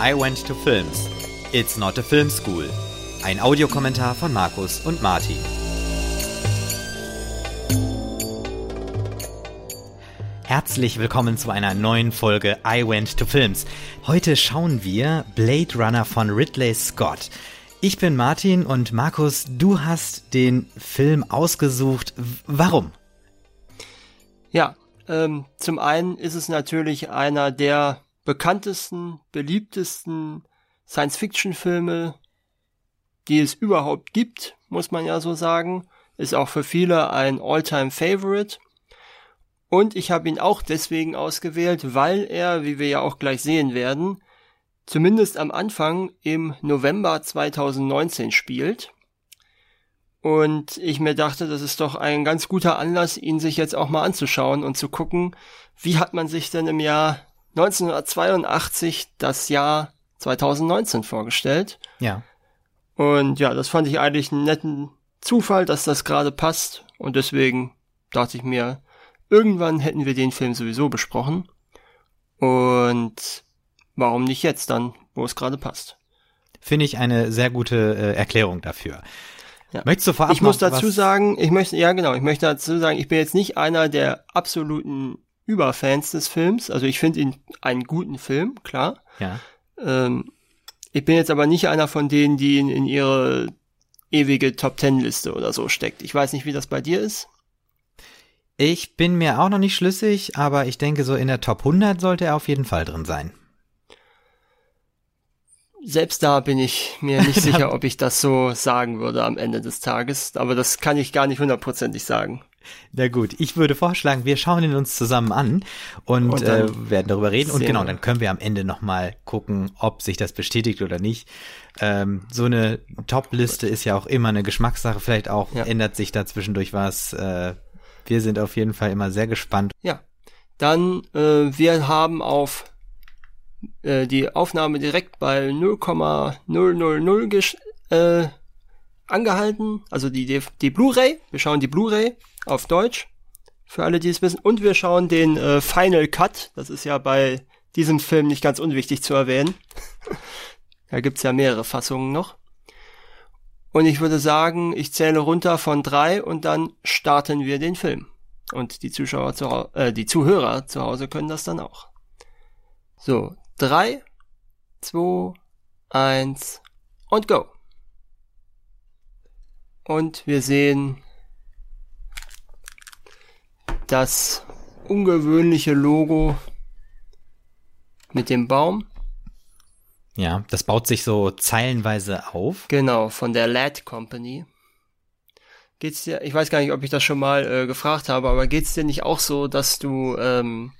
I Went to Films. It's not a film school. Ein Audiokommentar von Markus und Martin. Herzlich willkommen zu einer neuen Folge I Went to Films. Heute schauen wir Blade Runner von Ridley Scott. Ich bin Martin und Markus, du hast den Film ausgesucht. Warum? Ja, ähm, zum einen ist es natürlich einer der bekanntesten, beliebtesten Science-Fiction-Filme, die es überhaupt gibt, muss man ja so sagen. Ist auch für viele ein All-Time-Favorite. Und ich habe ihn auch deswegen ausgewählt, weil er, wie wir ja auch gleich sehen werden, zumindest am Anfang im November 2019 spielt. Und ich mir dachte, das ist doch ein ganz guter Anlass, ihn sich jetzt auch mal anzuschauen und zu gucken, wie hat man sich denn im Jahr 1982 das Jahr 2019 vorgestellt. Ja. Und ja, das fand ich eigentlich einen netten Zufall, dass das gerade passt. Und deswegen dachte ich mir, irgendwann hätten wir den Film sowieso besprochen. Und warum nicht jetzt dann, wo es gerade passt? Finde ich eine sehr gute äh, Erklärung dafür. Ja. Möchtest du vorab Ich muss dazu sagen, ich möchte, ja genau, ich möchte dazu sagen, ich bin jetzt nicht einer der absoluten Überfans des Films. Also ich finde ihn einen guten Film, klar. Ja. Ähm, ich bin jetzt aber nicht einer von denen, die ihn in ihre ewige Top Ten Liste oder so steckt. Ich weiß nicht, wie das bei dir ist. Ich bin mir auch noch nicht schlüssig, aber ich denke, so in der Top 100 sollte er auf jeden Fall drin sein selbst da bin ich mir nicht sicher, ob ich das so sagen würde am Ende des Tages, aber das kann ich gar nicht hundertprozentig sagen. Na gut, ich würde vorschlagen, wir schauen ihn uns zusammen an und, und äh, werden darüber reden. Und genau, dann können wir am Ende nochmal gucken, ob sich das bestätigt oder nicht. Ähm, so eine Top-Liste ist ja auch immer eine Geschmackssache. Vielleicht auch ja. ändert sich da zwischendurch was. Äh, wir sind auf jeden Fall immer sehr gespannt. Ja, dann äh, wir haben auf äh, die Aufnahme direkt bei 0,000 äh, angehalten. Also die, die Blu-ray. Wir schauen die Blu-ray auf Deutsch. Für alle, die es wissen. Und wir schauen den äh, Final Cut. Das ist ja bei diesem Film nicht ganz unwichtig zu erwähnen. da gibt's ja mehrere Fassungen noch. Und ich würde sagen, ich zähle runter von drei und dann starten wir den Film. Und die Zuschauer zu äh, die Zuhörer zu Hause können das dann auch. So, 3, 2, 1 und go. Und wir sehen das ungewöhnliche Logo mit dem Baum. Ja, das baut sich so zeilenweise auf. Genau, von der Lad Company. Geht's dir, ich weiß gar nicht, ob ich das schon mal äh, gefragt habe, aber geht's dir nicht auch so, dass du ähm,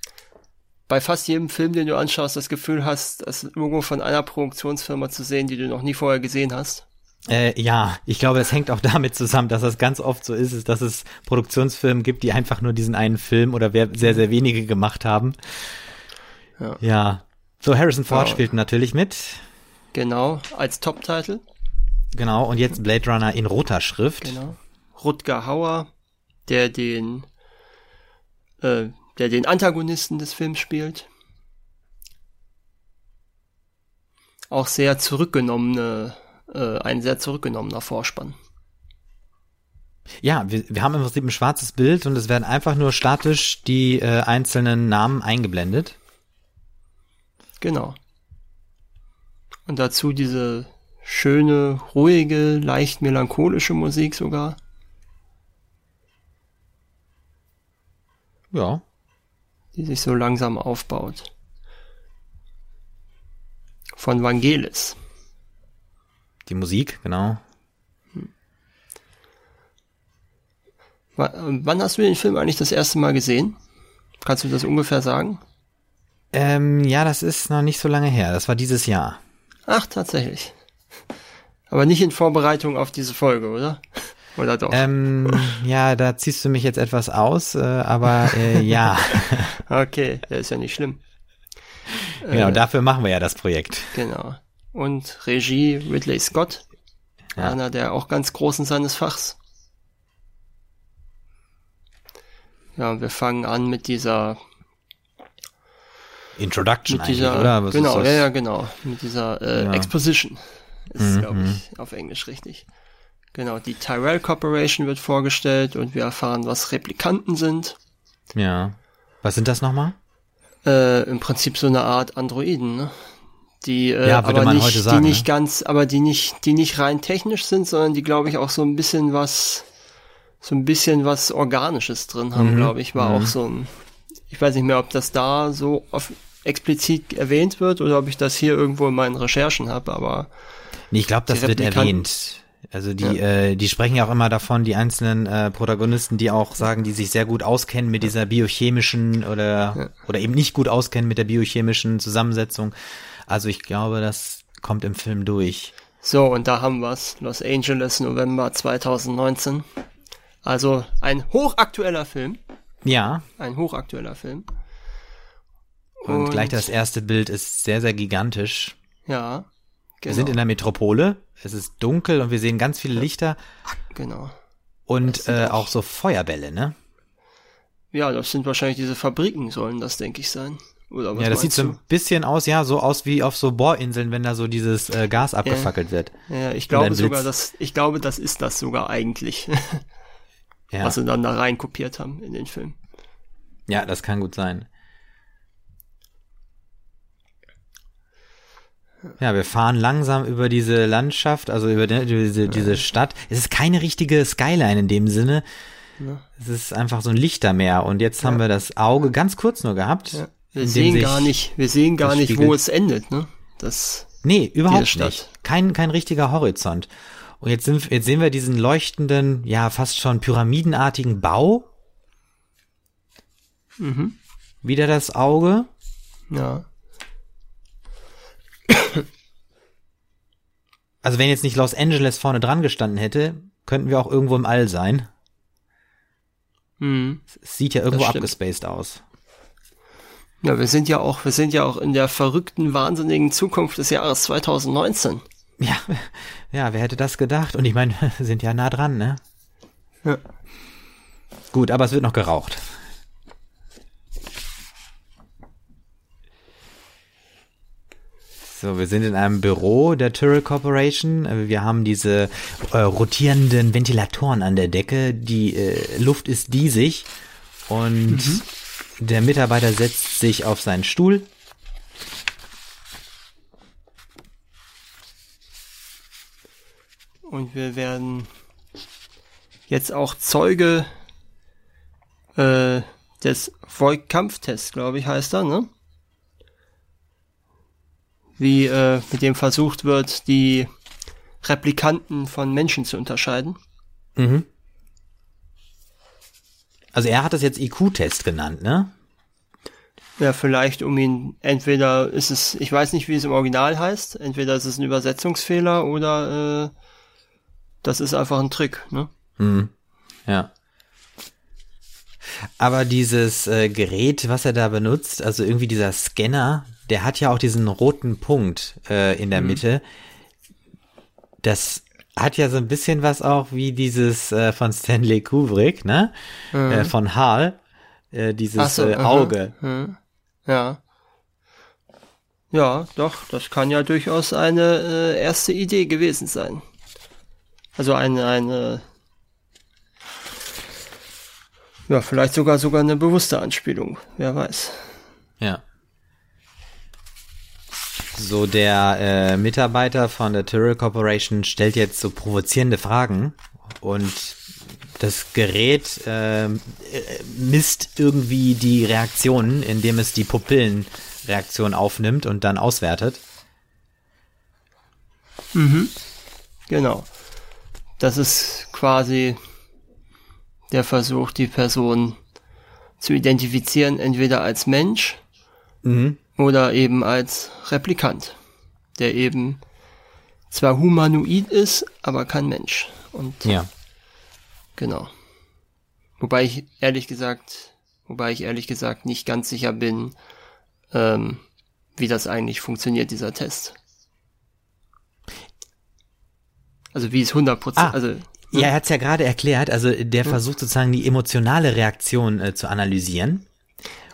bei fast jedem Film, den du anschaust, das Gefühl hast, das Logo von einer Produktionsfirma zu sehen, die du noch nie vorher gesehen hast? Äh, ja, ich glaube, es hängt auch damit zusammen, dass das ganz oft so ist, ist, dass es Produktionsfirmen gibt, die einfach nur diesen einen Film oder sehr, sehr wenige gemacht haben. Ja. ja. So, Harrison Ford ja. spielt natürlich mit. Genau, als Top-Title. Genau, und jetzt Blade Runner in roter Schrift. Genau. Rutger Hauer, der den äh, der den Antagonisten des Films spielt. Auch sehr zurückgenommene, äh, ein sehr zurückgenommener Vorspann. Ja, wir, wir haben im Prinzip ein schwarzes Bild und es werden einfach nur statisch die äh, einzelnen Namen eingeblendet. Genau. Und dazu diese schöne, ruhige, leicht melancholische Musik sogar. Ja die sich so langsam aufbaut. Von Vangelis. Die Musik, genau. Hm. wann hast du den Film eigentlich das erste Mal gesehen? Kannst du das ungefähr sagen? Ähm, ja, das ist noch nicht so lange her. Das war dieses Jahr. Ach, tatsächlich. Aber nicht in Vorbereitung auf diese Folge, oder? Oder doch? Ähm, ja, da ziehst du mich jetzt etwas aus, äh, aber äh, ja. okay, das ist ja nicht schlimm. Genau, äh, dafür machen wir ja das Projekt. Genau. Und Regie Ridley Scott, ja. einer der auch ganz großen seines Fachs. Ja, wir fangen an mit dieser Introduction mit dieser, oder? Was genau, ja, ja, genau. Mit dieser äh, ja. Exposition ist, mhm. glaube ich, auf Englisch richtig. Genau, die Tyrell Corporation wird vorgestellt und wir erfahren, was Replikanten sind. Ja. Was sind das nochmal? Äh, Im Prinzip so eine Art Androiden, ne? Die, äh, ja, aber nicht, sagen, die nicht ne? ganz, aber die nicht, die nicht rein technisch sind, sondern die, glaube ich, auch so ein bisschen was, so ein bisschen was Organisches drin haben, mhm. glaube ich, war mhm. auch so ein, ich weiß nicht mehr, ob das da so auf, explizit erwähnt wird oder ob ich das hier irgendwo in meinen Recherchen habe, aber. Nee, ich glaube, das wird erwähnt. Also die, ja. äh, die sprechen ja auch immer davon, die einzelnen äh, Protagonisten, die auch sagen, die sich sehr gut auskennen mit dieser biochemischen oder ja. oder eben nicht gut auskennen mit der biochemischen Zusammensetzung. Also ich glaube, das kommt im Film durch. So, und da haben wir's. Los Angeles, November 2019. Also ein hochaktueller Film. Ja. Ein hochaktueller Film. Und, und gleich das erste Bild ist sehr, sehr gigantisch. Ja. Genau. Wir sind in der Metropole, es ist dunkel und wir sehen ganz viele Lichter. Genau. Und äh, auch so Feuerbälle, ne? Ja, das sind wahrscheinlich diese Fabriken, sollen das, denke ich, sein. Oder was ja, das sieht so ein bisschen aus, ja, so aus wie auf so Bohrinseln, wenn da so dieses äh, Gas abgefackelt ja. wird. Ja, ich glaube sogar, dass ich glaube, das ist das sogar eigentlich, ja. was sie dann da rein kopiert haben in den Film. Ja, das kann gut sein. Ja, wir fahren langsam über diese Landschaft, also über diese, diese Stadt. Es ist keine richtige Skyline in dem Sinne. Ja. Es ist einfach so ein Lichtermeer. Und jetzt ja. haben wir das Auge ganz kurz nur gehabt. Ja. Wir sehen gar nicht, wir sehen gar nicht, wo es endet, ne? Das. Nee, überhaupt nicht. Kein, kein richtiger Horizont. Und jetzt, sind, jetzt sehen wir diesen leuchtenden, ja, fast schon pyramidenartigen Bau. Mhm. Wieder das Auge. Ja. Also wenn jetzt nicht Los Angeles vorne dran gestanden hätte, könnten wir auch irgendwo im All sein. Hm. Es sieht ja irgendwo abgespaced aus. Ja, wir sind ja auch, wir sind ja auch in der verrückten, wahnsinnigen Zukunft des Jahres 2019. Ja, ja, wer hätte das gedacht? Und ich meine, wir sind ja nah dran, ne? Ja. Gut, aber es wird noch geraucht. So, wir sind in einem Büro der Tyrrell Corporation. Wir haben diese äh, rotierenden Ventilatoren an der Decke. Die äh, Luft ist diesig und mhm. Der Mitarbeiter setzt sich auf seinen Stuhl. Und wir werden jetzt auch Zeuge äh, des Voigt-Kampftests, glaube ich, heißt er, ne? wie äh, mit dem versucht wird, die Replikanten von Menschen zu unterscheiden. Mhm. Also er hat das jetzt IQ-Test genannt, ne? Ja, vielleicht um ihn, entweder ist es, ich weiß nicht, wie es im Original heißt, entweder ist es ein Übersetzungsfehler oder äh, das ist einfach ein Trick, ne? Mhm. Ja. Aber dieses äh, Gerät, was er da benutzt, also irgendwie dieser Scanner, der hat ja auch diesen roten Punkt äh, in der mhm. Mitte. Das hat ja so ein bisschen was auch wie dieses äh, von Stanley Kubrick, ne? Mhm. Äh, von Hall, äh, dieses so, äh, Auge. Mhm. Ja. Ja, doch, das kann ja durchaus eine äh, erste Idee gewesen sein. Also eine, eine, ja, vielleicht sogar sogar eine bewusste Anspielung, wer weiß. Ja. So, der äh, Mitarbeiter von der Tyrrell Corporation stellt jetzt so provozierende Fragen und das Gerät äh, misst irgendwie die Reaktionen, indem es die Pupillenreaktion aufnimmt und dann auswertet. Mhm. Genau. Das ist quasi der Versuch, die Person zu identifizieren, entweder als Mensch mhm. Oder eben als Replikant, der eben zwar humanoid ist, aber kein Mensch. Und ja. Genau. Wobei ich ehrlich gesagt, wobei ich ehrlich gesagt nicht ganz sicher bin, ähm, wie das eigentlich funktioniert, dieser Test. Also wie es 100%, ah, also. Hm? Ja, er hat es ja gerade erklärt, also der hm? versucht sozusagen die emotionale Reaktion äh, zu analysieren.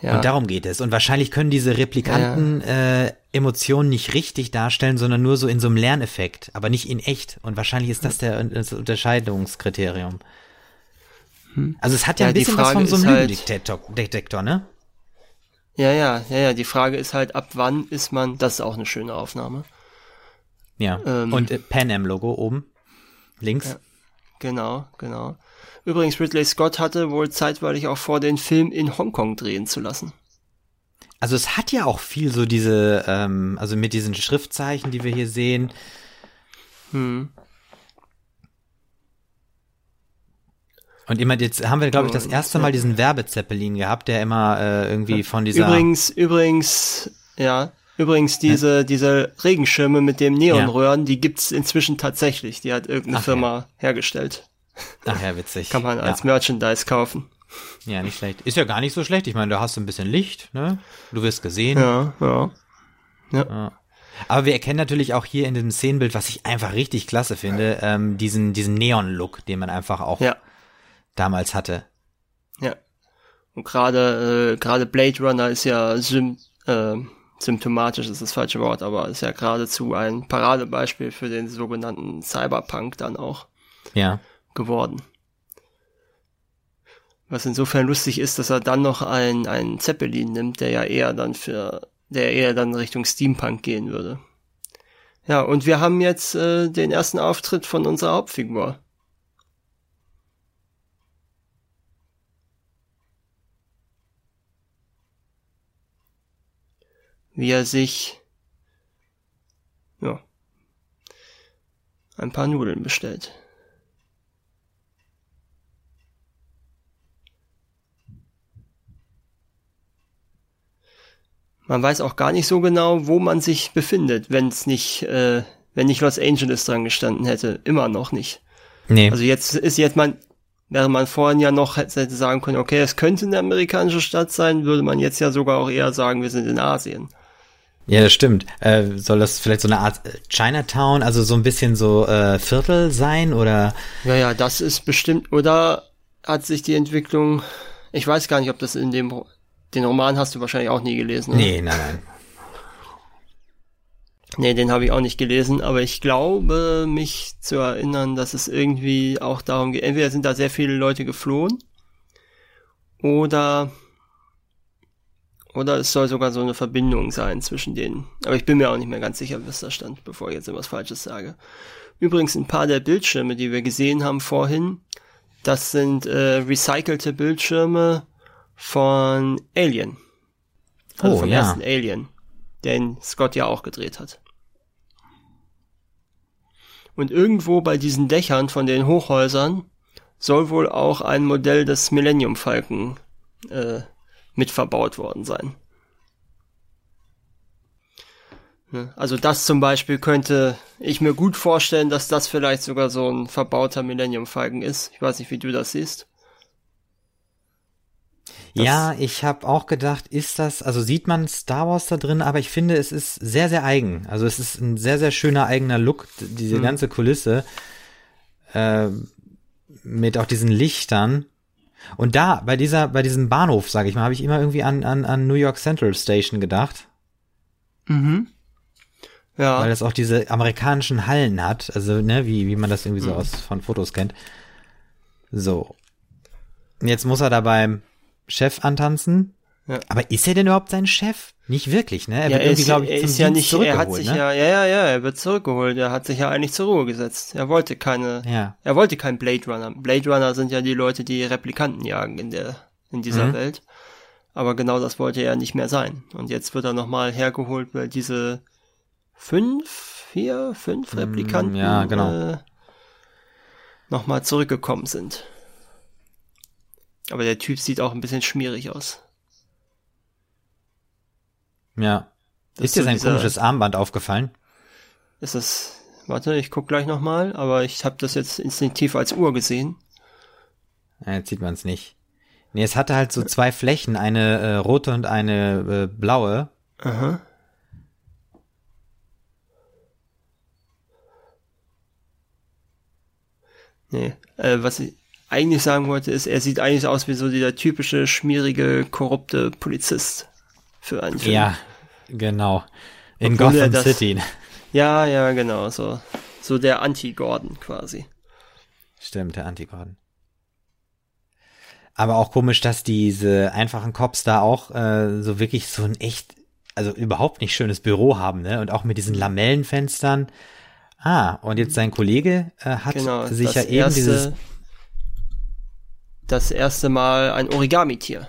Ja. Und darum geht es. Und wahrscheinlich können diese Replikanten ja. äh, Emotionen nicht richtig darstellen, sondern nur so in so einem Lerneffekt, aber nicht in echt. Und wahrscheinlich ist das der das Unterscheidungskriterium. Hm. Also es hat ja, ja ein bisschen was von so einem halt Lügendetektor, ne? Ja, ja, ja, ja. Die Frage ist halt, ab wann ist man, das ist auch eine schöne Aufnahme. Ja. Ähm, Und äh, Pan Am Logo oben. Links. Ja, genau, genau. Übrigens, Ridley Scott hatte wohl zeitweilig auch vor, den Film in Hongkong drehen zu lassen. Also es hat ja auch viel so diese, ähm, also mit diesen Schriftzeichen, die wir hier sehen. Hm. Und immer jetzt haben wir, glaube ich, das erste Mal diesen Werbezeppelin gehabt, der immer äh, irgendwie von dieser. Übrigens, übrigens, ja, übrigens diese ja? diese Regenschirme mit dem Neonröhren, ja. die gibt's inzwischen tatsächlich. Die hat irgendeine Ach, Firma ja. hergestellt. Ach ja, witzig. Kann man als Merchandise kaufen. Ja, nicht schlecht. Ist ja gar nicht so schlecht. Ich meine, da hast du ein bisschen Licht, ne? Du wirst gesehen. Ja, ja. Ja. Aber wir erkennen natürlich auch hier in diesem Szenenbild, was ich einfach richtig klasse finde, ähm, diesen, diesen Neon-Look, den man einfach auch ja damals hatte. Ja. Und gerade äh, gerade Blade Runner ist ja sym äh, symptomatisch, ist das falsche Wort, aber ist ja geradezu ein Paradebeispiel für den sogenannten Cyberpunk dann auch ja. Geworden. Was insofern lustig ist, dass er dann noch einen, einen Zeppelin nimmt, der ja eher dann für, der eher dann Richtung Steampunk gehen würde. Ja, und wir haben jetzt äh, den ersten Auftritt von unserer Hauptfigur. wie er sich ja, ein paar Nudeln bestellt. Man weiß auch gar nicht so genau, wo man sich befindet, wenn es nicht, äh, wenn nicht Los Angeles dran gestanden hätte. Immer noch nicht. Nee. Also jetzt ist jetzt man, während man vorhin ja noch hätte sagen können, okay, es könnte eine amerikanische Stadt sein, würde man jetzt ja sogar auch eher sagen, wir sind in Asien. Ja, das stimmt. Äh, soll das vielleicht so eine Art äh, Chinatown, also so ein bisschen so äh, Viertel sein oder? Ja, ja, das ist bestimmt. Oder hat sich die Entwicklung, ich weiß gar nicht, ob das in dem, den Roman hast du wahrscheinlich auch nie gelesen. Oder? Nee, nein, nein. Nee, den habe ich auch nicht gelesen, aber ich glaube, mich zu erinnern, dass es irgendwie auch darum geht, entweder sind da sehr viele Leute geflohen oder oder es soll sogar so eine Verbindung sein zwischen denen. Aber ich bin mir auch nicht mehr ganz sicher, was da stand, bevor ich jetzt etwas Falsches sage. Übrigens ein paar der Bildschirme, die wir gesehen haben vorhin, das sind äh, recycelte Bildschirme von Alien. Also oh, vom ja. ersten Alien, den Scott ja auch gedreht hat. Und irgendwo bei diesen Dächern von den Hochhäusern soll wohl auch ein Modell des Millennium Falken äh, mit verbaut worden sein. Ne? Also das zum Beispiel könnte ich mir gut vorstellen, dass das vielleicht sogar so ein verbauter Millennium Falcon ist. Ich weiß nicht, wie du das siehst. Das ja, ich habe auch gedacht, ist das, also sieht man Star Wars da drin, aber ich finde, es ist sehr, sehr eigen. Also es ist ein sehr, sehr schöner eigener Look, diese hm. ganze Kulisse. Äh, mit auch diesen Lichtern. Und da, bei dieser, bei diesem Bahnhof, sage ich mal, habe ich immer irgendwie an, an, an New York Central Station gedacht. Mhm. Ja. Weil das auch diese amerikanischen Hallen hat, also, ne, wie, wie man das irgendwie so mhm. aus von Fotos kennt. So. Jetzt muss er da beim Chef antanzen. Ja. Aber ist er denn überhaupt sein Chef? Nicht wirklich, ne? Er ja, wird irgendwie, glaube ich, er ist ja nicht, er hat sich ne? ja, ja, ja, ja, er wird zurückgeholt. Er hat sich ja eigentlich zur Ruhe gesetzt. Er wollte keine, ja. er wollte kein Blade Runner. Blade Runner sind ja die Leute, die Replikanten jagen in der, in dieser mhm. Welt. Aber genau das wollte er nicht mehr sein. Und jetzt wird er nochmal hergeholt, weil diese fünf, vier, fünf mm, Replikanten, ja, genau. äh, nochmal zurückgekommen sind. Aber der Typ sieht auch ein bisschen schmierig aus. Ja. Das ist dir sein komisches Armband aufgefallen? Ist das, warte, ich guck gleich nochmal, aber ich habe das jetzt instinktiv als Uhr gesehen. Ja, jetzt sieht man es nicht. Nee, es hatte halt so zwei Flächen, eine äh, rote und eine äh, blaue. Aha. Nee, äh, was ich, eigentlich sagen wollte, ist, er sieht eigentlich aus wie so dieser typische, schmierige, korrupte Polizist für einen Film. Ja, genau. In Obwohl Gotham das, City. Ja, ja, genau, so. So der Anti-Gordon quasi. Stimmt, der Anti-Gordon. Aber auch komisch, dass diese einfachen Cops da auch äh, so wirklich so ein echt, also überhaupt nicht schönes Büro haben, ne? Und auch mit diesen Lamellenfenstern. Ah, und jetzt sein Kollege äh, hat genau, sich ja eben dieses. Das erste Mal ein Origami-Tier.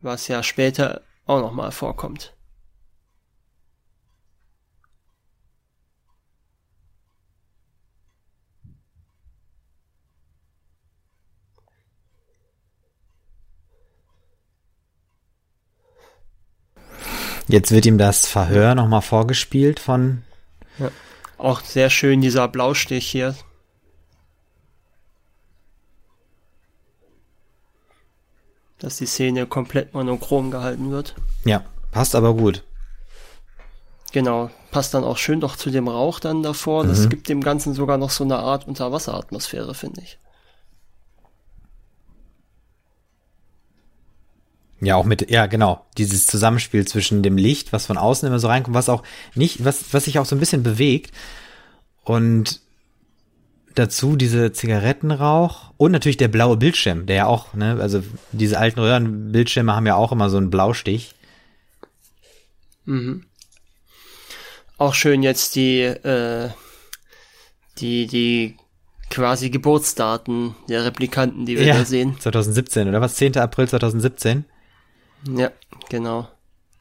Was ja später auch nochmal vorkommt. Jetzt wird ihm das Verhör nochmal vorgespielt von. Ja. Auch sehr schön dieser Blaustich hier. Dass die Szene komplett monochrom gehalten wird. Ja, passt aber gut. Genau, passt dann auch schön doch zu dem Rauch dann davor. Das mhm. gibt dem Ganzen sogar noch so eine Art Unterwasseratmosphäre, finde ich. Ja, auch mit, ja, genau, dieses Zusammenspiel zwischen dem Licht, was von außen immer so reinkommt, was auch nicht, was, was sich auch so ein bisschen bewegt und dazu diese Zigarettenrauch und natürlich der blaue Bildschirm, der ja auch, ne, also diese alten Röhrenbildschirme haben ja auch immer so einen Blaustich. Mhm. Auch schön jetzt die, äh, die, die quasi Geburtsdaten der Replikanten, die wir ja, da sehen. 2017, oder was? 10. April 2017? Ja, genau.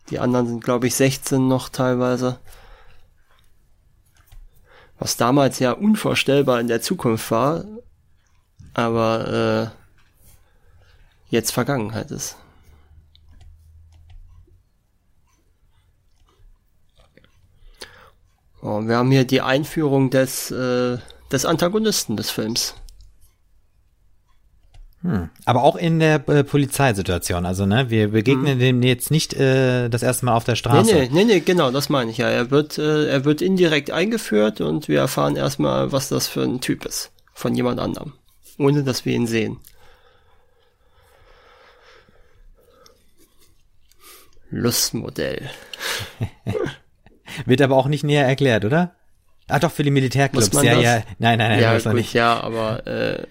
Die anderen sind, glaube ich, 16 noch teilweise. Was damals ja unvorstellbar in der Zukunft war, aber äh, jetzt Vergangenheit ist. Oh, wir haben hier die Einführung des, äh, des Antagonisten des Films. Hm. Aber auch in der äh, Polizeisituation, also ne, wir begegnen hm. dem jetzt nicht äh, das erste Mal auf der Straße. Nee, nee, nee, nee, genau, das meine ich ja. Er wird, äh, er wird indirekt eingeführt und wir erfahren erstmal, was das für ein Typ ist von jemand anderem, ohne dass wir ihn sehen. Lustmodell. wird aber auch nicht näher erklärt, oder? Ah, doch, für die Militärclubs. Ja, das? ja. Nein, nein, nein, ja, gut, nicht. ja, aber äh,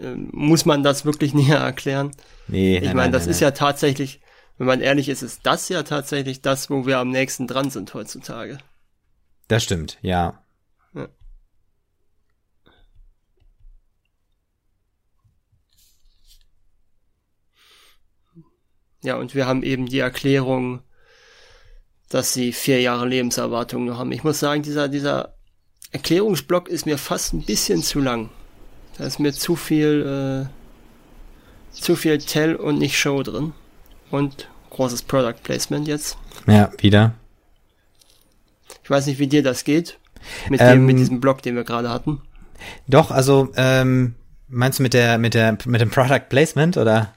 ähm, muss man das wirklich näher erklären? Nee. Ich meine, das nein, ist nein. ja tatsächlich, wenn man ehrlich ist, ist das ja tatsächlich das, wo wir am nächsten dran sind heutzutage. Das stimmt, ja. Ja, ja und wir haben eben die Erklärung, dass sie vier Jahre Lebenserwartung noch haben. Ich muss sagen, dieser, dieser Erklärungsblock ist mir fast ein bisschen zu lang. Da ist mir zu viel, äh, zu viel Tell und nicht Show drin. Und großes Product Placement jetzt. Ja, wieder. Ich weiß nicht, wie dir das geht. Mit ähm, dem, mit diesem Blog, den wir gerade hatten. Doch, also, ähm, meinst du mit der, mit der, mit dem Product Placement oder?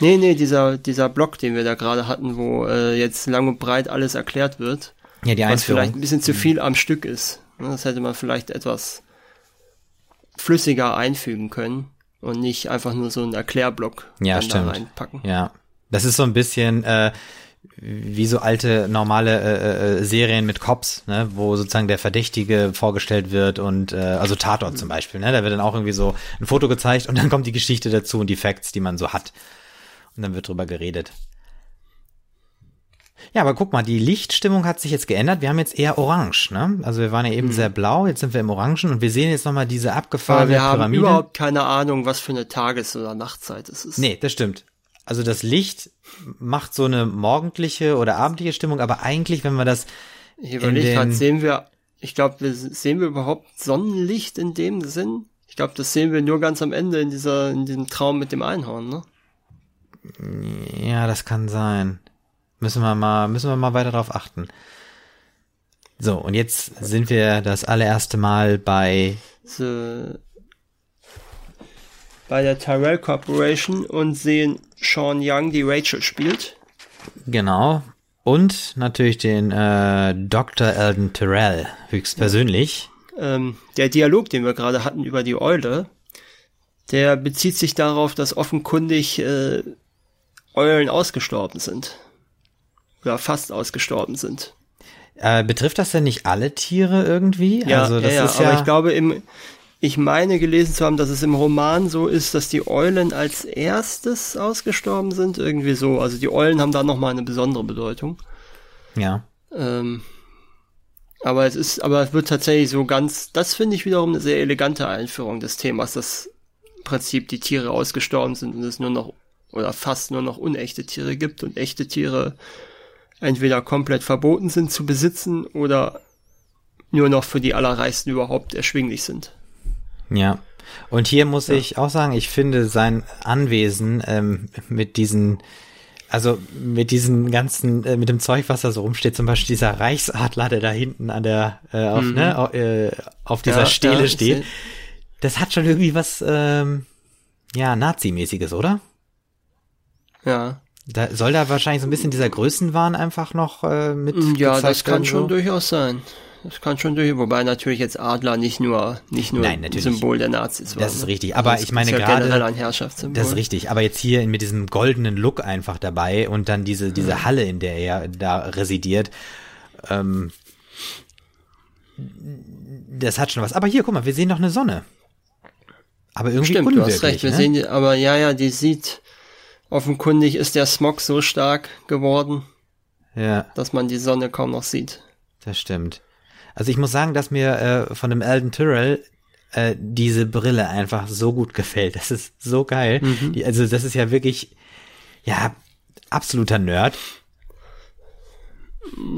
Nee, nee, dieser, dieser Blog, den wir da gerade hatten, wo äh, jetzt lang und breit alles erklärt wird. Ja, die Einführung. Was vielleicht ein bisschen zu viel am Stück ist. Das hätte man vielleicht etwas flüssiger einfügen können und nicht einfach nur so einen Erklärblock ja, da reinpacken. Ja, das ist so ein bisschen äh, wie so alte normale äh, äh, Serien mit Cops, ne, wo sozusagen der Verdächtige vorgestellt wird und äh, also Tatort mhm. zum Beispiel, ne, da wird dann auch irgendwie so ein Foto gezeigt und dann kommt die Geschichte dazu und die Facts, die man so hat und dann wird drüber geredet. Ja, aber guck mal, die Lichtstimmung hat sich jetzt geändert. Wir haben jetzt eher orange, ne? Also wir waren ja eben hm. sehr blau, jetzt sind wir im Orangen und wir sehen jetzt nochmal diese abgefahrene Pyramide. Wir haben überhaupt keine Ahnung, was für eine Tages- oder Nachtzeit es ist. Nee, das stimmt. Also das Licht macht so eine morgendliche oder abendliche Stimmung, aber eigentlich, wenn wir das ich überlege gerade, sehen wir, ich glaube, sehen wir überhaupt Sonnenlicht in dem Sinn? Ich glaube, das sehen wir nur ganz am Ende in dieser, in diesem Traum mit dem Einhorn, ne? Ja, das kann sein. Müssen wir mal, müssen wir mal weiter darauf achten. So, und jetzt sind wir das allererste Mal bei so, bei der Tyrell Corporation und sehen Sean Young, die Rachel spielt. Genau. Und natürlich den äh, Dr. Eldon Tyrell, höchstpersönlich. ähm, der Dialog, den wir gerade hatten über die Eule, der bezieht sich darauf, dass offenkundig äh, Eulen ausgestorben sind. Oder fast ausgestorben sind. Äh, betrifft das denn nicht alle Tiere irgendwie? Ja, also das ja, ist ja, aber ich glaube, im, ich meine gelesen zu haben, dass es im Roman so ist, dass die Eulen als erstes ausgestorben sind, irgendwie so. Also die Eulen haben da nochmal eine besondere Bedeutung. Ja. Ähm, aber es ist, aber es wird tatsächlich so ganz, das finde ich wiederum eine sehr elegante Einführung des Themas, dass im Prinzip die Tiere ausgestorben sind und es nur noch oder fast nur noch unechte Tiere gibt und echte Tiere entweder komplett verboten sind zu besitzen oder nur noch für die Allerreichsten überhaupt erschwinglich sind. Ja. Und hier muss ja. ich auch sagen, ich finde sein Anwesen ähm, mit diesen, also mit diesen ganzen, äh, mit dem Zeug, was da so rumsteht, zum Beispiel dieser Reichsadler, der da hinten an der, äh, auf, mhm. ne, äh, auf dieser ja, Stele ja, steht, das hat schon irgendwie was, ähm, ja, Nazi-mäßiges, oder? Ja. Da soll da wahrscheinlich so ein bisschen dieser Größenwahn einfach noch äh, mit. Ja, das kann schon so? durchaus sein. Das kann schon durch, wobei natürlich jetzt Adler nicht nur nicht nur Nein, ein Symbol der Nazis war. Das ist ne? richtig, aber ich meine gerade ein Herrschaftssymbol. Das ist richtig, aber jetzt hier mit diesem goldenen Look einfach dabei und dann diese diese hm. Halle, in der er da residiert. Ähm, das hat schon was. Aber hier, guck mal, wir sehen doch eine Sonne. Aber irgendwie Stimmt, unwirklich, du hast recht. Wir ne? sehen die, aber ja, ja, die sieht offenkundig ist der Smog so stark geworden, ja. dass man die Sonne kaum noch sieht. Das stimmt. Also ich muss sagen, dass mir äh, von dem Alden Tyrrell äh, diese Brille einfach so gut gefällt. Das ist so geil. Mhm. Die, also das ist ja wirklich, ja, absoluter Nerd.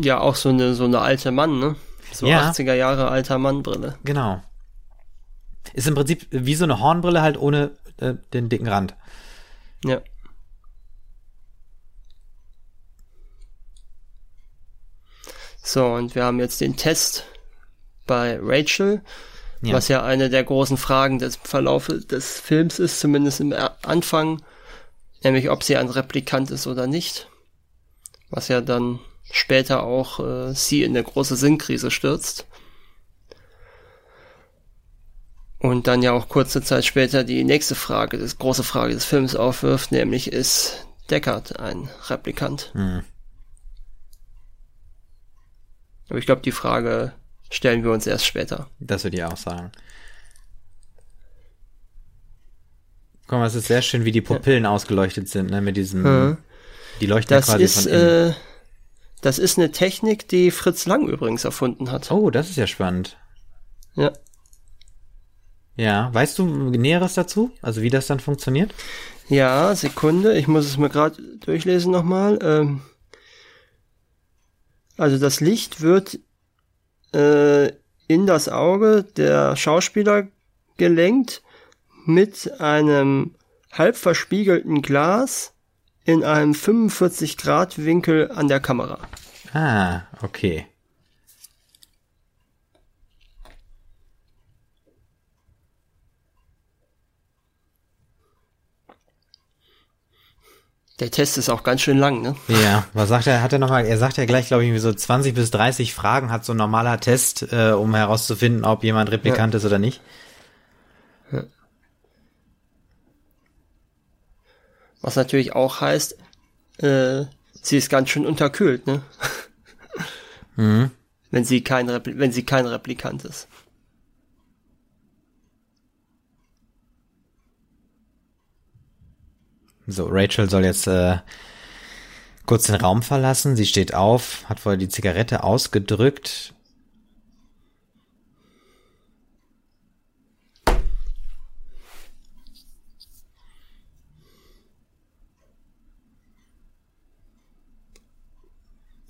Ja, auch so eine, so eine alte Mann, ne? So ja. 80er Jahre alter Mann-Brille. Genau. Ist im Prinzip wie so eine Hornbrille halt ohne äh, den dicken Rand. Ja. So, und wir haben jetzt den Test bei Rachel, ja. was ja eine der großen Fragen des Verlaufes des Films ist, zumindest im Anfang, nämlich ob sie ein Replikant ist oder nicht. Was ja dann später auch äh, sie in eine große Sinnkrise stürzt. Und dann ja auch kurze Zeit später die nächste Frage, die große Frage des Films aufwirft, nämlich ist Deckard ein Replikant? Mhm. Aber ich glaube, die Frage stellen wir uns erst später. Das würde ich auch sagen. Guck mal, es ist sehr schön, wie die Pupillen ja. ausgeleuchtet sind, ne, mit diesem, hm. die leuchten das quasi ist, von innen. Äh, das ist eine Technik, die Fritz Lang übrigens erfunden hat. Oh, das ist ja spannend. Ja. Ja, weißt du Näheres dazu? Also wie das dann funktioniert? Ja, Sekunde, ich muss es mir gerade durchlesen nochmal. Ähm, also das Licht wird äh, in das Auge der Schauspieler gelenkt mit einem halb verspiegelten Glas in einem 45 Grad Winkel an der Kamera. Ah, okay. Der Test ist auch ganz schön lang, ne? Ja, was sagt er? Hat er nochmal, er sagt ja gleich, glaube ich, so 20 bis 30 Fragen hat so ein normaler Test, äh, um herauszufinden, ob jemand Replikant ja. ist oder nicht. Ja. Was natürlich auch heißt, äh, sie ist ganz schön unterkühlt, ne? Mhm. Wenn sie kein, Repli wenn sie kein Replikant ist. So, Rachel soll jetzt äh, kurz den Raum verlassen. Sie steht auf, hat vorher die Zigarette ausgedrückt.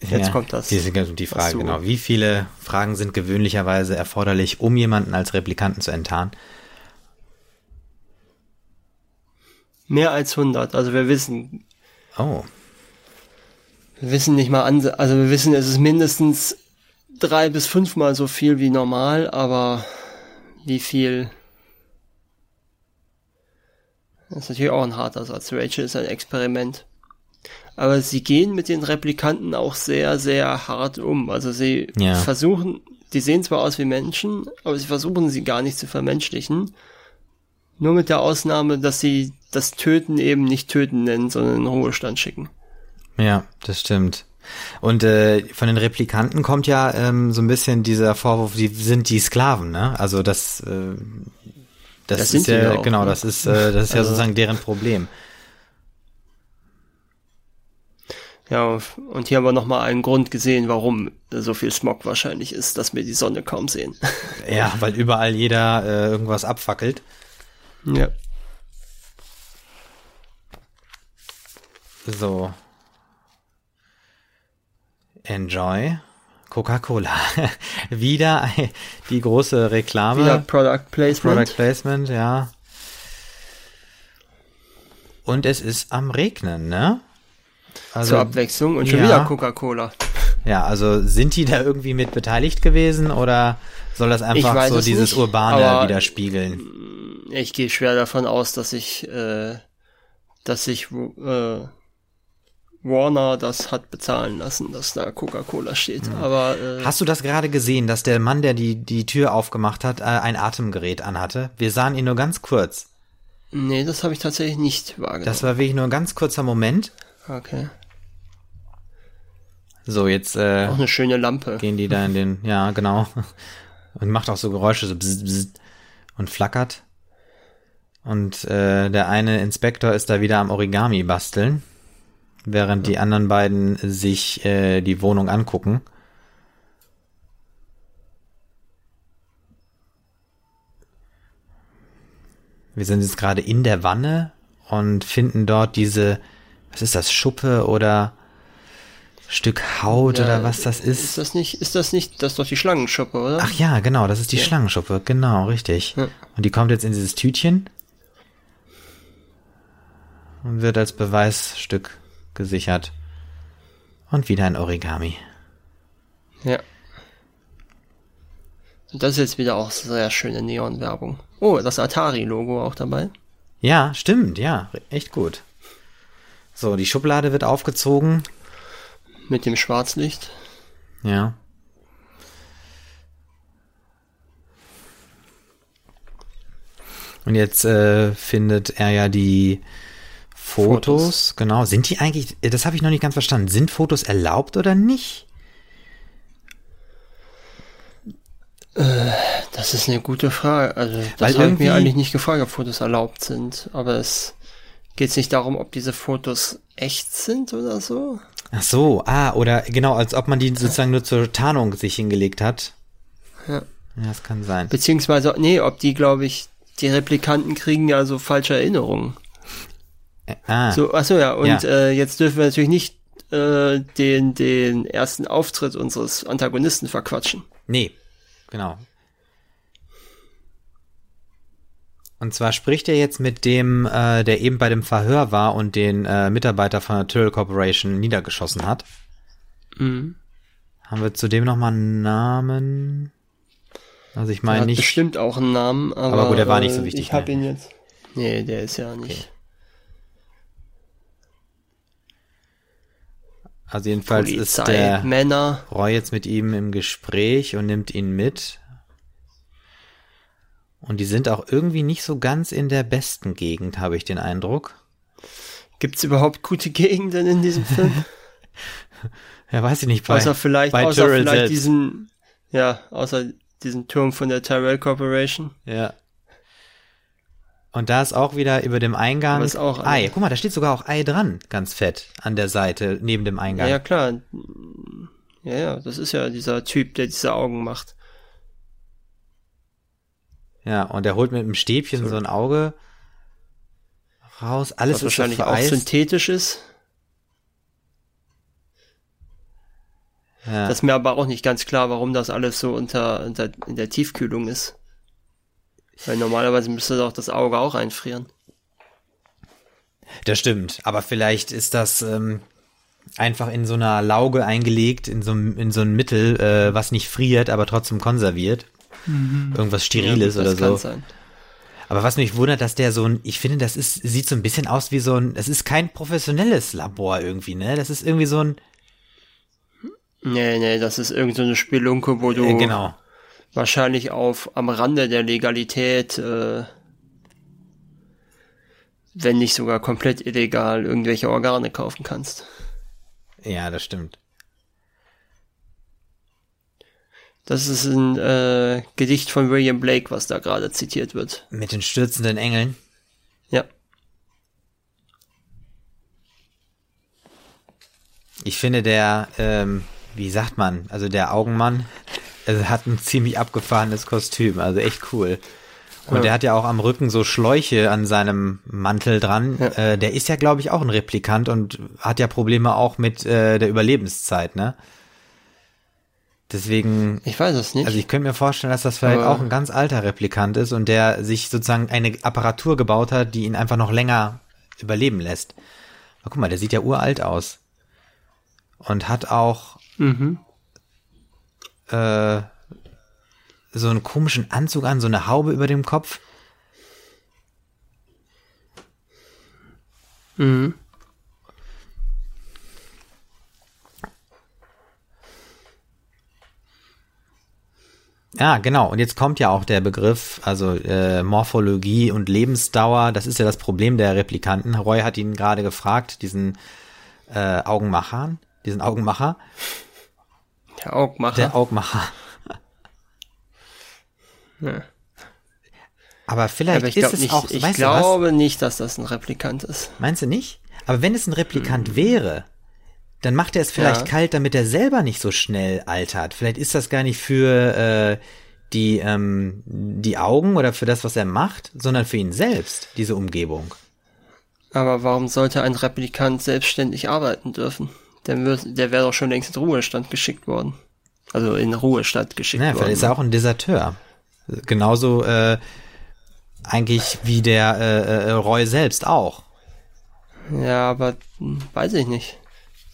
Jetzt ja, kommt das. Die, die Frage, genau. Wie viele Fragen sind gewöhnlicherweise erforderlich, um jemanden als Replikanten zu enttarnen? Mehr als 100. Also wir wissen. Oh. Wir wissen nicht mal an, also wir wissen, es ist mindestens drei bis fünfmal so viel wie normal, aber wie viel? Das ist natürlich auch ein harter Satz. Rachel ist ein Experiment. Aber sie gehen mit den Replikanten auch sehr, sehr hart um. Also sie ja. versuchen, die sehen zwar aus wie Menschen, aber sie versuchen sie gar nicht zu vermenschlichen. Nur mit der Ausnahme, dass sie das Töten eben nicht Töten nennen, sondern in Ruhestand schicken. Ja, das stimmt. Und äh, von den Replikanten kommt ja ähm, so ein bisschen dieser Vorwurf, die sind die Sklaven, ne? Also das, äh, das, das ist ja, auch, genau, ne? das ist, äh, das ist ja also, sozusagen deren Problem. Ja, und hier haben wir nochmal einen Grund gesehen, warum so viel Smog wahrscheinlich ist, dass wir die Sonne kaum sehen. Ja, weil überall jeder äh, irgendwas abfackelt. Ja. So. Enjoy. Coca-Cola. Wieder die große Reklame. Wieder Product Placement. Product Placement, ja. Und es ist am Regnen, ne? Also, Zur Abwechslung und schon ja. wieder Coca-Cola. Ja, also sind die da irgendwie mit beteiligt gewesen oder soll das einfach so dieses nicht, Urbane widerspiegeln? Ich gehe schwer davon aus, dass ich, äh, dass ich äh, Warner das hat bezahlen lassen, dass da Coca-Cola steht. Mhm. Aber äh, hast du das gerade gesehen, dass der Mann, der die die Tür aufgemacht hat, äh, ein Atemgerät anhatte? Wir sahen ihn nur ganz kurz. Nee, das habe ich tatsächlich nicht wahrgenommen. Das war wirklich nur ein ganz kurzer Moment. Okay. So, jetzt äh, auch eine schöne Lampe. Gehen die da in den, ja, genau. Und macht auch so Geräusche, so bzz, bzz, und flackert. Und äh, der eine Inspektor ist da wieder am Origami basteln während die anderen beiden sich äh, die Wohnung angucken. Wir sind jetzt gerade in der Wanne und finden dort diese, was ist das, Schuppe oder Stück Haut ja, oder was das ist. Ist das nicht, ist das nicht, das ist doch die Schlangenschuppe, oder? Ach ja, genau, das ist die ja. Schlangenschuppe, genau, richtig. Ja. Und die kommt jetzt in dieses Tütchen und wird als Beweisstück gesichert. Und wieder ein Origami. Ja. Und das ist jetzt wieder auch sehr schöne Neon-Werbung. Oh, das Atari-Logo auch dabei. Ja, stimmt, ja, echt gut. So, die Schublade wird aufgezogen. Mit dem Schwarzlicht. Ja. Und jetzt äh, findet er ja die Fotos, Fotos, genau. Sind die eigentlich, das habe ich noch nicht ganz verstanden, sind Fotos erlaubt oder nicht? Äh, das ist eine gute Frage. Also, das habe ich mir eigentlich nicht gefragt, ob Fotos erlaubt sind. Aber es geht nicht darum, ob diese Fotos echt sind oder so. Ach so, ah, oder genau, als ob man die sozusagen nur zur Tarnung sich hingelegt hat. Ja. Ja, das kann sein. Beziehungsweise, nee, ob die, glaube ich, die Replikanten kriegen ja so falsche Erinnerungen. Ah. So, achso, ja, und ja. Äh, jetzt dürfen wir natürlich nicht äh, den, den ersten Auftritt unseres Antagonisten verquatschen. Nee, genau. Und zwar spricht er jetzt mit dem, äh, der eben bei dem Verhör war und den äh, Mitarbeiter von der Tyrrell Corporation niedergeschossen hat. Mhm. Haben wir zudem nochmal einen Namen? Also ich meine nicht. bestimmt auch einen Namen, aber, aber gut, der war nicht so wichtig. Ich habe ihn jetzt. Nee, der ist ja nicht. Okay. Also jedenfalls Polizei, ist der Männer. Roy jetzt mit ihm im Gespräch und nimmt ihn mit. Und die sind auch irgendwie nicht so ganz in der besten Gegend, habe ich den Eindruck. Gibt's überhaupt gute Gegenden in diesem Film? ja, weiß ich nicht. Bei, außer vielleicht, bei außer Tyrell vielleicht diesen, ja, außer diesen Turm von der Tyrell Corporation. Ja. Und da ist auch wieder über dem Eingang ist auch Ei. Guck mal, da steht sogar auch Ei dran, ganz fett, an der Seite, neben dem Eingang. Ja, ja, klar. Ja, ja, das ist ja dieser Typ, der diese Augen macht. Ja, und er holt mit einem Stäbchen so, so ein Auge raus. Alles Was ist wahrscheinlich auch synthetisch ist. Ja. Das ist mir aber auch nicht ganz klar, warum das alles so unter, unter in der Tiefkühlung ist. Weil normalerweise müsste doch das Auge auch einfrieren. Das stimmt, aber vielleicht ist das ähm, einfach in so einer Lauge eingelegt, in so, in so ein Mittel, äh, was nicht friert, aber trotzdem konserviert. Mhm. Irgendwas Steriles ja, oder so. Sein. Aber was mich wundert, dass der so ein, ich finde, das ist, sieht so ein bisschen aus wie so ein, es ist kein professionelles Labor irgendwie, ne? Das ist irgendwie so ein. Nee, nee, das ist irgendeine so eine Spelunke, wo du äh, genau. wahrscheinlich auf am Rande der Legalität, äh, wenn nicht sogar komplett illegal, irgendwelche Organe kaufen kannst. Ja, das stimmt. Das ist ein äh, Gedicht von William Blake, was da gerade zitiert wird. Mit den stürzenden Engeln? Ja. Ich finde der, ähm, wie sagt man, also der Augenmann, also hat ein ziemlich abgefahrenes Kostüm, also echt cool. Und ja. der hat ja auch am Rücken so Schläuche an seinem Mantel dran. Ja. Äh, der ist ja, glaube ich, auch ein Replikant und hat ja Probleme auch mit äh, der Überlebenszeit, ne? Deswegen. Ich weiß es nicht. Also ich könnte mir vorstellen, dass das vielleicht Aber auch ein ganz alter Replikant ist und der sich sozusagen eine Apparatur gebaut hat, die ihn einfach noch länger überleben lässt. Aber guck mal, der sieht ja uralt aus. Und hat auch mhm. äh, so einen komischen Anzug an, so eine Haube über dem Kopf. Mhm. Ja, genau. Und jetzt kommt ja auch der Begriff, also äh, Morphologie und Lebensdauer. Das ist ja das Problem der Replikanten. Roy hat ihn gerade gefragt, diesen äh, Augenmachern, diesen Augenmacher. Der Augmacher. Der Augmacher. ja. Aber vielleicht Aber ist es nicht, auch. Ich glaube nicht, dass das ein Replikant ist. Meinst du nicht? Aber wenn es ein Replikant hm. wäre, dann macht er es vielleicht ja. kalt, damit er selber nicht so schnell altert. Vielleicht ist das gar nicht für äh, die, ähm, die Augen oder für das, was er macht, sondern für ihn selbst, diese Umgebung. Aber warum sollte ein Replikant selbstständig arbeiten dürfen? Der, der wäre doch schon längst in Ruhestand geschickt worden. Also in Ruhestand geschickt naja, worden. Vielleicht ist er auch ein Deserteur. Genauso äh, eigentlich wie der äh, äh, Roy selbst auch. Ja, aber hm, weiß ich nicht.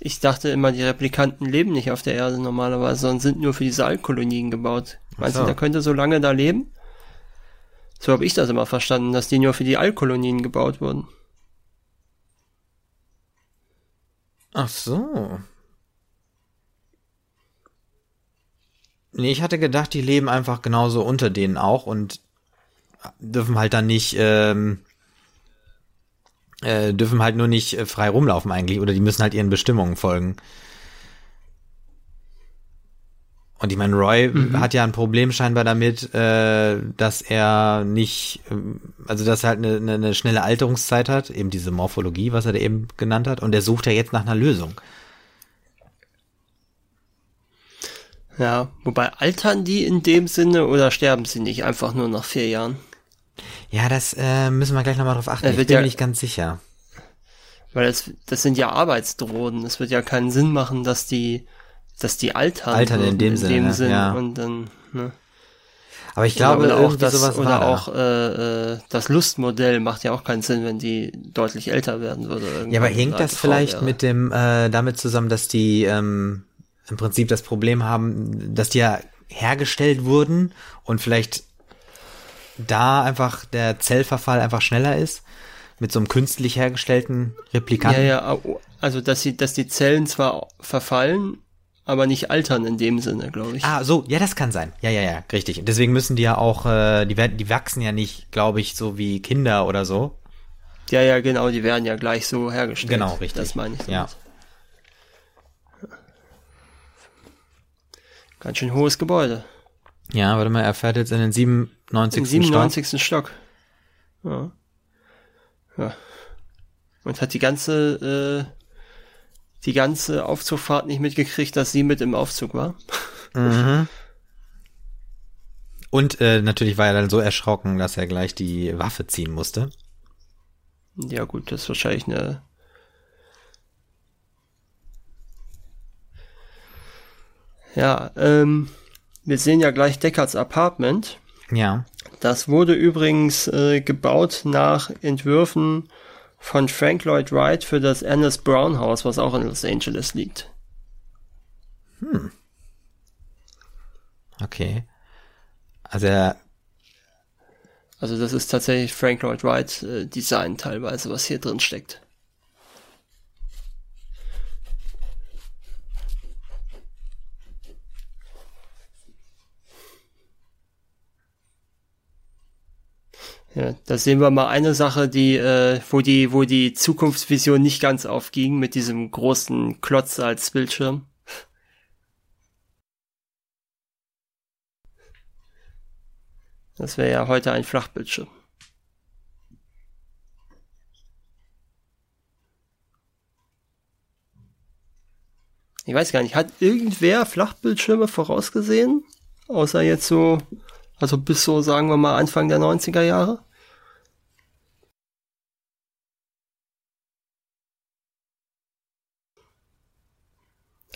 Ich dachte immer, die Replikanten leben nicht auf der Erde normalerweise, sondern sind nur für diese Altkolonien gebaut. Meinst du, der könnte so lange da leben? So habe ich das immer verstanden, dass die nur für die Altkolonien gebaut wurden. Ach so. Nee, ich hatte gedacht, die leben einfach genauso unter denen auch und dürfen halt dann nicht ähm, äh, dürfen halt nur nicht äh, frei rumlaufen eigentlich oder die müssen halt ihren Bestimmungen folgen. Und ich meine, Roy mhm. hat ja ein Problem scheinbar damit, äh, dass er nicht, äh, also dass er halt eine, eine, eine schnelle Alterungszeit hat, eben diese Morphologie, was er da eben genannt hat, und er sucht ja jetzt nach einer Lösung. Ja, wobei altern die in dem Sinne oder sterben sie nicht einfach nur nach vier Jahren? Ja, das äh, müssen wir gleich nochmal drauf achten. Ich bin ja, mir nicht ganz sicher. Weil das, das sind ja Arbeitsdrohnen. Es wird ja keinen Sinn machen, dass die, dass die altern. Altern in dem in Sinne. Dem Sinn. Ja. Und dann, ne? Aber ich glaube, oder auch das, sowas oder auch äh, äh, das Lustmodell macht ja auch keinen Sinn, wenn die deutlich älter werden würde. Ja, aber hängt das vielleicht wäre. mit dem äh, damit zusammen, dass die ähm, im Prinzip das Problem haben, dass die ja hergestellt wurden und vielleicht da einfach der Zellverfall einfach schneller ist mit so einem künstlich hergestellten Replikanten. Ja, ja, also dass sie, dass die Zellen zwar verfallen, aber nicht altern in dem Sinne, glaube ich. Ah, so, ja, das kann sein. Ja, ja, ja, richtig. Und deswegen müssen die ja auch, äh, die werden, die wachsen ja nicht, glaube ich, so wie Kinder oder so. Ja, ja, genau, die werden ja gleich so hergestellt. Genau, richtig. Das meine ich. Damit. Ja. Ganz schön hohes Gebäude. Ja, warte mal, er fährt jetzt in den 97. Im 97. Stock. Stock. Ja. Ja. Und hat die ganze, äh, die ganze Aufzugfahrt nicht mitgekriegt, dass sie mit im Aufzug war. Mhm. Und äh, natürlich war er dann so erschrocken, dass er gleich die Waffe ziehen musste. Ja gut, das ist wahrscheinlich eine Ja, ähm, wir sehen ja gleich Deckards Apartment. Ja. Das wurde übrigens äh, gebaut nach Entwürfen von Frank Lloyd Wright für das Ernest Brown House, was auch in Los Angeles liegt. Hm. Okay. Also er Also das ist tatsächlich Frank Lloyd Wright äh, Design teilweise, was hier drin steckt. Ja, da sehen wir mal eine Sache, die, äh, wo die, wo die Zukunftsvision nicht ganz aufging mit diesem großen Klotz als Bildschirm. Das wäre ja heute ein Flachbildschirm. Ich weiß gar nicht, hat irgendwer Flachbildschirme vorausgesehen? Außer jetzt so also bis so, sagen wir mal, Anfang der 90er Jahre.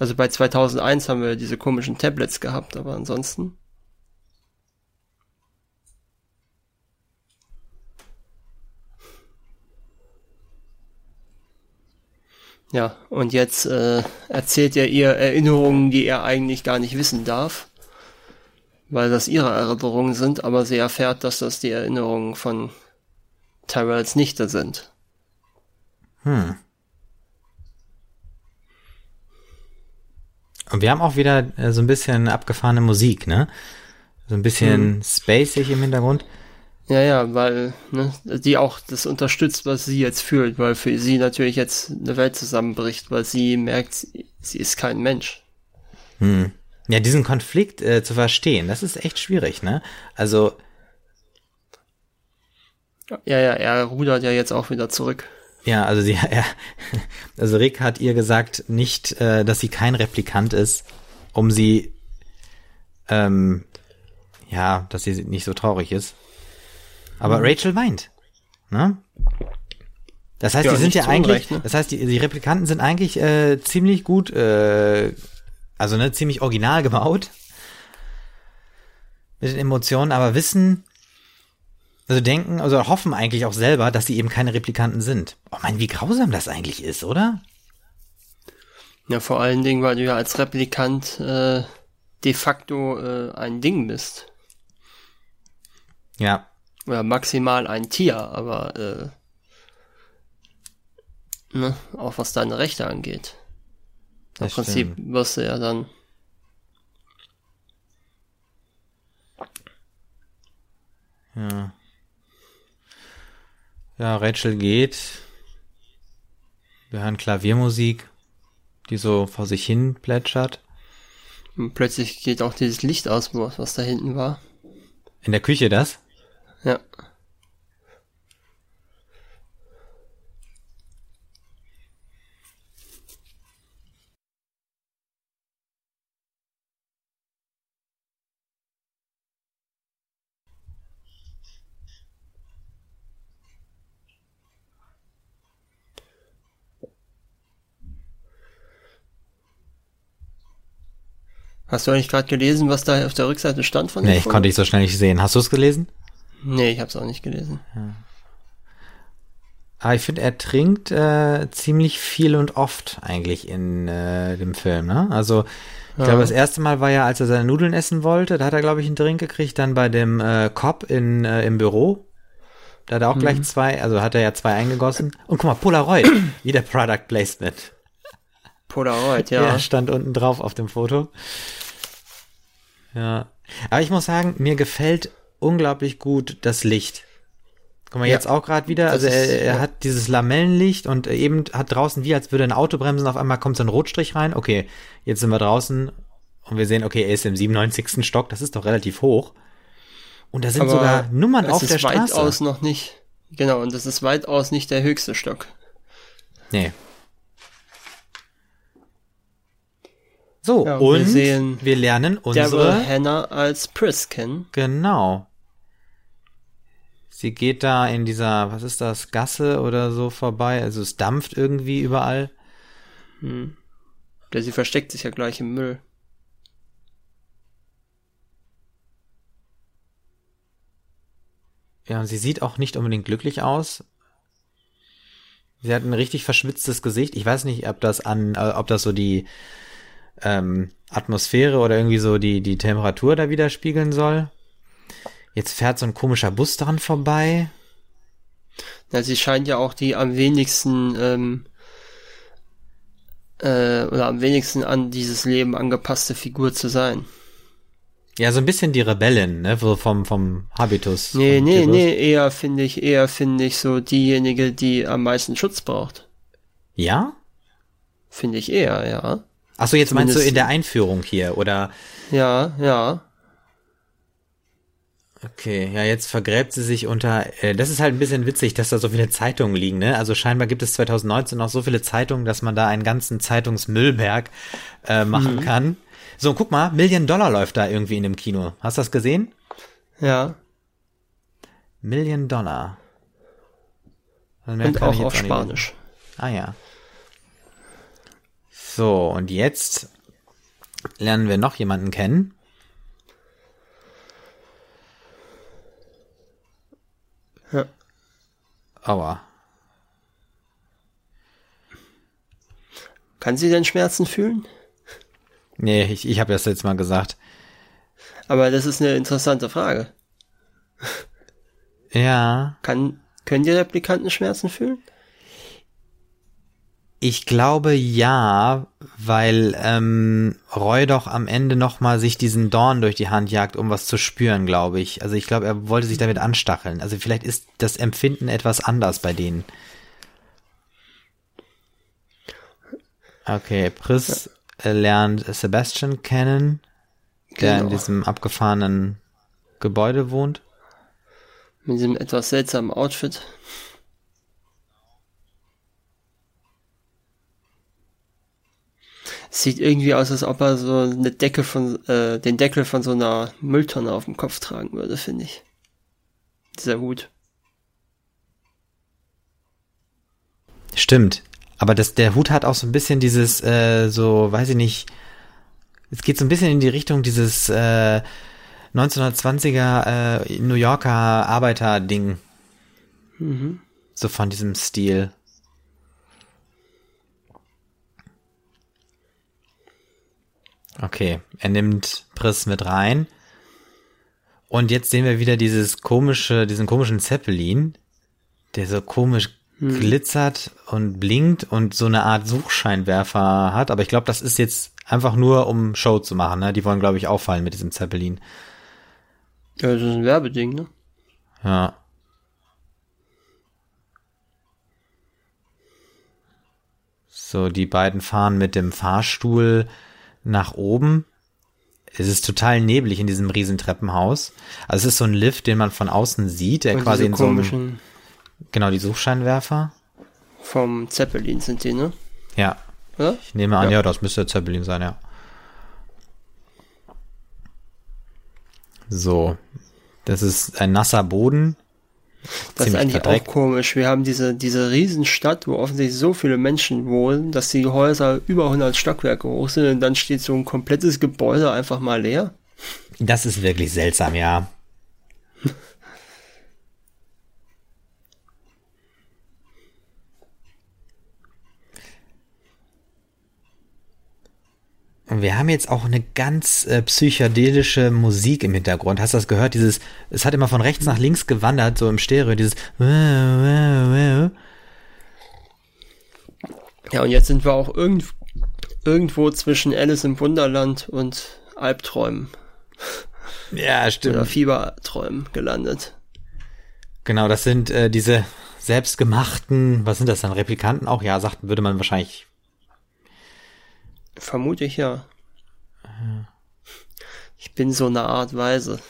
Also bei 2001 haben wir diese komischen Tablets gehabt, aber ansonsten. Ja, und jetzt äh, erzählt er ihr Erinnerungen, die er eigentlich gar nicht wissen darf weil das ihre Erinnerungen sind, aber sie erfährt, dass das die Erinnerungen von Tyrells Nichte sind. Hm. Und wir haben auch wieder äh, so ein bisschen abgefahrene Musik, ne? So ein bisschen hm. spacig im Hintergrund. Ja, ja, weil ne, die auch das unterstützt, was sie jetzt fühlt, weil für sie natürlich jetzt eine Welt zusammenbricht, weil sie merkt, sie ist kein Mensch. Hm. Ja, diesen Konflikt äh, zu verstehen, das ist echt schwierig, ne? Also. Ja, ja, er rudert ja jetzt auch wieder zurück. Ja, also sie, er, also Rick hat ihr gesagt, nicht, äh, dass sie kein Replikant ist, um sie, ähm, ja, dass sie nicht so traurig ist. Aber mhm. Rachel weint, ne? Das heißt, ja, die sind ja eigentlich, Unrecht, ne? das heißt, die, die Replikanten sind eigentlich äh, ziemlich gut äh, also ne, ziemlich original gebaut. Mit den Emotionen, aber wissen, also denken, also hoffen eigentlich auch selber, dass sie eben keine Replikanten sind. Oh mein, wie grausam das eigentlich ist, oder? Ja, vor allen Dingen, weil du ja als Replikant äh, de facto äh, ein Ding bist. Ja. Oder maximal ein Tier, aber äh, ne, auch was deine Rechte angeht. Im Prinzip stimmt. wirst du ja dann. Ja. Ja, Rachel geht. Wir hören Klaviermusik, die so vor sich hin plätschert. Und plötzlich geht auch dieses Licht aus, was da hinten war. In der Küche das? Ja. Hast du eigentlich gerade gelesen, was da auf der Rückseite stand von Nee, ich konnte ich so schnell nicht sehen. Hast du es gelesen? Nee, ich habe es auch nicht gelesen. Ja. Aber ich finde, er trinkt äh, ziemlich viel und oft eigentlich in äh, dem Film. Ne? Also ich ja. glaube, das erste Mal war ja, als er seine Nudeln essen wollte. Da hat er, glaube ich, einen Drink gekriegt. Dann bei dem äh, Cop in, äh, im Büro. Da hat er auch mhm. gleich zwei, also hat er ja zwei eingegossen. Und guck mal, Polaroid, wieder Product Placement. Polaroid, ja. Ja, stand unten drauf auf dem Foto. Ja. Aber ich muss sagen, mir gefällt unglaublich gut das Licht. Guck mal, ja. jetzt auch gerade wieder, also er, er ja. hat dieses Lamellenlicht und eben hat draußen wie, als würde ein Auto bremsen, auf einmal kommt so ein Rotstrich rein. Okay, jetzt sind wir draußen und wir sehen, okay, er ist im 97. Stock, das ist doch relativ hoch. Und da sind Aber sogar Nummern auf der Straße. Das ist weitaus noch nicht, genau, und das ist weitaus nicht der höchste Stock. Nee, So, ja, und wir, sehen wir lernen unsere Daryl Hannah als Pris kennen. Genau. Sie geht da in dieser, was ist das, Gasse oder so vorbei. Also es dampft irgendwie überall. Hm. Der sie versteckt sich ja gleich im Müll. Ja, und sie sieht auch nicht unbedingt glücklich aus. Sie hat ein richtig verschwitztes Gesicht. Ich weiß nicht, ob das an, äh, ob das so die ähm, Atmosphäre oder irgendwie so die, die Temperatur da widerspiegeln soll. Jetzt fährt so ein komischer Bus dran vorbei. Na, sie scheint ja auch die am wenigsten ähm, äh, oder am wenigsten an dieses Leben angepasste Figur zu sein. Ja, so ein bisschen die Rebellin, ne, vom, vom Habitus. Nee, vom nee, Typus. nee, eher finde ich, eher finde ich so diejenige, die am meisten Schutz braucht. Ja? Finde ich eher, ja. Ach so, jetzt meinst du Zumindest- in der Einführung hier, oder? Ja, ja. Okay, ja, jetzt vergräbt sie sich unter, äh, das ist halt ein bisschen witzig, dass da so viele Zeitungen liegen, ne? Also scheinbar gibt es 2019 noch so viele Zeitungen, dass man da einen ganzen Zeitungsmüllberg äh, machen kann. So, guck mal, Million Dollar läuft da irgendwie in dem Kino. Hast du das gesehen? Ja. Million Dollar. Und auch auf Spanisch. Ah ja. So, und jetzt lernen wir noch jemanden kennen. Ja. Aua. Kann sie denn Schmerzen fühlen? Nee, ich, ich habe das jetzt mal gesagt. Aber das ist eine interessante Frage. Ja, Kann, können die Replikanten Schmerzen fühlen? Ich glaube ja, weil ähm, Roy doch am Ende noch mal sich diesen Dorn durch die Hand jagt, um was zu spüren, glaube ich. Also ich glaube, er wollte sich damit anstacheln. Also vielleicht ist das Empfinden etwas anders bei denen. Okay, Pris äh, lernt Sebastian kennen, der in Genau. diesem abgefahrenen Gebäude wohnt. Mit diesem etwas seltsamen Outfit. Sieht irgendwie aus, als ob er so eine Decke von, äh, den Deckel von so einer Mülltonne auf dem Kopf tragen würde, finde ich. Dieser Hut. Stimmt. Aber das, der Hut hat auch so ein bisschen dieses, äh, so, weiß ich nicht, es geht so ein bisschen in die Richtung dieses äh, 1920er äh, New Yorker Arbeiter-Ding. So von diesem Stil. Okay, er nimmt Pris mit rein. Und jetzt sehen wir wieder dieses komische, diesen komischen Zeppelin, der so komisch glitzert und blinkt und so eine Art Suchscheinwerfer hat. Aber ich glaube, das ist jetzt einfach nur, um Show zu machen. Ne? Die wollen, glaube ich, auffallen mit diesem Zeppelin. Ja, das ist ein Werbeding, ne? Ja. So, die beiden fahren mit dem Fahrstuhl nach oben. Es ist total neblig in diesem Riesentreppenhaus. Also es ist so ein Lift, den man von außen sieht, der Und quasi in so einem, genau, die Suchscheinwerfer. vom Zeppelin sind die, ne? Ja, Oder? ich nehme an, ja, Ja. das müsste Zeppelin sein, ja. So, das ist ein nasser Boden. Das ist eigentlich verdreckt. auch komisch. Wir haben diese, diese Riesenstadt, wo offensichtlich so viele Menschen wohnen, dass die Häuser über 100 Stockwerke hoch sind und dann steht so ein komplettes Gebäude einfach mal leer. Das ist wirklich seltsam, ja. Wir haben jetzt auch eine ganz äh, psychedelische Musik im Hintergrund. Hast du das gehört? Dieses, es hat immer von rechts nach links gewandert, so im Stereo, dieses Ja, und jetzt sind wir auch irgend, irgendwo zwischen Alice im Wunderland und Albträumen Ja, oder stimmt. Fieberträumen gelandet. Genau, das sind äh, diese selbstgemachten, was sind das dann, Replikanten auch? Ja, sagten, würde man wahrscheinlich Vermute ich ja. Ich bin so eine Art Weise.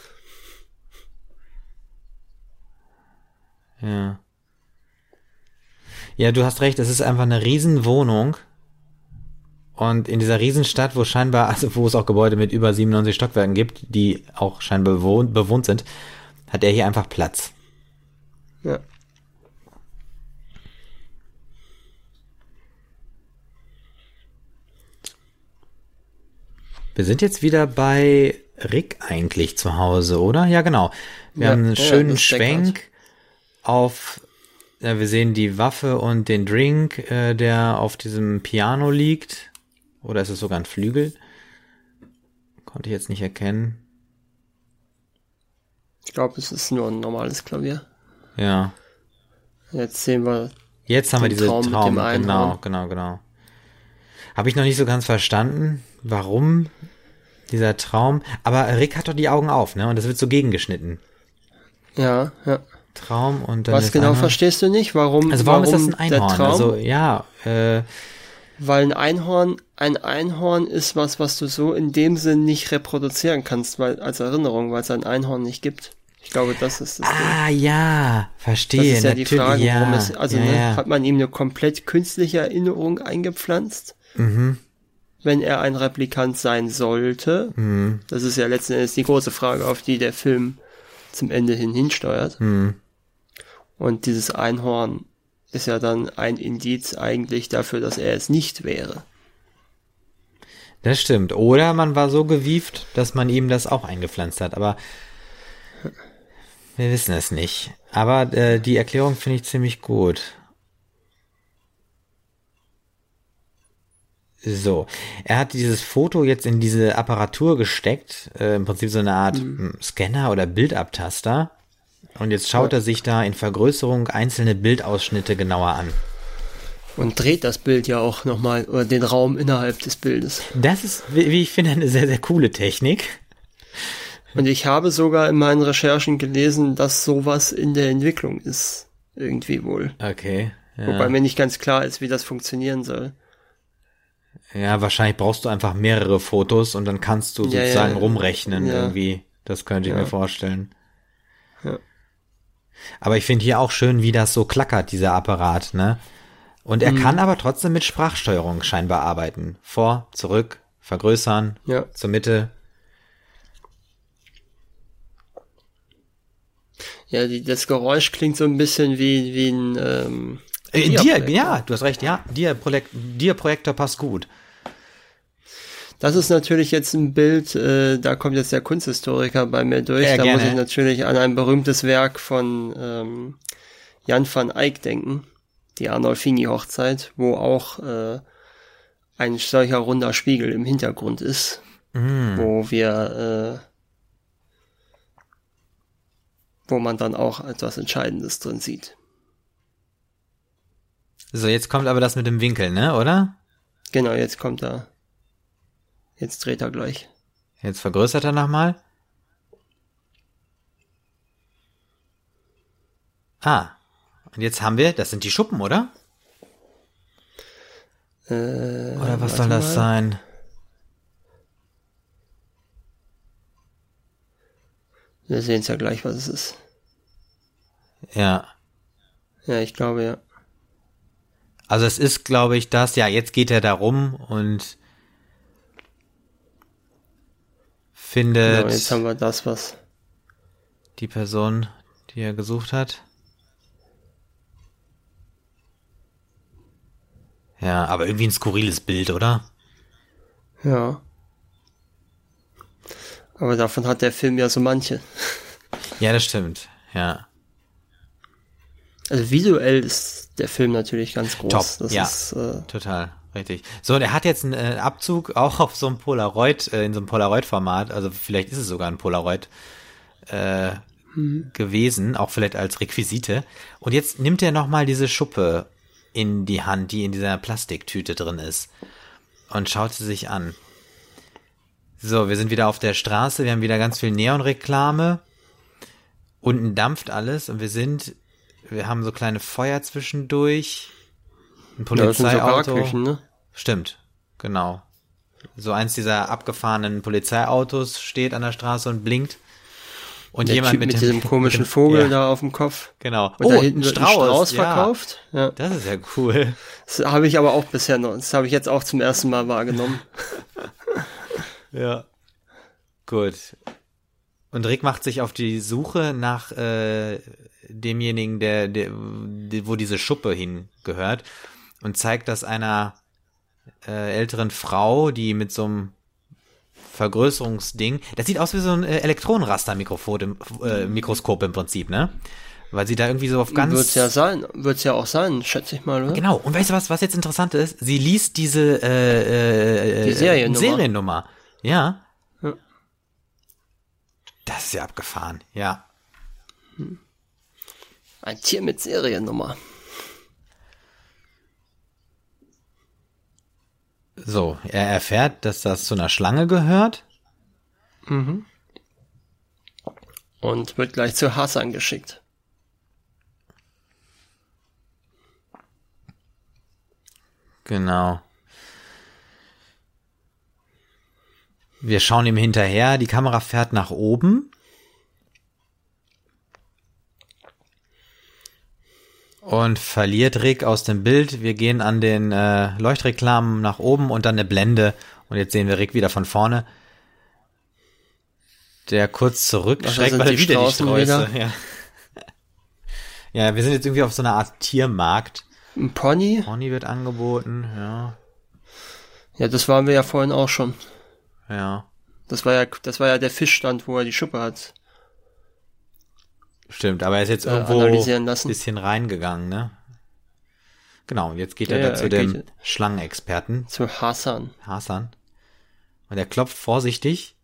Ja. Ja, du hast recht, es ist einfach eine Riesenwohnung. Und in dieser Riesenstadt, wo scheinbar, also wo es auch Gebäude mit über 97 Stockwerken gibt, die auch scheinbar bewohnt, bewohnt sind, hat er hier einfach Platz. Ja. Wir sind jetzt wieder bei Rick eigentlich zu Hause, oder? Ja, genau. Wir Ja, haben einen schönen. Schwenk auf, ja, wir sehen die Waffe und den Drink, äh, der auf diesem Piano liegt. Oder ist es sogar ein Flügel? Konnte ich jetzt nicht erkennen. Ich glaube, es ist nur ein normales Klavier. Ja. Jetzt sehen wir. Jetzt haben wir diese Traum, Traum genau, genau, genau. Habe ich noch nicht so ganz verstanden, warum dieser Traum. Aber Rick hat doch die Augen auf, ne? Und das wird so gegengeschnitten. Ja, ja. Traum und dann. Was genau Einhorn. verstehst du nicht? Warum? Also warum, warum ist das ein Einhorn? Also ja. Äh, Weil ein Einhorn, ein Einhorn ist was, was du so in dem Sinn nicht reproduzieren kannst, weil als Erinnerung, weil es ein Einhorn nicht gibt. Ich glaube, das ist das. Ah Ding. ja, verstehe. Das ist ja die Frage, ja, warum es, also ja, ne, ja. hat man ihm eine komplett künstliche Erinnerung eingepflanzt? Mhm. Wenn er ein Replikant sein sollte, mhm. das ist ja letzten Endes die große Frage, auf die der Film zum Ende hin hinsteuert. Mhm. Und dieses Einhorn ist ja dann ein Indiz eigentlich dafür, dass er es nicht wäre. Das stimmt. Oder man war so gewieft, dass man ihm das auch eingepflanzt hat. Aber wir wissen es nicht. Aber äh, die Erklärung finde ich ziemlich gut. So, er hat dieses Foto jetzt in diese Apparatur gesteckt, äh, im Prinzip so eine Art mhm. Scanner oder Bildabtaster. Und jetzt schaut ja. er sich da in Vergrößerung einzelne Bildausschnitte genauer an. Und dreht das Bild ja auch nochmal, oder den Raum innerhalb des Bildes. Das ist, wie ich finde, eine sehr, sehr coole Technik. Und ich habe sogar in meinen Recherchen gelesen, dass sowas in der Entwicklung ist. Irgendwie wohl. Okay. Ja. Wobei mir nicht ganz klar ist, wie das funktionieren soll. Ja, wahrscheinlich brauchst du einfach mehrere Fotos und dann kannst du sozusagen ja, ja, rumrechnen irgendwie. Das könnte ich mir vorstellen. Ja. Aber ich finde hier auch schön, wie das so klackert, dieser Apparat, ne? Und er mhm. kann aber trotzdem mit Sprachsteuerung scheinbar arbeiten. Vor, zurück, vergrößern, ja. zur Mitte. Ja, die, das Geräusch klingt so ein bisschen wie, wie ein ähm, äh, Dia, ja, du hast recht, ja. Dia-Projektor passt gut. Das ist natürlich jetzt ein Bild, äh, da kommt jetzt der Kunsthistoriker bei mir durch. Ja, da gerne. muss ich natürlich an ein berühmtes Werk von ähm, Jan van Eyck denken, die Arnolfini-Hochzeit, wo auch äh, ein solcher runder Spiegel im Hintergrund ist, mm. wo wir, äh, wo man dann auch etwas Entscheidendes drin sieht. So, jetzt kommt aber das mit dem Winkel, ne, oder? Genau, jetzt kommt er. Jetzt dreht er gleich. Jetzt vergrößert er nochmal. Ah. Und jetzt haben wir, das sind die Schuppen, oder? Äh, oder was soll das mal. sein? Wir sehen es ja gleich, was es ist. Ja. Ja, ich glaube, ja. Also es ist, glaube ich, das, ja, jetzt geht er da rum und findet. Genau, jetzt haben wir das, was. Die Person, die er gesucht hat. Ja, aber irgendwie ein skurriles Bild, oder? Ja. Aber davon hat der Film ja so manche. Ja, das stimmt, ja. Also visuell ist der Film natürlich ganz groß. Top, das ja, ist, äh, total. Richtig. So, der hat jetzt einen äh, Abzug auch auf so einem Polaroid, äh, in so einem Polaroid-Format, also vielleicht ist es sogar ein Polaroid äh, mhm. gewesen, auch vielleicht als Requisite. Und jetzt nimmt er nochmal diese Schuppe in die Hand, die in dieser Plastiktüte drin ist und schaut sie sich an. So, wir sind wieder auf der Straße, wir haben wieder ganz viel Neonreklame. Unten dampft alles und wir sind wir haben so kleine Feuer zwischendurch. Ein Polizeiauto. Ja, so ne? Stimmt, genau. So eins dieser abgefahrenen Polizeiautos steht an der Straße und blinkt. Und der jemand typ mit, mit diesem komischen Vogel ja. da auf dem Kopf. Genau. Und oh, da hinten Strauß, ein Strauß ja. verkauft. Ja. Das ist ja cool. Das habe ich aber auch bisher noch. Das habe ich jetzt auch zum ersten Mal wahrgenommen. ja. Gut. Und Rick macht sich auf die Suche nach äh, demjenigen, der, der, wo diese Schuppe hingehört und zeigt das einer äh, älteren Frau, die mit so einem Vergrößerungsding, das sieht aus wie so ein äh, Elektronenraster-Mikroskop im, äh, Mikroskop im Prinzip, ne? Weil sie da irgendwie so auf ganz. Wird's ja sein, wird's ja auch sein, schätze ich mal, oder? Genau. Und weißt du was, was jetzt interessant ist? Sie liest diese äh, äh, Die Seriennummer. Seriennummer. Ja. ja. Das ist ja abgefahren, ja. Hm. Ein Tier mit Seriennummer. So, er erfährt, dass das zu einer Schlange gehört. Mhm. Und wird gleich zu Hassan geschickt. Genau. Wir schauen ihm hinterher, die Kamera fährt nach oben. Und verliert Rick aus dem Bild. Wir gehen an den äh, Leuchtreklamen nach oben und dann eine Blende. Und jetzt sehen wir Rick wieder von vorne. Der kurz zurückschreckt, weil er wieder die Sträuße. Ja. ja, wir sind jetzt irgendwie auf so einer Art Tiermarkt. Ein Pony? Pony wird angeboten, ja. Ja, das waren wir ja vorhin auch schon. Ja. Das war ja, das war ja der Fischstand, wo er die Schuppe hat. Stimmt, aber er ist jetzt äh, irgendwo ein bisschen reingegangen, ne? Genau, jetzt geht er ja, da zu dem Schlangenexperten. Zu Hassan. Hassan. Und er klopft vorsichtig.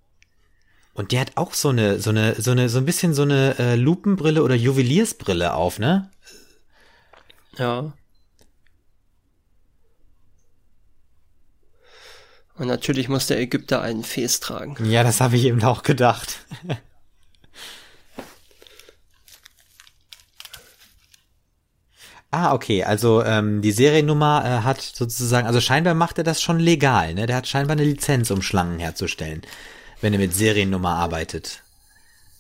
Und der hat auch so eine, so eine, so eine, so ein bisschen so eine äh, Lupenbrille oder Juweliersbrille auf, ne? Ja. Und natürlich muss der Ägypter einen Fes tragen. Ja, das habe ich eben auch gedacht. ah, okay. Also ähm, die Seriennummer äh, hat sozusagen, also scheinbar macht er das schon legal, ne? Der hat scheinbar eine Lizenz, um Schlangen herzustellen, wenn er mit Seriennummer arbeitet.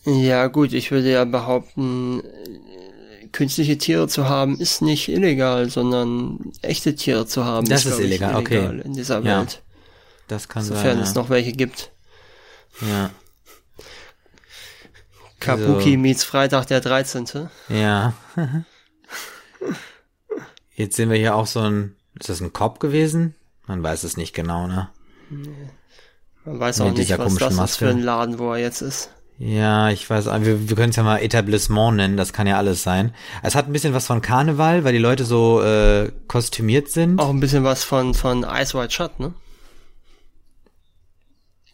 Ja, gut, ich würde ja behaupten, künstliche Tiere zu haben ist nicht illegal, sondern echte Tiere zu haben das ist, ist illegal, illegal okay. in dieser Welt. Ja. Das kann Sofern sein. Sofern es noch welche gibt. Ja. Kabuki also, meets Freitag der 13. Ja. Jetzt sehen wir hier auch so ein, ist das ein Kopf gewesen? Man weiß es nicht genau, ne? Nee. Man weiß auch Mit nicht, was das Maske. ist für ein Laden, wo er jetzt ist. Ja, ich weiß, wir, wir können es ja mal Etablissement nennen, das kann ja alles sein. Es hat ein bisschen was von Karneval, weil die Leute so äh, kostümiert sind. Auch ein bisschen was von, von Ice White Shut, ne?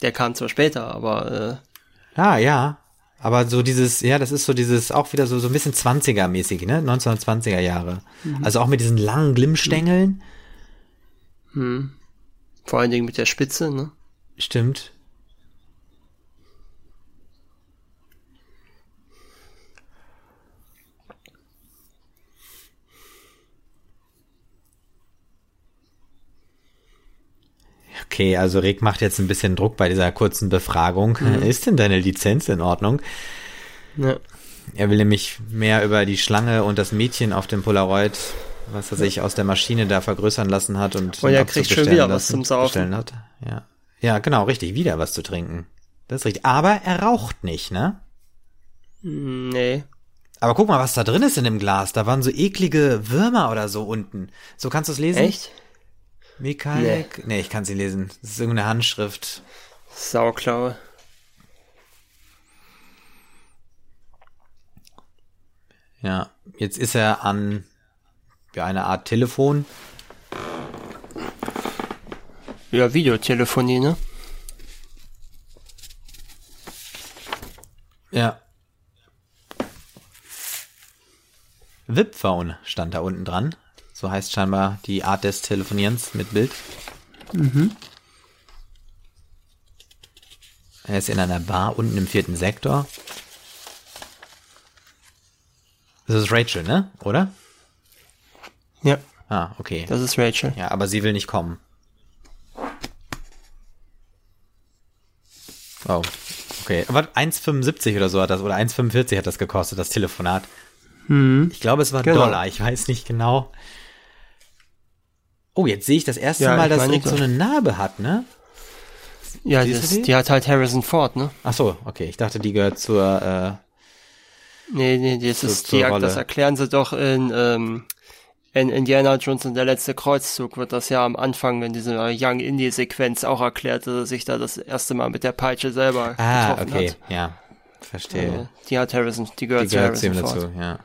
Der kam zwar später, aber äh, Ah, ja. Aber so dieses, ja, das ist so dieses, auch wieder so, so ein bisschen 20er-mäßig, ne? 1920er Jahre. Mhm. Also auch mit diesen langen Glimmstängeln. Mhm. Vor allen Dingen mit der Spitze, ne? Stimmt. Okay, also Rick macht jetzt ein bisschen Druck bei dieser kurzen Befragung. Mhm. Ist denn deine Lizenz in Ordnung? Ja. Er will nämlich mehr über die Schlange und das Mädchen auf dem Polaroid, was er sich aus der Maschine da vergrößern lassen hat und, und er kriegt schon wieder was zum Saufen. Hat. Ja. ja, genau, richtig, wieder was zu trinken. Das ist richtig. Aber er raucht nicht, ne? Nee. Aber guck mal, was da drin ist in dem Glas. Da waren so eklige Würmer oder so unten. So kannst du es lesen? Echt? Mikaik? Nee. nee, ich kann sie lesen. Das ist irgendeine Handschrift. Sauklaue. Ja, jetzt ist er an ja, eine Art Telefon. Ja, Videotelefonie, ne? Ja. VIP-Phone stand da unten dran. So heißt scheinbar die Art des Telefonierens mit Bild. Mhm. Er ist in einer Bar unten im vierten Sektor. Das ist Rachel, ne? Oder? Ja. Ah, okay. Das ist Rachel. Ja, aber sie will nicht kommen. Oh, okay. Aber 1,75 oder so hat das, oder 1,45 hat das gekostet, das Telefonat. Hm. Ich glaube, es war genau. Dollar, ich weiß nicht genau. Oh, jetzt sehe ich das erste ja, Mal, dass Rick so eine Narbe hat, ne? Ja, die? die? hat halt Harrison Ford, ne? Ach so, okay. Ich dachte, die gehört zur. Äh, nee, nee, das zur, ist die, das erklären sie doch in, ähm, in Indiana Jones und der letzte Kreuzzug wird das ja am Anfang in dieser Young Indie Sequenz auch erklärt, dass er sich da das erste Mal mit der Peitsche selber ah, getroffen okay, hat. ja, verstehe. Also, die hat Harrison, die gehört, die zu gehört Harrison Ford. Dazu, ja.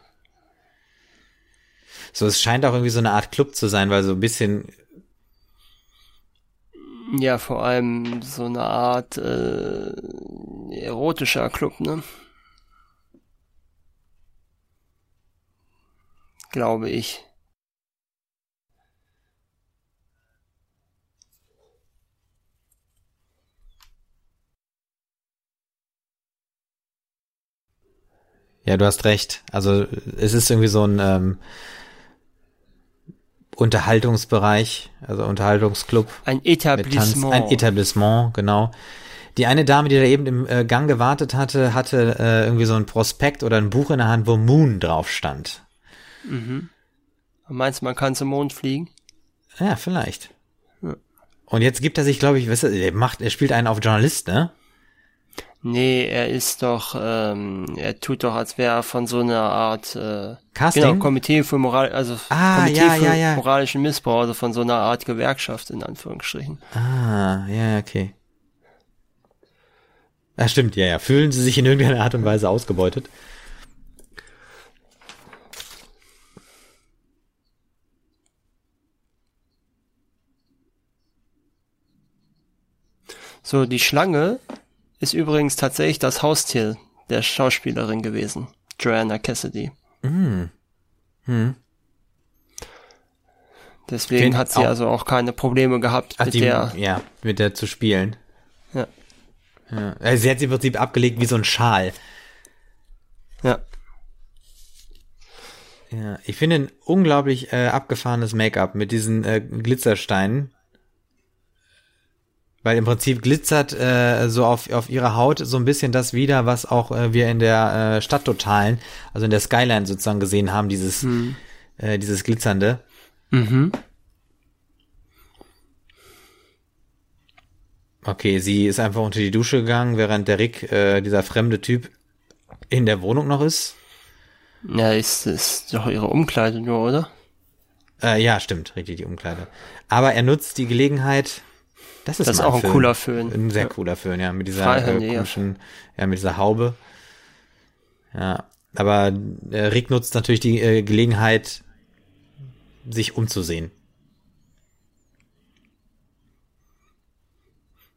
So, es scheint auch irgendwie so eine Art Club zu sein, weil so ein bisschen. Ja, vor allem so eine Art äh, erotischer Club, ne? glaube ich. Ja, du hast recht. Also es ist irgendwie so ein ähm, Unterhaltungsbereich, also Unterhaltungsclub. Ein Etablissement. Ein Etablissement, genau. Die eine Dame, die da eben im äh, Gang gewartet hatte, hatte äh, irgendwie so ein Prospekt oder ein Buch in der Hand, wo Moon drauf stand. Mhm. Meinst du, man kann zum Mond fliegen? Ja, vielleicht. Ja. Und jetzt gibt er sich, glaube ich, weißt du, er macht, er spielt einen auf Journalist, ne? Nee, er ist doch, ähm, er tut doch, als wäre er von so einer Art äh, Casting? Genau, Komitee für Moral, also ah, Komitee ja, für ja, ja. moralischen Missbrauch, also von so einer Art Gewerkschaft in Anführungsstrichen. Ah, ja, okay. Ja, stimmt, ja, ja. Fühlen sie sich in irgendeiner Art und Weise ausgebeutet? So, die Schlange ist übrigens tatsächlich das Haustier der Schauspielerin gewesen, Joanna Cassidy. Mm. Hm. Deswegen Den hat sie auch, also auch keine Probleme gehabt mit die, der. Ja, mit der zu spielen. Ja. ja. Also sie hat sie im Prinzip abgelegt wie so ein Schal. Ja. Ja, ich finde ein unglaublich äh, abgefahrenes Make-up mit diesen äh, Glitzersteinen. Weil im Prinzip glitzert äh, so auf, auf ihrer Haut so ein bisschen das wieder, was auch äh, wir in der äh, Stadttotalen, also in der Skyline sozusagen gesehen haben, dieses, mhm. äh, dieses Glitzernde. Mhm. Okay, sie ist einfach unter die Dusche gegangen, während der Rick, äh, dieser fremde Typ, in der Wohnung noch ist. Ja, ist, ist doch ihre Umkleide nur, oder? Äh, ja, stimmt, richtig, die Umkleide. Aber er nutzt die Gelegenheit, das ist, das ist auch ein Föhn. cooler Föhn. Ein sehr ja. cooler Föhn, ja, mit dieser äh, komischen, ja, mit dieser Haube. Ja, aber äh, Rick nutzt natürlich die äh, Gelegenheit, sich umzusehen.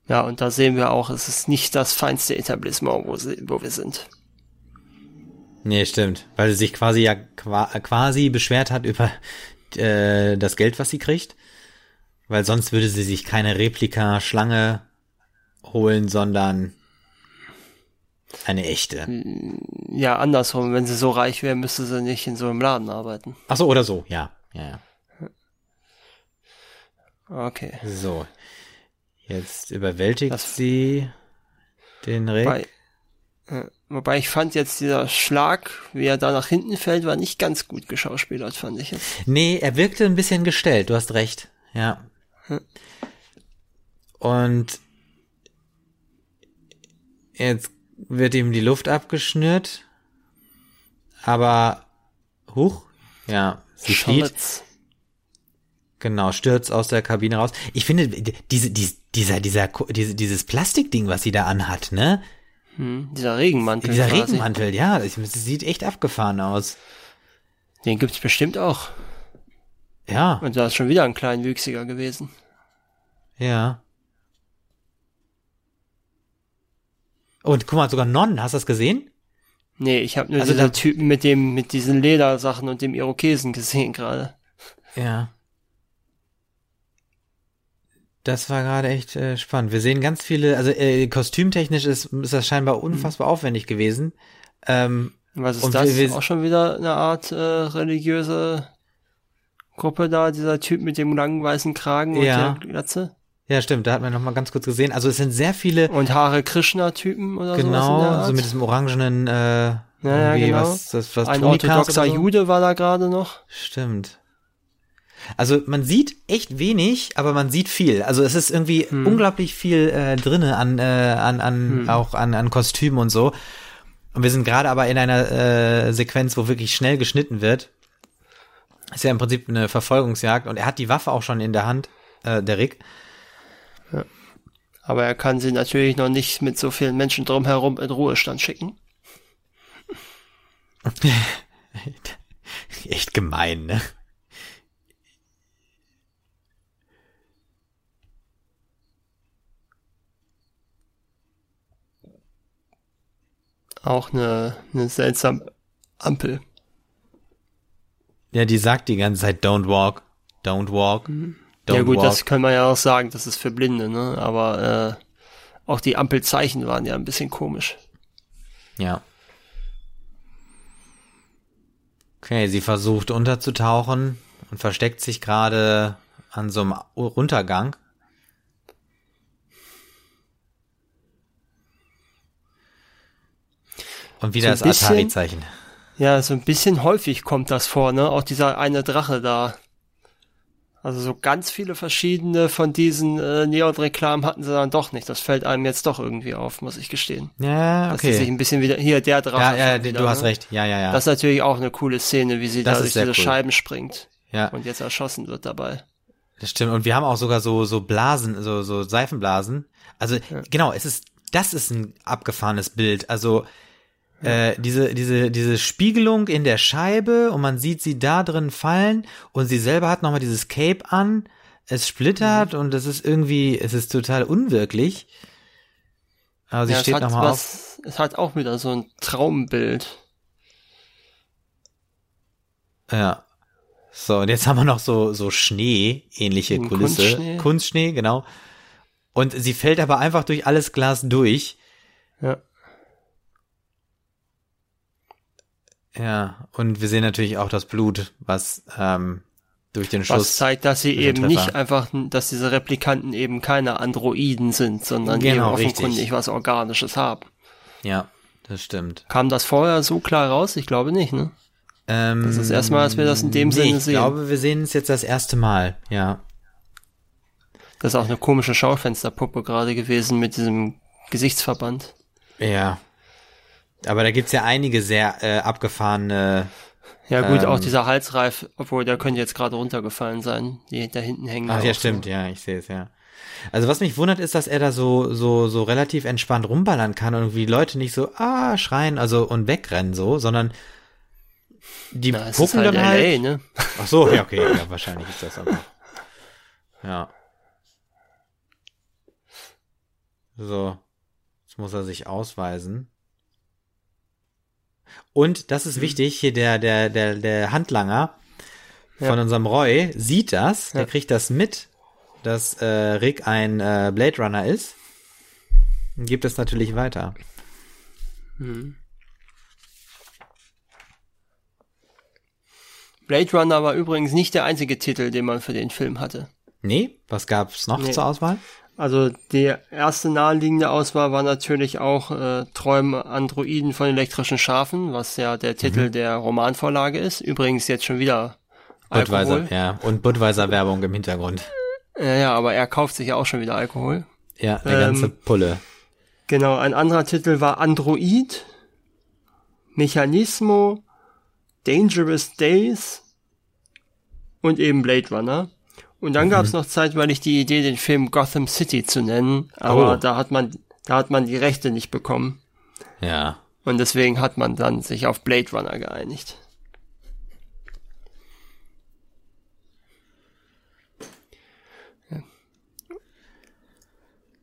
Ja, und da sehen wir auch, es ist nicht das feinste Etablissement, wo, sie, wo wir sind. Nee, stimmt. Weil sie sich quasi ja quasi beschwert hat über äh, das Geld, was sie kriegt. Weil sonst würde sie sich keine Replika-Schlange holen, sondern eine echte. Ja, andersrum. Wenn sie so reich wäre, müsste sie nicht in so einem Laden arbeiten. Ach so, oder so, ja. Ja. Okay. So. Jetzt überwältigt das sie den Rick. Wobei, äh, wobei ich fand jetzt dieser Schlag, wie er da nach hinten fällt, war nicht ganz gut geschauspielert, fand ich jetzt. Nee, er wirkte ein bisschen gestellt, du hast recht. Ja. Und jetzt wird ihm die Luft abgeschnürt. Aber, huch, ja, sie flieht. Genau, stürzt aus der Kabine raus. Ich finde, diese, diese, dieser, dieser, diese, dieses Plastikding, was sie da anhat, ne? Hm, dieser Regenmantel. Dieser quasi. Regenmantel, ja, das, das sieht echt abgefahren aus. Den gibt's bestimmt auch. Ja. Und da ist schon wieder ein kleinwüchsiger gewesen. Ja. Und guck mal, sogar Non, hast du das gesehen? Nee, ich habe nur also diesen Typen mit dem, mit diesen Ledersachen und dem Irokesen gesehen gerade. Ja. Das war gerade echt äh, spannend. Wir sehen ganz viele, also äh, kostümtechnisch ist, ist das scheinbar unfassbar mhm. aufwendig gewesen. Ähm, Was ist das? Wir, wir, auch schon wieder eine Art äh, religiöse Gruppe da, dieser Typ mit dem langen weißen Kragen ja. und der Glatze? Ja, stimmt, da hat man noch mal ganz kurz gesehen. Also es sind sehr viele und Hare Krishna Typen oder so. Genau, so mit diesem orangenen äh, ja, ja, genau. was, das, was Ein orthodoxer so. Jude war da gerade noch. Stimmt. Also man sieht echt wenig, aber man sieht viel. Also es ist irgendwie hm. unglaublich viel äh, drinne an äh, an an hm. auch an an Kostümen und so. Und wir sind gerade aber in einer äh, Sequenz, wo wirklich schnell geschnitten wird. Ist ja im Prinzip eine Verfolgungsjagd und er hat die Waffe auch schon in der Hand, äh, der Rick. Ja. Aber er kann sie natürlich noch nicht mit so vielen Menschen drumherum in Ruhestand schicken. Echt gemein, ne? Auch eine, eine seltsame Ampel. Ja, die sagt die ganze Zeit, don't walk, don't walk. Mhm. Don't ja gut, walk. das können wir ja auch sagen, das ist für Blinde, ne? Aber äh, auch die Ampelzeichen waren ja ein bisschen komisch. Ja. Okay, sie versucht unterzutauchen und versteckt sich gerade an so einem Untergang. Und wieder so das Atari-Zeichen. Ja, so ein bisschen häufig kommt das vor, ne? Auch dieser eine Drache da. Also so ganz viele verschiedene von diesen äh, Neon-Reklamen hatten sie dann doch nicht. Das fällt einem jetzt doch irgendwie auf, muss ich gestehen. Ja, okay. Dass sich ein bisschen wieder, hier, der Drache. Ja, ja, wieder, du hast ne? recht. Ja, ja, ja. Das ist natürlich auch eine coole Szene, wie sie das da durch diese cool. Scheiben springt. Ja. Und jetzt erschossen wird dabei. Das stimmt. Und wir haben auch sogar so, so Blasen, so, so Seifenblasen. Also, ja. genau, es ist, das ist ein abgefahrenes Bild. Also, äh, diese, diese, diese Spiegelung in der Scheibe und man sieht sie da drin fallen und sie selber hat nochmal dieses Cape an, es splittert mhm. und es ist irgendwie, es ist total unwirklich. Aber sie ja, steht nochmal auf. Es hat auch wieder so ein Traumbild. Ja. So, und jetzt haben wir noch so, so Schnee, ähnliche Kulisse. Kunstschnee. Kunstschnee, genau. Und sie fällt aber einfach durch alles Glas durch. Ja. Ja, und wir sehen natürlich auch das Blut, was ähm, durch den Schuss. Was zeigt, dass sie eben nicht einfach, dass diese Replikanten eben keine Androiden sind, sondern genau, eben offenkundig richtig. was Organisches haben. Ja, das stimmt. Kam das vorher so klar raus? Ich glaube nicht, ne? Ähm, das ist das erste Mal, dass wir das in dem nee, Sinne sehen. Ich glaube, wir sehen es jetzt das erste Mal, ja. Das ist auch eine komische Schaufensterpuppe gerade gewesen mit diesem Gesichtsverband. Ja, aber da gibt's ja einige sehr äh, abgefahrene. Ja gut, ähm, auch dieser Halsreif, obwohl der könnte jetzt gerade runtergefallen sein, die da hinten hängen. Ach ja, stimmt, so. ja, ich sehe es, ja. Also was mich wundert ist, dass er da so so so relativ entspannt rumballern kann und irgendwie Leute nicht so ah schreien also und wegrennen so, sondern die Na, gucken halt dann LA, halt. Ne? Ach so, ja okay, ja, wahrscheinlich ist das aber. Ja. So, jetzt muss er sich ausweisen. Und das ist mhm. wichtig, hier der, der, der, der Handlanger von ja. unserem Roy sieht das, der kriegt das mit, dass äh, Rick ein äh, Blade Runner ist und gibt es natürlich weiter. Mhm. Blade Runner war übrigens nicht der einzige Titel, den man für den Film hatte. Nee, was gab's noch nee. zur Auswahl? Also die erste naheliegende Auswahl war natürlich auch äh, Träume Androiden von elektrischen Schafen, was ja der Titel mhm. der Romanvorlage ist. Übrigens jetzt schon wieder Budweiser, Alkohol. ja. Und Budweiser Werbung im Hintergrund. Ja, ja, aber er kauft sich ja auch schon wieder Alkohol. Ja, eine ähm, ganze Pulle. Genau, ein anderer Titel war Android, Mechanismo, Dangerous Days und eben Blade Runner. Und dann mhm. gab es noch zeitweilig die Idee, den Film Gotham City zu nennen, aber oh. da hat man, da hat man die Rechte nicht bekommen. Ja. Und deswegen hat man dann sich auf Blade Runner geeinigt.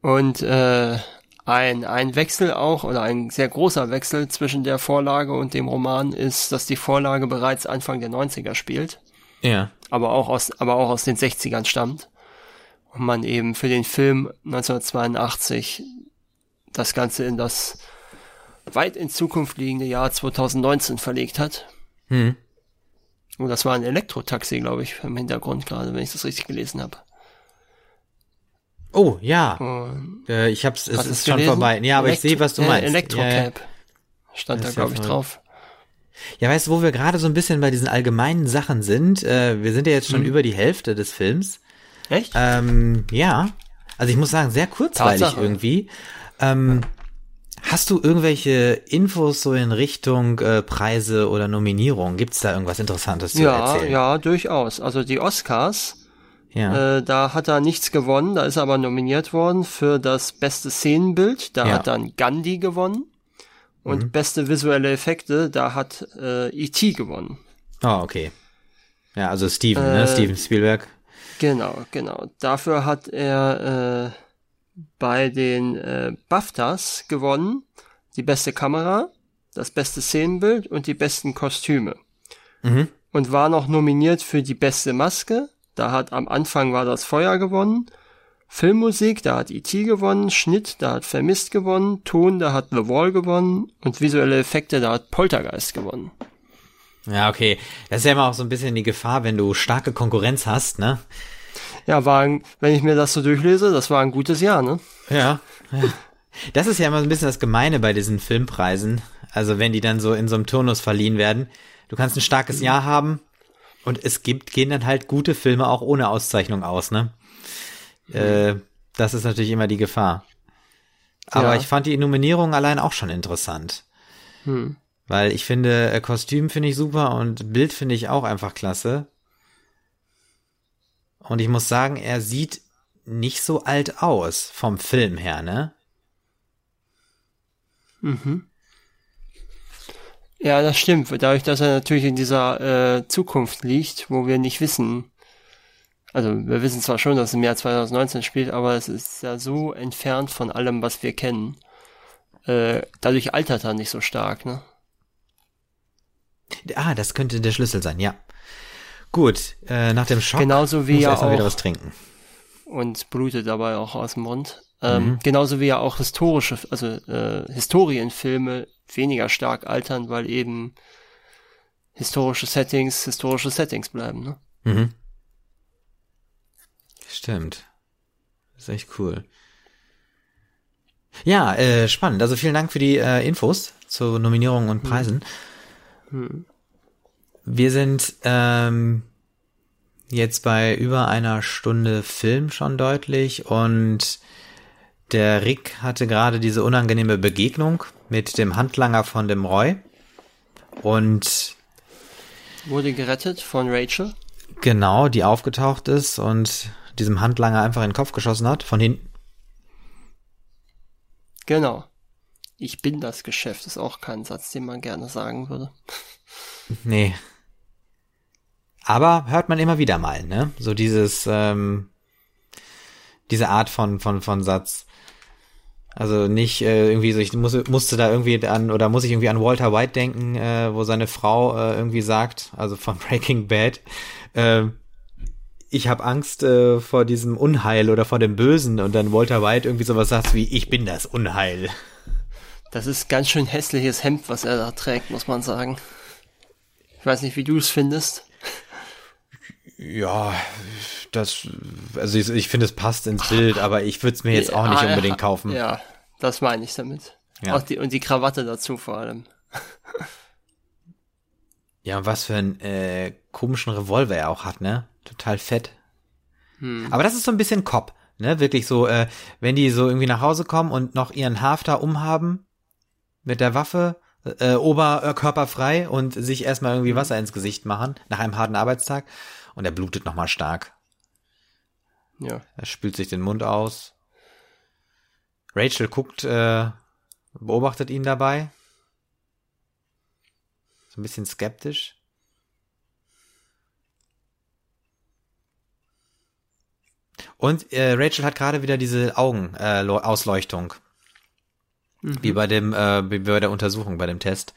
Und äh, ein, ein Wechsel auch, oder ein sehr großer Wechsel zwischen der Vorlage und dem Roman ist, dass die Vorlage bereits Anfang der 90er spielt. Ja. Aber auch aus, aber auch aus den 60ern stammt. Und man eben für den Film 1982 das Ganze in das weit in Zukunft liegende Jahr 2019 verlegt hat. Hm. Und das war ein Elektrotaxi, glaube ich, im Hintergrund gerade, wenn ich das richtig gelesen habe. Oh, ja. äh, ich hab's, es ist schon vorbei. Ja, aber Elektro ich sehe, was du meinst. Elektrocap. Ja, ja. Stand da, glaube ich, drauf. Ja, weißt du, wo wir gerade so ein bisschen bei diesen allgemeinen Sachen sind? Äh, wir sind ja jetzt schon hm. über die Hälfte des Films. Echt? Ähm, ja. Also ich muss sagen, sehr kurzweilig Tatsache. irgendwie. Ähm, hast du irgendwelche Infos so in Richtung äh, Preise oder Nominierung? Gibt's da irgendwas Interessantes zu ja, erzählen? Ja, durchaus. Also die Oscars, ja. Äh, da hat er nichts gewonnen, da ist er aber nominiert worden für das beste Szenenbild. Da ja. hat dann Gandhi gewonnen. Und mhm. beste visuelle Effekte, da hat äh, E.T. gewonnen. Ah, oh, okay. Ja, also Steven, ne? äh, ne? Steven Spielberg. Genau, genau. Dafür hat er äh, bei den äh, BAFTAs gewonnen. Die beste Kamera, das beste Szenenbild und die besten Kostüme. Mhm. und war noch nominiert für die beste Maske. Da hat am Anfang war das Feuer gewonnen. Filmmusik, da hat E.T. gewonnen, Schnitt, da hat Vermisst gewonnen, Ton, da hat The Wall gewonnen und visuelle Effekte, da hat Poltergeist gewonnen. Ja, okay. Das ist ja immer auch so ein bisschen die Gefahr, wenn du starke Konkurrenz hast, ne? Ja, war ein, wenn ich mir das so durchlese, das war ein gutes Jahr, ne? Ja. ja. Das ist ja immer so ein bisschen das Gemeine bei diesen Filmpreisen. Also wenn die dann so in so einem Turnus verliehen werden. Du kannst ein starkes Jahr haben und es gibt, gehen dann halt gute Filme auch ohne Auszeichnung aus, ne? Äh, das ist natürlich immer die Gefahr. Aber ja. ich fand die Nominierung allein auch schon interessant. Hm. Weil ich finde, äh, Kostüm finde ich super und Bild finde ich auch einfach klasse. Und ich muss sagen, er sieht nicht so alt aus vom Film her, ne? Mhm. Ja, das stimmt. Dadurch, dass er natürlich in dieser äh, Zukunft liegt, wo wir nicht wissen, also wir wissen zwar schon, dass es im Jahr 2019 spielt, aber es ist ja so entfernt von allem, was wir kennen. Äh, dadurch altert er nicht so stark, ne? Ah, das könnte der Schlüssel sein, ja. Gut, äh, nach dem Schock genauso wie muss er auch, wieder was trinken. Und blutet dabei auch aus dem Mund. Ähm, mhm. Genauso wie ja auch historische, also äh, Historienfilme weniger stark altern, weil eben historische Settings historische Settings bleiben. Ne? Mhm. Stimmt. Ist echt cool. Ja, äh, spannend. Also vielen Dank für die äh, Infos zu Nominierungen und Preisen. Hm. Wir sind ähm, jetzt bei über einer Stunde Film schon deutlich und der Rick hatte gerade diese unangenehme Begegnung mit dem Handlanger von dem Roy und wurde gerettet von Rachel. Genau, die aufgetaucht ist und diesem Handlanger einfach in den Kopf geschossen hat, von hinten. Genau. Ich bin das Geschäft, ist auch kein Satz, den man gerne sagen würde. Nee. Aber hört man immer wieder mal, ne? So dieses, ähm, diese Art von, von, von Satz. Also nicht äh, irgendwie so, ich muss, musste da irgendwie an, oder muss ich irgendwie an Walter White denken, äh, wo seine Frau äh, irgendwie sagt, also von Breaking Bad, äh, ich habe Angst äh, vor diesem Unheil oder vor dem Bösen und dann Walter White irgendwie sowas sagt wie, ich bin das Unheil. Das ist ganz schön hässliches Hemd, was er da trägt, muss man sagen. Ich weiß nicht, wie du es findest. Ja, das, also ich, ich finde, es passt ins Bild, aber ich würde es mir jetzt auch nicht ah, unbedingt kaufen. Ja, das meine ich damit. Ja. Auch die, und die Krawatte dazu vor allem. Ja, und was für einen äh, komischen Revolver er auch hat, ne? Total fett. Hm. Aber das ist so ein bisschen Cop, ne? Wirklich so, äh, wenn die so irgendwie nach Hause kommen und noch ihren Hafter umhaben mit der Waffe, äh, Oberkörper frei und sich erstmal irgendwie hm. Wasser ins Gesicht machen nach einem harten Arbeitstag und er blutet nochmal stark. Ja. Er spült sich den Mund aus. Rachel guckt, äh, beobachtet ihn dabei so ein bisschen skeptisch. Und äh, Rachel hat gerade wieder diese Augenausleuchtung. Äh, mhm. Wie bei dem, äh, wie bei der Untersuchung, bei dem Test.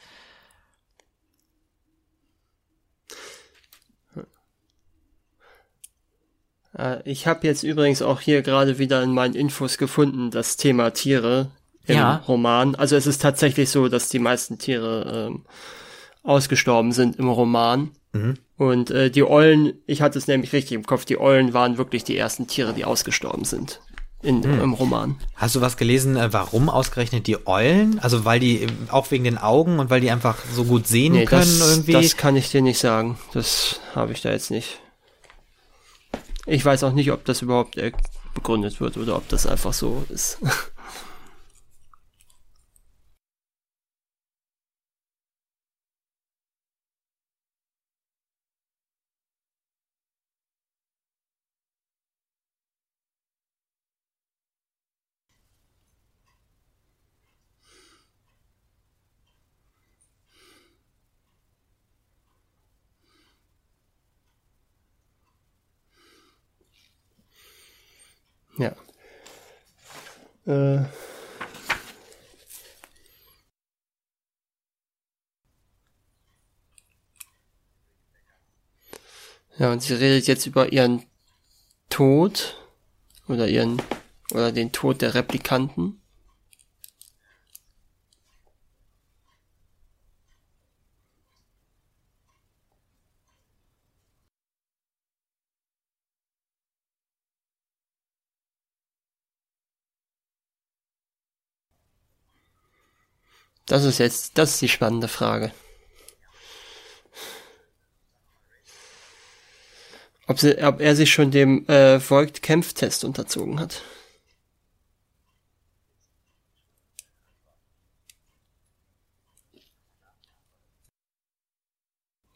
Äh, ich habe jetzt übrigens auch hier gerade wieder in meinen Infos gefunden, das Thema Tiere im ja. Roman. Also es ist tatsächlich so, dass die meisten Tiere ähm, ausgestorben sind im Roman. Mhm. Und äh, die Eulen, ich hatte es nämlich richtig im Kopf, die Eulen waren wirklich die ersten Tiere, die ausgestorben sind in, mhm. im Roman. Hast du was gelesen, äh, warum ausgerechnet die Eulen? Also weil die auch wegen den Augen und weil die einfach so gut sehen nee, können das, irgendwie? Das kann ich dir nicht sagen. Das habe ich da jetzt nicht. Ich weiß auch nicht, ob das überhaupt äh, begründet wird oder ob das einfach so ist. Ja. Äh. Ja, und sie redet jetzt über ihren Tod oder ihren oder den Tod der Replikanten. Das ist jetzt, das ist die spannende Frage. Ob, sie, ob er sich schon dem äh, Voigt-Kämpftest unterzogen hat.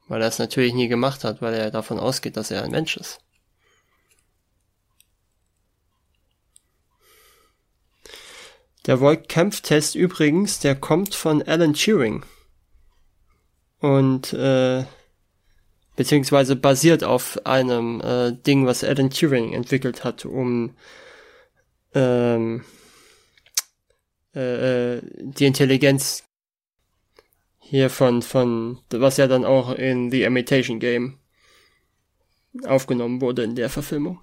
Weil er es natürlich nie gemacht hat, weil er davon ausgeht, dass er ein Mensch ist. Der Voigt-Kampftest übrigens, der kommt von Alan Turing. Und, äh, beziehungsweise basiert auf einem äh, Ding, was Alan Turing entwickelt hat, um ähm, äh, äh die Intelligenz hier von, von, was ja dann auch in The Imitation Game aufgenommen wurde in der Verfilmung.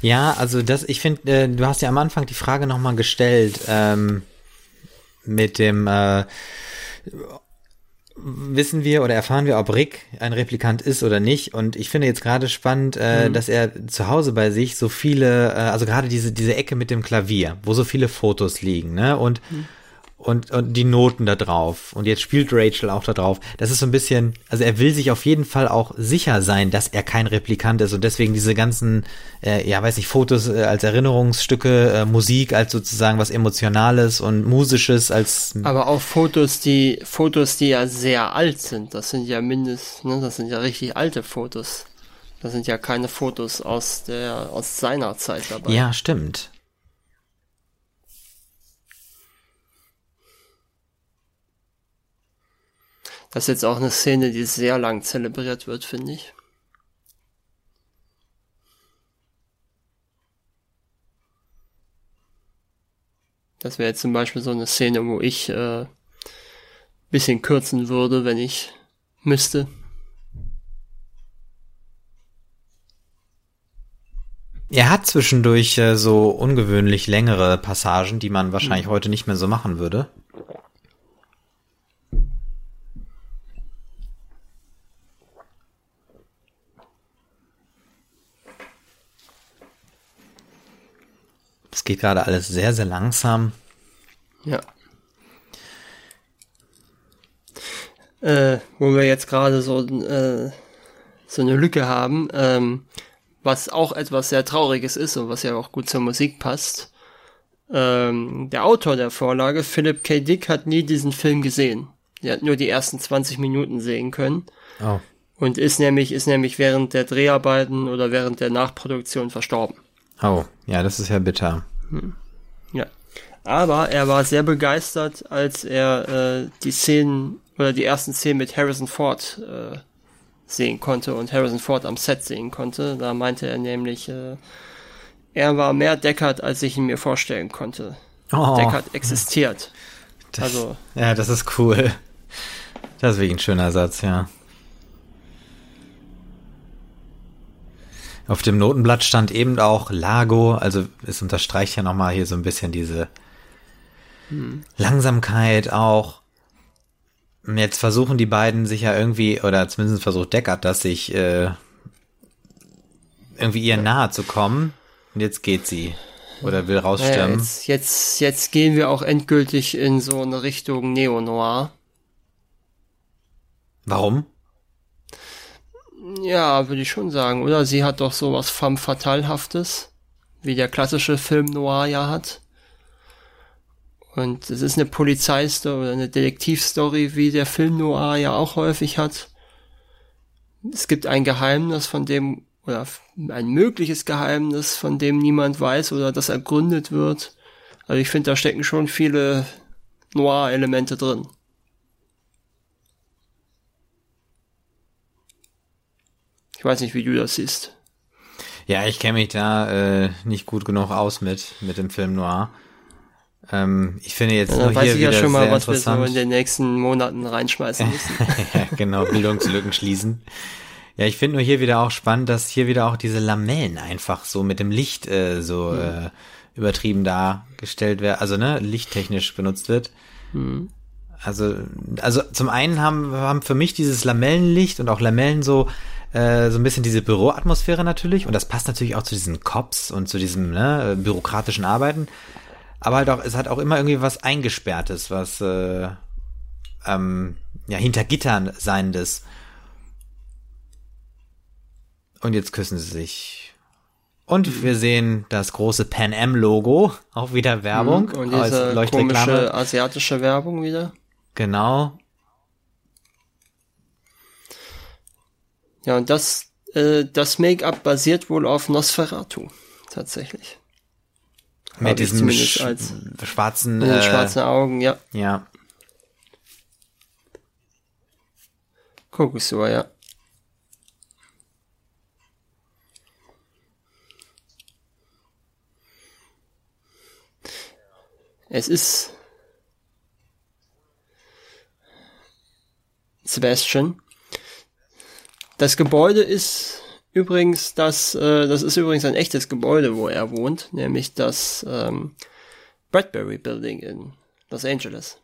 Ja, also das, ich finde, äh, du hast ja am Anfang die Frage nochmal gestellt, ähm, mit dem, äh, wissen wir oder erfahren wir, ob Rick ein Replikant ist oder nicht. Und ich finde jetzt gerade spannend, äh, mhm. dass er zu Hause bei sich so viele, äh, also gerade diese, diese Ecke mit dem Klavier, wo so viele Fotos liegen, ne? Und mhm und, und die Noten da drauf. Und jetzt spielt Rachel auch da drauf. Das ist so ein bisschen, also er will sich auf jeden Fall auch sicher sein, dass er kein Replikant ist und deswegen diese ganzen, äh, ja weiß ich, Fotos äh, als Erinnerungsstücke, äh, Musik als sozusagen was Emotionales und Musisches als. Aber auch Fotos, die, Fotos, die ja sehr alt sind. Das sind ja mindestens, ne, das sind ja richtig alte Fotos. Das sind ja keine Fotos aus der, aus seiner Zeit dabei. Ja, stimmt. Das ist jetzt auch eine Szene, die sehr lang zelebriert wird, finde ich. Das wäre jetzt zum Beispiel so eine Szene, wo ich äh, bisschen kürzen würde, wenn ich müsste. Er hat zwischendurch äh, so ungewöhnlich längere Passagen, die man wahrscheinlich mhm. heute nicht mehr so machen würde. Geht gerade alles sehr, sehr langsam. Ja. Äh, wo wir jetzt gerade so, äh, so eine Lücke haben, ähm, was auch etwas sehr Trauriges ist und was ja auch gut zur Musik passt. Ähm, der Autor der Vorlage, Philip K. Dick, hat nie diesen Film gesehen. Er hat nur die ersten 20 Minuten sehen können. Oh. Und ist nämlich, ist nämlich während der Dreharbeiten oder während der Nachproduktion verstorben. Oh, ja, das ist ja bitter. Hm. Ja. Aber er war sehr begeistert, als er äh, die Szenen oder die ersten Szenen mit Harrison Ford äh, sehen konnte und Harrison Ford am Set sehen konnte. Da meinte er nämlich, äh, er war mehr Deckard, als ich ihn mir vorstellen konnte. Oh. Deckard existiert. Das, also. Ja, das ist cool. Das ist wirklich ein schöner Satz, ja. Auf dem Notenblatt stand eben auch Lago, also es unterstreicht ja nochmal hier so ein bisschen diese hm. Langsamkeit auch. Jetzt versuchen die beiden sich ja irgendwie, oder zumindest versucht Deckard das, sich äh, irgendwie ihr nahe zu kommen. Und jetzt geht sie. Oder will rausstürmen. Ja, jetzt, jetzt, jetzt gehen wir auch endgültig in so eine Richtung Neo-Noir. Warum? Ja, würde ich schon sagen, oder? Sie hat doch sowas femme fatalhaftes, wie der klassische Film Noir ja hat. Und es ist eine Polizeistory oder eine Detektivstory, wie der Film Noir ja auch häufig hat. Es gibt ein Geheimnis, von dem, oder ein mögliches Geheimnis, von dem niemand weiß oder das ergründet wird. Also ich finde, da stecken schon viele Noir-Elemente drin. Ich weiß nicht, wie du das siehst. Ja, ich kenne mich da äh, nicht gut genug aus mit, mit dem Film Noir. Ähm, ich finde jetzt ja, nur weiß hier ich ja schon mal, was wir so in den nächsten Monaten reinschmeißen müssen. ja, genau, Bildungslücken schließen. Ja, ich finde nur hier wieder auch spannend, dass hier wieder auch diese Lamellen einfach so mit dem Licht äh, so Mhm. äh, übertrieben dargestellt werden, also ne, lichttechnisch benutzt wird. Mhm. Also, also zum einen haben, haben für mich dieses Lamellenlicht und auch Lamellen so äh, so ein bisschen diese Büroatmosphäre natürlich und das passt natürlich auch zu diesen Cops und zu diesem ne, bürokratischen Arbeiten. Aber halt auch, es hat auch immer irgendwie was Eingesperrtes, was äh, ähm, ja hinter Gittern seiendes. Und jetzt küssen sie sich. Und wir sehen das große Pan Am Logo, auch wieder Werbung Mhm. Und diese komische asiatische Werbung wieder. Genau. Ja, und das, äh, das Make-up basiert wohl auf Nosferatu. Tatsächlich. Hab Mit ich diesem sch als- schwarzen, äh, schwarzen Augen, ja. ja. Kokosur, ja. Es ist Sebastian. Das Gebäude ist übrigens das, äh, das ist übrigens ein echtes Gebäude, wo er wohnt, nämlich das ähm, Bradbury Building in Los Angeles.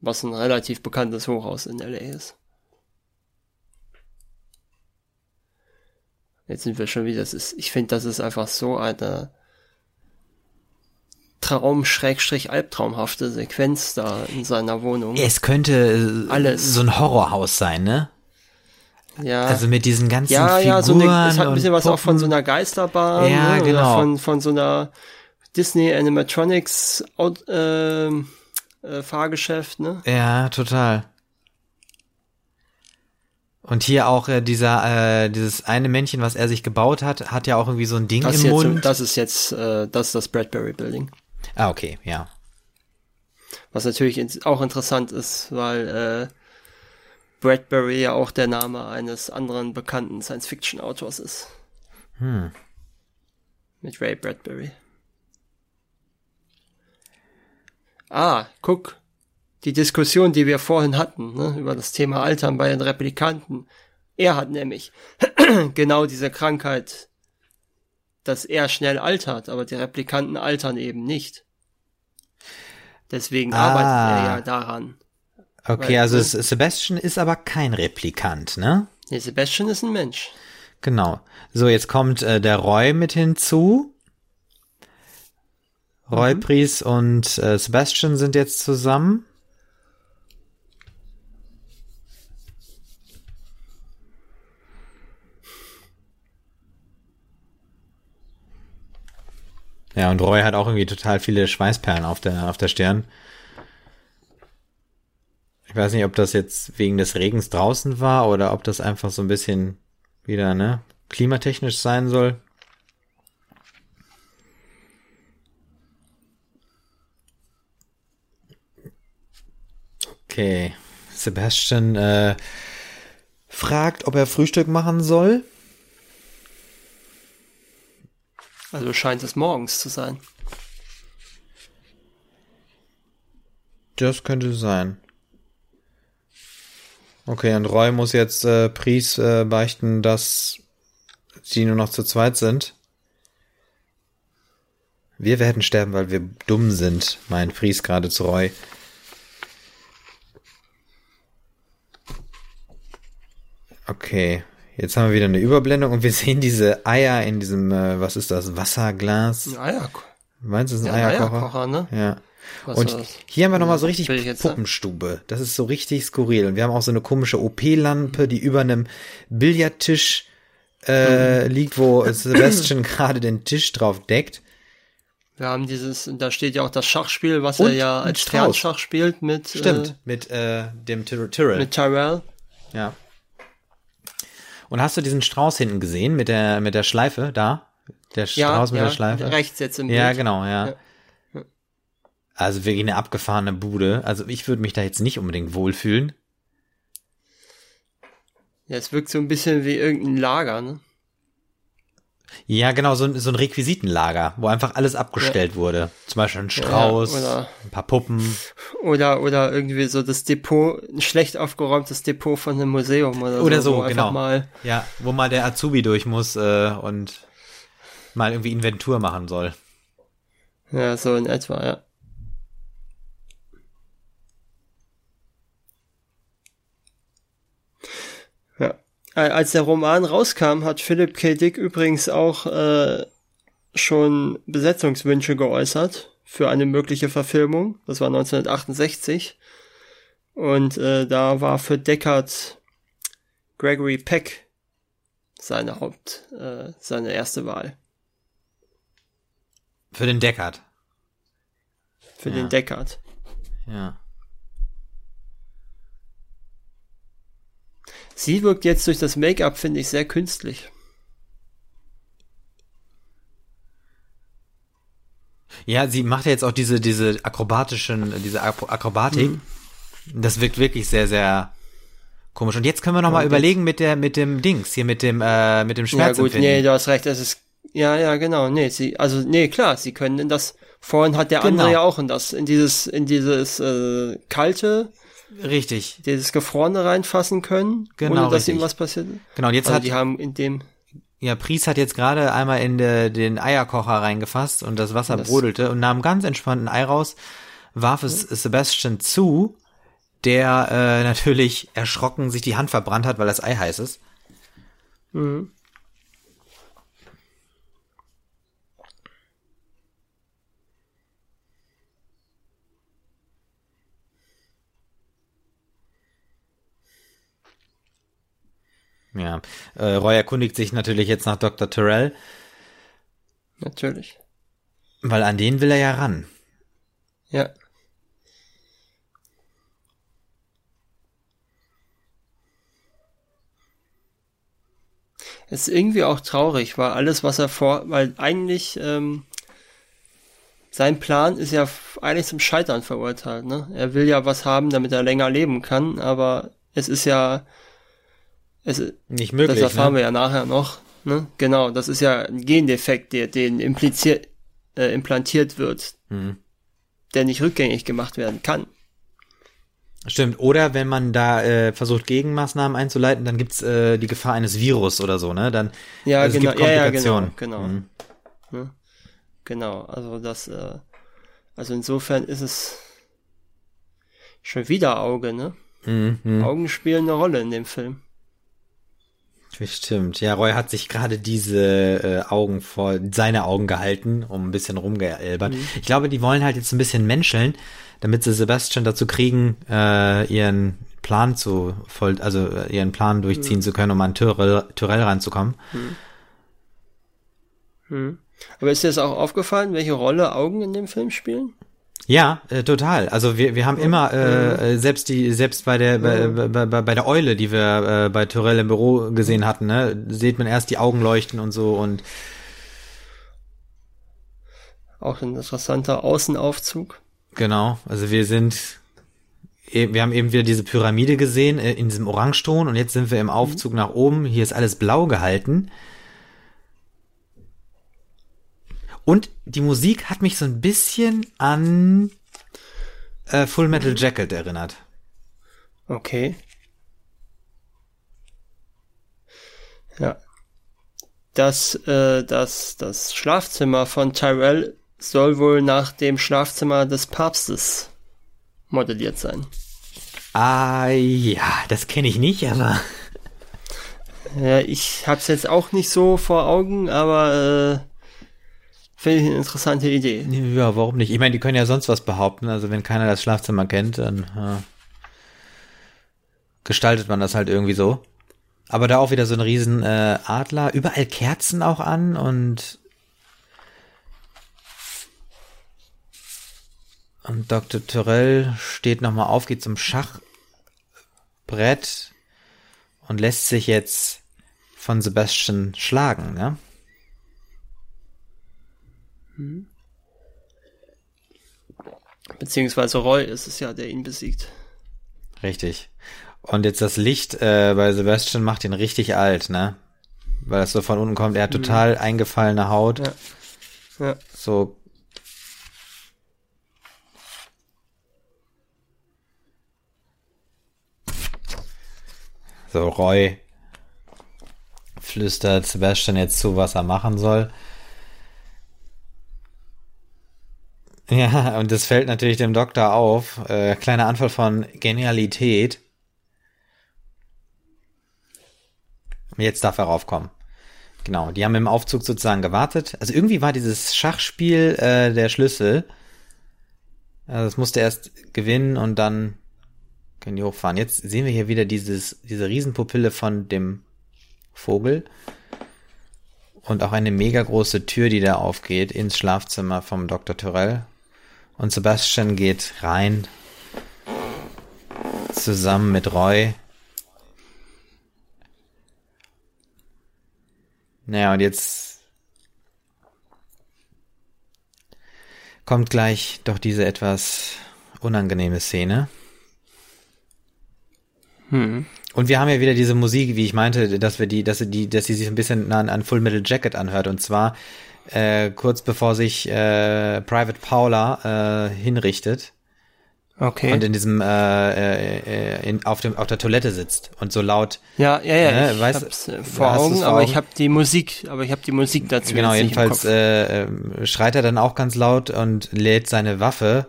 Was ein relativ bekanntes Hochhaus in LA ist. Jetzt sind wir schon wieder, das ist, ich finde, das ist einfach so eine Traum-albtraumhafte Sequenz da in seiner Wohnung. Es könnte äh, Alles. so ein Horrorhaus sein, ne? Ja. Also mit diesen ganzen ja, Figuren ja, so eine, es hat ein bisschen was auch von so einer Geisterbahn, Ja, ne, genau. von, von so einer Disney Animatronics ähm, äh, Fahrgeschäft, ne? Ja, total. Und hier auch äh, dieser, äh, dieses eine Männchen, was er sich gebaut hat, hat ja auch irgendwie so ein Ding Das, im jetzt, Mund. das ist jetzt, äh, das ist das Bradbury Building. Ah, okay, ja. Was natürlich auch interessant ist, weil äh, Bradbury ja auch der Name eines anderen bekannten Science-Fiction-Autors ist. Hm. Mit Ray Bradbury. Ah, guck. Die Diskussion, die wir vorhin hatten, ne, über das Thema Altern bei den Replikanten. Er hat nämlich genau diese Krankheit, dass er schnell altert, aber die Replikanten altern eben nicht. Deswegen Ah. arbeitet er ja daran. Okay, Weil- also es, Sebastian ist aber kein Replikant, ne? Nee, Sebastian ist ein Mensch. Genau. So, jetzt kommt äh, der Roy mit hinzu. Roy Pries und äh, Sebastian sind jetzt zusammen. Ja, und Roy hat auch irgendwie total viele Schweißperlen auf der, auf der Stirn. Ich weiß nicht, ob das jetzt wegen des Regens draußen war oder ob das einfach so ein bisschen wieder, ne, klimatechnisch sein soll. Okay. Sebastian äh, fragt, ob er Frühstück machen soll. Also scheint es morgens zu sein. Das könnte sein. Okay, und Roy muss jetzt äh, Pries äh, beichten, dass sie nur noch zu zweit sind. Wir werden sterben, weil wir dumm sind, meint Pries gerade zu Roy. Okay, jetzt haben wir wieder eine Überblendung und wir sehen diese Eier in diesem, äh, was ist das, Wasserglas? Ein Eier, Meinst du, das ist ein ja, Eierkocher? Eierkocher, ne? Ja. Was Und hier haben wir nochmal so richtig jetzt sagen? Puppenstube. Das ist so richtig skurril. Und wir haben auch so eine komische OP-Lampe, die über einem Billardtisch äh, Mhm. liegt, wo Sebastian gerade den Tisch drauf deckt. Wir haben dieses, da steht ja auch das Schachspiel, was Und er ja als. Sternschach spielt mit, Stimmt. mit äh, dem Tyr Tyrrell. äh, mit Tyrell. Ja. Und hast du diesen Strauß hinten gesehen mit der mit der Schleife da? Der Ja, Strauß mit ja, der Schleife. rechts jetzt im Ja, Bild. genau, ja. Ja. Also wirklich eine abgefahrene Bude. Also ich würde mich da jetzt nicht unbedingt wohlfühlen. Ja, es wirkt so ein bisschen wie irgendein Lager, ne? Ja, genau, so, so ein Requisitenlager, wo einfach alles abgestellt ja. wurde. Zum Beispiel ein Strauß, ja, ein paar Puppen. Oder, oder irgendwie so das Depot, ein schlecht aufgeräumtes Depot von einem Museum oder, oder so. Oder so, genau. Mal ja, wo mal der Azubi durch muss äh, und mal irgendwie Inventur machen soll. Ja, so in etwa, ja. Als der Roman rauskam, hat Philip K. Dick übrigens auch äh, schon Besetzungswünsche geäußert für eine mögliche Verfilmung. Das war 1968. Und äh, da war für Deckard Gregory Peck seine Haupt, äh, seine erste Wahl. Für den Deckard. Für ja. den Deckard. Ja. Sie wirkt jetzt durch das Make-up, finde ich, sehr künstlich. Ja, sie macht ja jetzt auch diese, diese akrobatischen, diese Akrobatik. Mhm. Das wirkt wirklich sehr, sehr komisch. Und jetzt können wir noch mal überlegen mit der, mit dem Dings, hier mit dem, äh, mit dem Schmerz. Ja gut, nee, du hast recht, das ist, ja, ja, genau, nee, sie, also, nee, klar, sie können in das, vorhin hat der genau. andere ja auch in das, in dieses, in dieses, äh, kalte, Richtig. Dieses Gefrorene reinfassen können, genau, ohne dass richtig. ihm was passiert. Genau, und jetzt also hat die haben in dem ja, Pries hat jetzt gerade einmal in de, den Eierkocher reingefasst und das Wasser das brodelte und nahm ganz entspannt ein Ei raus, warf es. Sebastian zu, der äh, natürlich erschrocken sich die Hand verbrannt hat, weil das Ei heiß ist. Mhm. Ja, äh, Roy erkundigt sich natürlich jetzt nach Dr. Terrell. Natürlich. Weil an den will er ja ran. Ja. Es ist irgendwie auch traurig, weil alles, was er vor, weil eigentlich ähm, sein Plan ist ja eigentlich zum Scheitern verurteilt. Ne? Er will ja was haben, damit er länger leben kann, aber es ist ja es, nicht möglich. Das erfahren ne? wir ja nachher noch. Ne? Genau, das ist ja ein Gendefekt, der den impliziert, äh, implantiert wird, mhm. der nicht rückgängig gemacht werden kann. Stimmt, oder wenn man da äh, versucht, Gegenmaßnahmen einzuleiten, dann gibt's äh, die Gefahr eines Virus oder so, ne? Dann ja, also genau, ja, ja, genau, genau. Mhm. Ne? Genau, also das, äh, also insofern ist es schon wieder Auge, ne? Mhm, mh. Augen spielen eine Rolle in dem Film. Stimmt. Ja, Roy hat sich gerade diese äh, Augen vor seine Augen gehalten, um ein bisschen rumgeelbert. Mhm. Ich glaube, die wollen halt jetzt ein bisschen menscheln, damit sie Sebastian dazu kriegen, äh, ihren Plan zu voll, also äh, ihren Plan durchziehen mhm. zu können, um an Tyrell, Tyrell ranzukommen. Mhm. Mhm. Aber ist dir das auch aufgefallen, welche Rolle Augen in dem Film spielen? Ja, äh, total. Also wir, wir haben immer äh, selbst die selbst bei der bei, bei, bei, der Eule, die wir äh, bei Torell im Büro gesehen hatten, ne, sieht man erst die Augen leuchten und so und auch ein interessanter Außenaufzug. Genau, also wir sind e, wir haben eben wieder diese Pyramide gesehen äh, in diesem Orangeton und jetzt sind wir im Aufzug mhm. nach oben. Hier ist alles blau gehalten. Und die Musik hat mich so ein bisschen an äh, Full Metal Jacket erinnert. Okay. Ja. Das, äh, das, das Schlafzimmer von Tyrell soll wohl nach dem Schlafzimmer des Papstes modelliert sein. Ah, ja, das kenne ich nicht, aber. Ja, ich hab's jetzt auch nicht so vor Augen, aber äh, Finde ich eine interessante Idee. Ja, warum nicht? Ich meine, die können ja sonst was behaupten. Also wenn keiner das Schlafzimmer kennt, dann ja, gestaltet man das halt irgendwie so. Aber da auch wieder so ein riesen äh, Adler, überall Kerzen auch an und und Dr. Tyrell steht nochmal auf, geht zum Schachbrett und lässt sich jetzt von Sebastian schlagen, ne? Mhm. Beziehungsweise Roy ist es ja, der ihn besiegt. Richtig. Und jetzt das Licht äh, bei Sebastian macht ihn richtig alt, ne? weil das so von unten kommt. Er hat mhm. total eingefallene Haut. Ja. ja. So. So, Roy flüstert Sebastian jetzt zu, was er machen soll. Ja, und das fällt natürlich dem Doktor auf. Äh, kleiner Anfall von Genialität. Jetzt darf er raufkommen. Genau, die haben im Aufzug sozusagen gewartet. Also irgendwie war dieses Schachspiel äh, der Schlüssel. Also es musste erst gewinnen und dann können die hochfahren. Jetzt sehen wir hier wieder dieses, diese Riesenpupille von dem Vogel. Und auch eine mega große Tür, die da aufgeht ins Schlafzimmer vom Dr. Tyrell. Und Sebastian geht rein. Zusammen mit Roy. Naja, und jetzt kommt gleich doch diese etwas unangenehme Szene. Hm. Und wir haben ja wieder diese Musik, wie ich meinte, dass wir die, dass sie die, dass sie sich ein bisschen an, an Full Metal Jacket anhört. Und zwar äh, kurz bevor sich äh, Private Paula äh, hinrichtet. Okay. Und in diesem äh, äh, in, auf dem auf der Toilette sitzt und so laut. Ja, ja, ja. Ne, ich weiß, hab's äh, vor Augen, vor aber Augen? ich habe die Musik, aber ich habe die Musik dazu. Genau, jedenfalls äh, schreit er dann auch ganz laut und lädt seine Waffe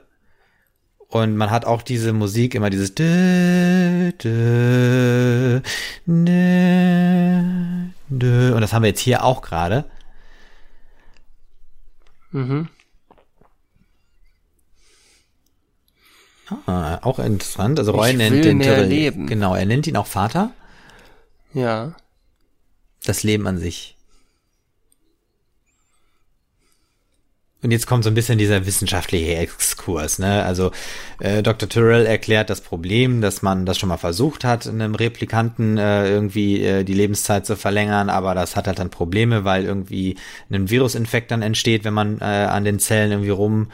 und man hat auch diese Musik, immer dieses und das haben wir jetzt hier auch gerade. Mhm. Ah, auch interessant. Also Roy ich nennt den mehr leben. Genau, er nennt ihn auch Vater. Ja. Das Leben an sich. Und jetzt kommt so ein bisschen dieser wissenschaftliche Exkurs. Ne? Also äh, Dr. Tyrrell erklärt das Problem, dass man das schon mal versucht hat, einem Replikanten äh, irgendwie äh, die Lebenszeit zu verlängern, aber das hat halt dann Probleme, weil irgendwie ein Virusinfekt dann entsteht, wenn man äh, an den Zellen irgendwie rum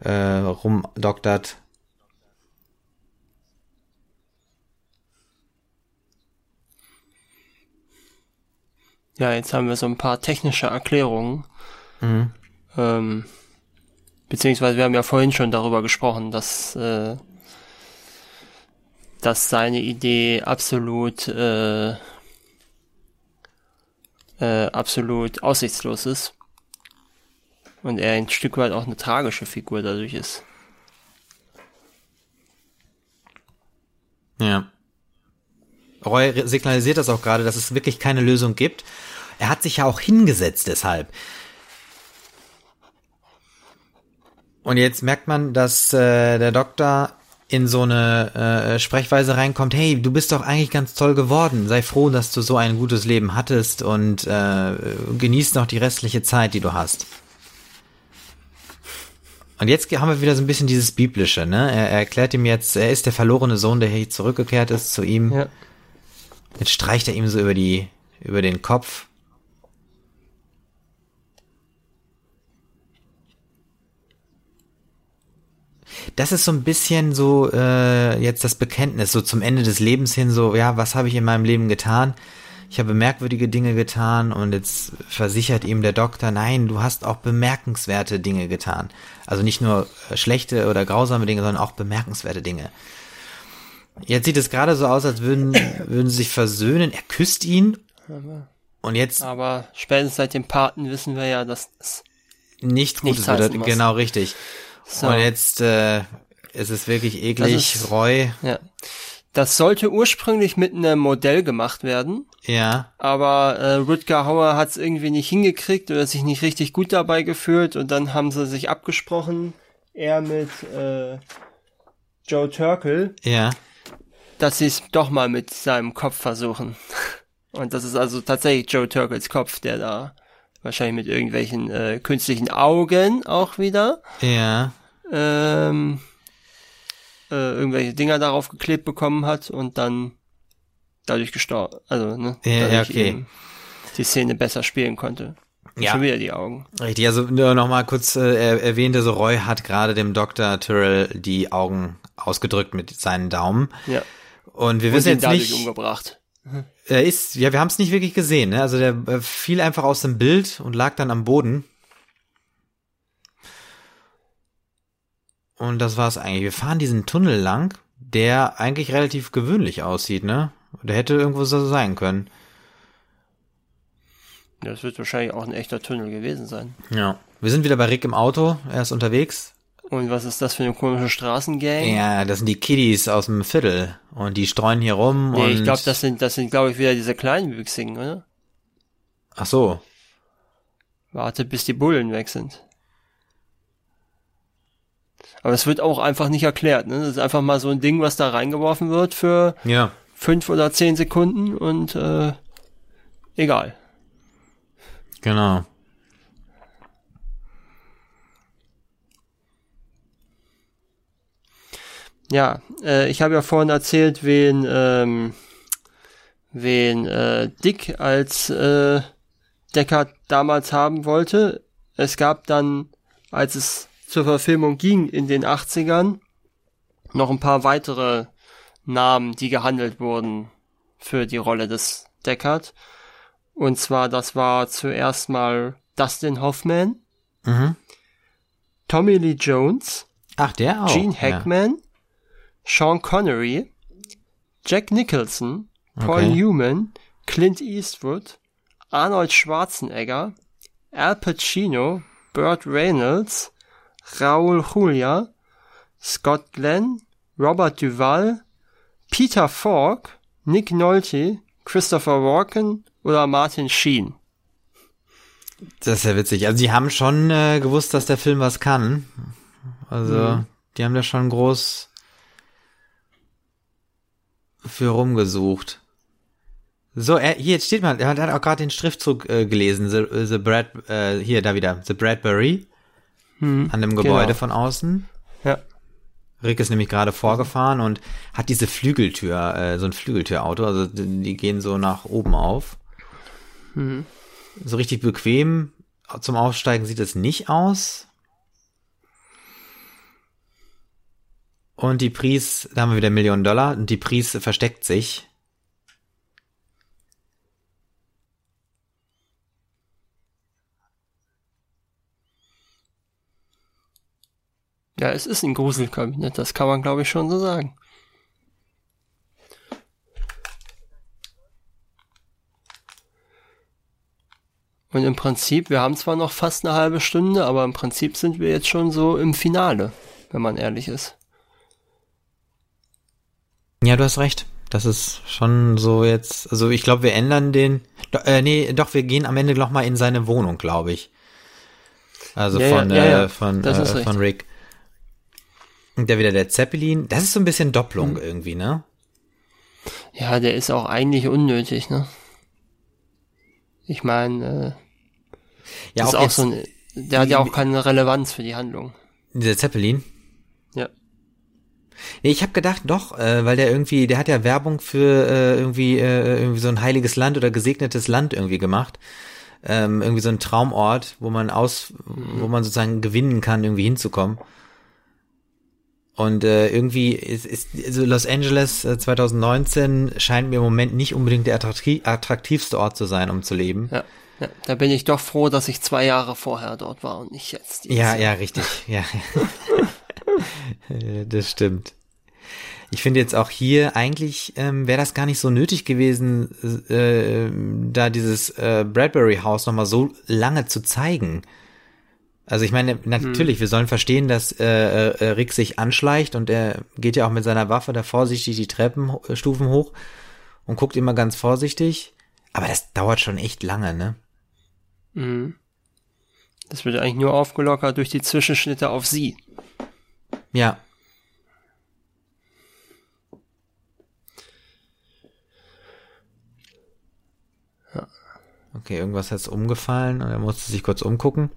äh, rumdoktert. Ja, jetzt haben wir so ein paar technische Erklärungen. Mhm. Ähm, beziehungsweise wir haben ja vorhin schon darüber gesprochen, dass, äh, dass seine Idee absolut, äh, äh, absolut aussichtslos ist. Und er ein Stück weit auch eine tragische Figur dadurch ist. Ja. Roy signalisiert das auch gerade, dass es wirklich keine Lösung gibt. Er hat sich ja auch hingesetzt deshalb. Und jetzt merkt man, dass äh, der Doktor in so eine äh, Sprechweise reinkommt, hey, du bist doch eigentlich ganz toll geworden, sei froh, dass du so ein gutes Leben hattest und äh, genieß noch die restliche Zeit, die du hast. Und jetzt haben wir wieder so ein bisschen dieses Biblische, ne? Er, er erklärt ihm jetzt, er ist der verlorene Sohn, der hier zurückgekehrt ist zu ihm. Ja. Jetzt streicht er ihm so über die, über den Kopf. Das ist so ein bisschen so äh, jetzt das Bekenntnis, so zum Ende des Lebens hin, so, ja, was habe ich in meinem Leben getan? Ich habe merkwürdige Dinge getan und jetzt versichert ihm der Doktor, nein, du hast auch bemerkenswerte Dinge getan. Also nicht nur schlechte oder grausame Dinge, sondern auch bemerkenswerte Dinge. Jetzt sieht es gerade so aus, als würden, würden sie sich versöhnen. Er küsst ihn. Und jetzt. Aber spätestens seit dem Paten wissen wir ja, dass es nicht gut ist. Genau, richtig. So. Und jetzt äh, ist es wirklich eklig, ist, Roy. Ja. Das sollte ursprünglich mit einem Modell gemacht werden. Ja. Aber äh, Rutger Hauer hat es irgendwie nicht hingekriegt oder sich nicht richtig gut dabei gefühlt und dann haben sie sich abgesprochen, er mit äh, Joe Turkel. Ja. Dass sie es doch mal mit seinem Kopf versuchen. Und das ist also tatsächlich Joe Turkels Kopf, der da wahrscheinlich mit irgendwelchen äh, künstlichen Augen auch wieder. Ja. Ähm, äh, irgendwelche Dinger darauf geklebt bekommen hat und dann dadurch gestorben, also ne, ja, ja okay. die Szene besser spielen konnte. Ja. Schon wieder die Augen. Richtig, also nur noch mal kurz äh, erwähnt, also Roy hat gerade dem Dr. Tyrrell die Augen ausgedrückt mit seinen Daumen. Ja. Und wir und wissen jetzt dadurch nicht. umgebracht. Er ist, ja, wir haben es nicht wirklich gesehen, ne? Also der äh, fiel einfach aus dem Bild und lag dann am Boden. Und das war's eigentlich. Wir fahren diesen Tunnel lang, der eigentlich relativ gewöhnlich aussieht, ne? Der hätte irgendwo so sein können. Ja, das wird wahrscheinlich auch ein echter Tunnel gewesen sein. Ja. Wir sind wieder bei Rick im Auto. Er ist unterwegs. Und was ist das für eine komische Straßengang? Ja, das sind die Kiddies aus dem Viertel. Und die streuen hier rum. Nee, und ich glaube, das sind, das sind, glaube ich, wieder diese Kleinwüchsigen, oder? Ach so. Warte, bis die Bullen weg sind. Aber es wird auch einfach nicht erklärt, ne? Das ist einfach mal so ein Ding, was da reingeworfen wird für Ja. fünf oder zehn Sekunden und äh, egal. Genau. Ja, äh, ich habe ja vorhin erzählt, wen, ähm, wen äh, Dick als äh, Deckard damals haben wollte. Es gab dann, als es zur Verfilmung ging in den 80ern, noch ein paar weitere Namen, die gehandelt wurden für die Rolle des Deckard. Und zwar, das war zuerst mal Dustin Hoffman, Mhm. Tommy Lee Jones, Ach, der auch. Gene. Hackman, Sean Connery, Jack Nicholson, Paul Okay. Newman, Clint Eastwood, Arnold Schwarzenegger, Al Pacino, Burt Reynolds, Raul Julia, Scott Glenn, Robert Duvall, Peter Falk, Nick Nolte, Christopher Walken oder Martin Sheen. Das ist ja witzig. Also die haben schon äh, gewusst, dass der Film was kann. Also die haben da schon groß für rumgesucht. So, er, hier steht mal, er hat auch gerade den Schriftzug äh, gelesen, the, the Brad, äh, hier da wieder, the Bradbury Hm, an dem Gebäude genau. von außen. Ja. Rick ist nämlich gerade vorgefahren und hat diese Flügeltür, äh, so ein Flügeltürauto, also die, gehen so nach oben auf. Mhm. So richtig bequem zum Aussteigen sieht es nicht aus. Und die Pries, da haben wir wieder Millionen Dollar, und die Pries versteckt sich. Ja, es ist ein Gruselkabinett, das kann man glaube ich schon so sagen. Und im Prinzip, wir haben zwar noch fast eine halbe Stunde, aber im Prinzip sind wir jetzt schon so im Finale, wenn man ehrlich ist. Ja, du hast recht. Das ist schon so jetzt, also ich glaube, wir ändern den, äh, nee, doch, wir gehen am Ende noch mal in seine Wohnung, glaube ich. Also Ja, von, ja, äh, ja, von, äh, von Rick. Und der wieder der Zeppelin. Das ist so ein bisschen Doppelung Hm. irgendwie, ne? Ja, der ist auch eigentlich unnötig, ne? Ich meine, äh, Ja, das ist auch auch jetzt, so ein, der hat ja auch keine Relevanz für die Handlung. dieser Zeppelin. Nee, ich habe gedacht, doch, äh, weil der irgendwie, der hat ja Werbung für äh, irgendwie, äh, irgendwie so ein heiliges Land oder gesegnetes Land irgendwie gemacht. Ähm, irgendwie so ein Traumort, wo man aus, wo man sozusagen gewinnen kann, irgendwie hinzukommen. Und äh, irgendwie ist, ist also Los Angeles äh, 2019 scheint mir im Moment nicht unbedingt der attraktiv, attraktivste Ort zu sein, um zu leben. Ja, ja, da bin ich doch froh, dass ich zwei Jahre vorher dort war und nicht jetzt. Ja, ja, richtig. Ja. Äh, das stimmt. Ich finde jetzt auch hier eigentlich ähm, wäre das gar nicht so nötig gewesen, äh, da dieses äh, Bradbury House nochmal so lange zu zeigen. Also ich meine, natürlich, wir sollen verstehen, dass äh, äh, Rick sich anschleicht und er geht ja auch mit seiner Waffe da vorsichtig die Treppenstufen hoch und guckt immer ganz vorsichtig. Aber das dauert schon echt lange, ne? Mhm. Das wird eigentlich nur aufgelockert durch die Zwischenschnitte auf sie. Ja. Okay, irgendwas ist umgefallen und er musste sich kurz umgucken.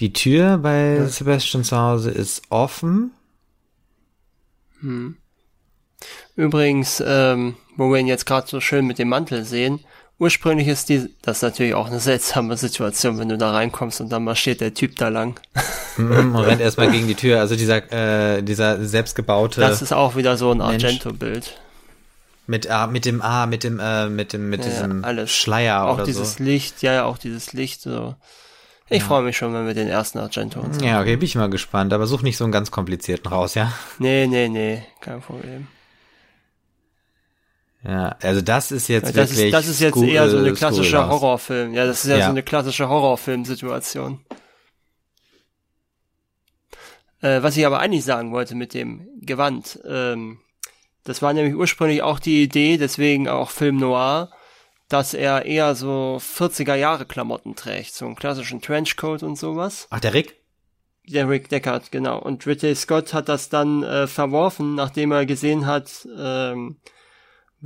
Die Tür bei Sebastian zu Hause ist offen. Übrigens, ähm, wo wir ihn jetzt gerade so schön mit dem Mantel sehen, ursprünglich ist die, das ist natürlich auch eine seltsame Situation, wenn du da reinkommst und dann marschiert der Typ da lang. Mhm, und rennt erstmal gegen die Tür. Also dieser, äh, dieser selbstgebaute. Das ist auch wieder so ein. Argento-Bild. Mit, ah, mit dem, ah, mit dem, äh, mit dem, mit Ja, diesem alles. Schleier auch oder dieses so. Licht, ja, ja, auch dieses Licht. So. Ich freue mich schon, wenn wir den ersten Argento uns Ja, okay, bin ich mal gespannt, aber such nicht so einen ganz komplizierten raus, ja? Nee, nee, nee, kein Problem. Ja, also das ist jetzt Das wirklich. ist, das ist jetzt eher so eine äh, klassische. Horrorfilm. Ja, das ist ja, Ja. so eine klassische Horrorfilm-Situation. Äh, was ich aber eigentlich sagen wollte mit dem Gewand, ähm, das war nämlich ursprünglich auch die Idee, deswegen auch Film Noir, dass er eher so 40er Jahre Klamotten trägt, so einen klassischen Trenchcoat und sowas. Ach, der Rick? Der Rick Deckard, genau. Und Ridley Scott hat das dann äh, verworfen, nachdem er gesehen hat, ähm,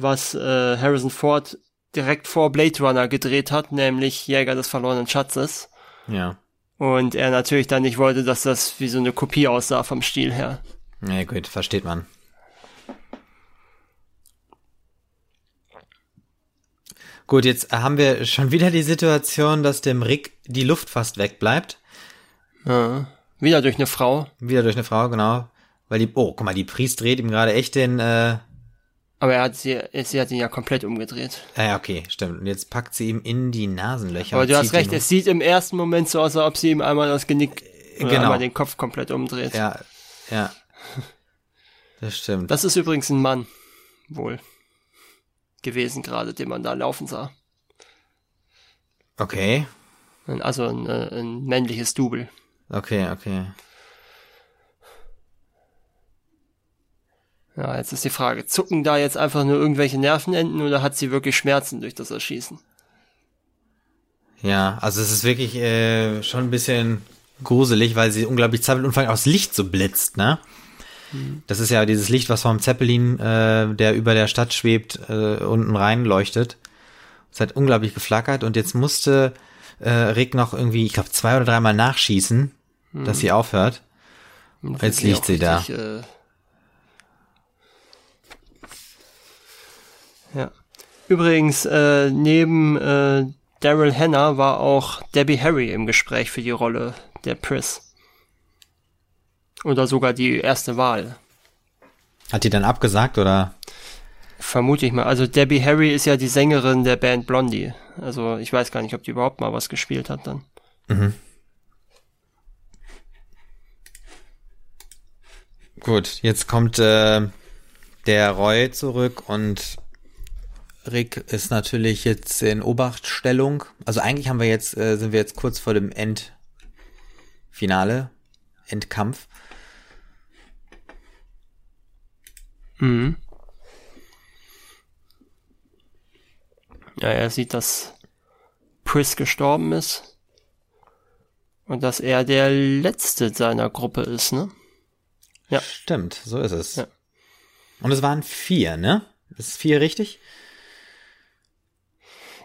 was äh, Harrison Ford direkt vor Blade Runner gedreht hat, nämlich Jäger des verlorenen Schatzes. Ja. Und er natürlich dann nicht wollte, dass das wie so eine Kopie aussah vom Stil her. Ja, gut, versteht man. Gut, jetzt haben wir schon wieder die Situation, dass dem Rick die Luft fast wegbleibt. Ja. Wieder durch eine Frau. Wieder durch eine Frau, genau. Weil die, oh, guck mal, die Priest dreht ihm gerade echt den, äh, Aber er hat sie, sie hat ihn ja komplett umgedreht. ah ja, okay, stimmt. Und jetzt packt sie ihm in die Nasenlöcher. Aber du hast recht, es sieht im ersten Moment so aus, als ob sie ihm einmal das Genick, oder Genau. einmal den Kopf komplett umdreht. Ja, ja. Das stimmt. Das ist übrigens ein Mann, wohl gewesen gerade, den man da laufen sah. Okay, Also ein, äh, ein männliches Double. okay, okay. Ja, jetzt ist die Frage, zucken da jetzt einfach nur irgendwelche Nervenenden oder hat sie wirklich Schmerzen durch das Erschießen? Ja, also es ist wirklich äh, schon ein bisschen gruselig, weil sie unglaublich zappelt und vor allem auch das Licht so blitzt, ne? Das ist ja dieses Licht, was vom Zeppelin, äh, der über der Stadt schwebt, äh, unten rein leuchtet. Es hat unglaublich geflackert und jetzt musste äh, Rick noch irgendwie, ich glaube, zwei oder dreimal nachschießen, dass sie aufhört. Und Jetzt liegt sie da. richtig, Äh, ja. Übrigens, äh, neben äh, Daryl Hannah war auch Debbie Harry im Gespräch für die Rolle der Pris. Oder sogar die erste Wahl. Hat die dann abgesagt oder? Vermute ich mal. Also Debbie Harry ist ja die Sängerin der Band Blondie. Also ich weiß gar nicht, ob die überhaupt mal was gespielt hat dann. Gut, jetzt kommt äh, der Roy zurück und Rick ist natürlich jetzt in Obachtstellung. Also eigentlich haben wir jetzt, äh, sind wir jetzt kurz vor dem Endfinale, Endkampf. Mhm. Ja, er sieht, dass Pris gestorben ist. Und dass er der letzte seiner Gruppe ist, ne? Ja. Stimmt, so ist es. Ja. Und es waren vier, ne? Ist vier richtig?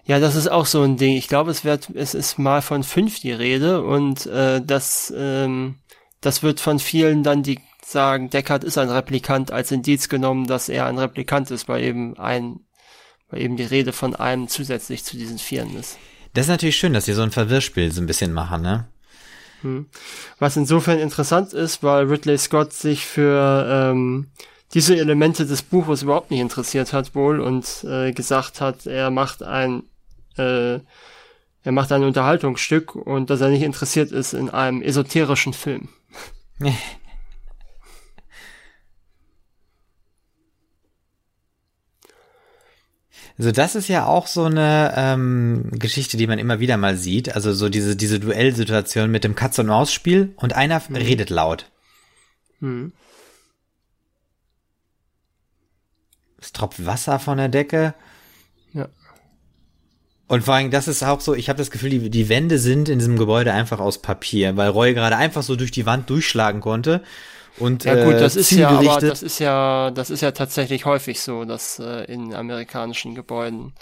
Ja, das ist auch so ein Ding. Ich glaube, es wird, es ist mal von fünf die Rede und äh, das, ähm, das wird von vielen dann, die sagen, Deckard ist ein Replikant, als Indiz genommen, dass er ein Replikant ist, weil eben ein, weil eben die Rede von einem zusätzlich zu diesen Vieren ist. Das ist natürlich schön, dass sie so ein Verwirrspiel so ein bisschen machen, ne? Was insofern interessant ist, weil Ridley Scott sich für ähm, diese Elemente des Buches überhaupt nicht interessiert hat wohl und äh, gesagt hat, er macht ein äh, er macht ein Unterhaltungsstück und dass er nicht interessiert ist in einem esoterischen Film. Also das ist ja auch so eine ähm, Geschichte, die man immer wieder mal sieht. Also so diese, diese Duellsituation mit dem Katz-und-Maus-Spiel und einer redet laut. Hm. Es tropft Wasser von der Decke. Und vor allem, das ist auch so, ich habe das Gefühl, die, die Wände sind in diesem Gebäude einfach aus Papier, weil Roy gerade einfach so durch die Wand durchschlagen konnte. Und, Ja gut, äh, das ist ja aber das ist ja das ist ja tatsächlich häufig so, dass äh, in amerikanischen Gebäuden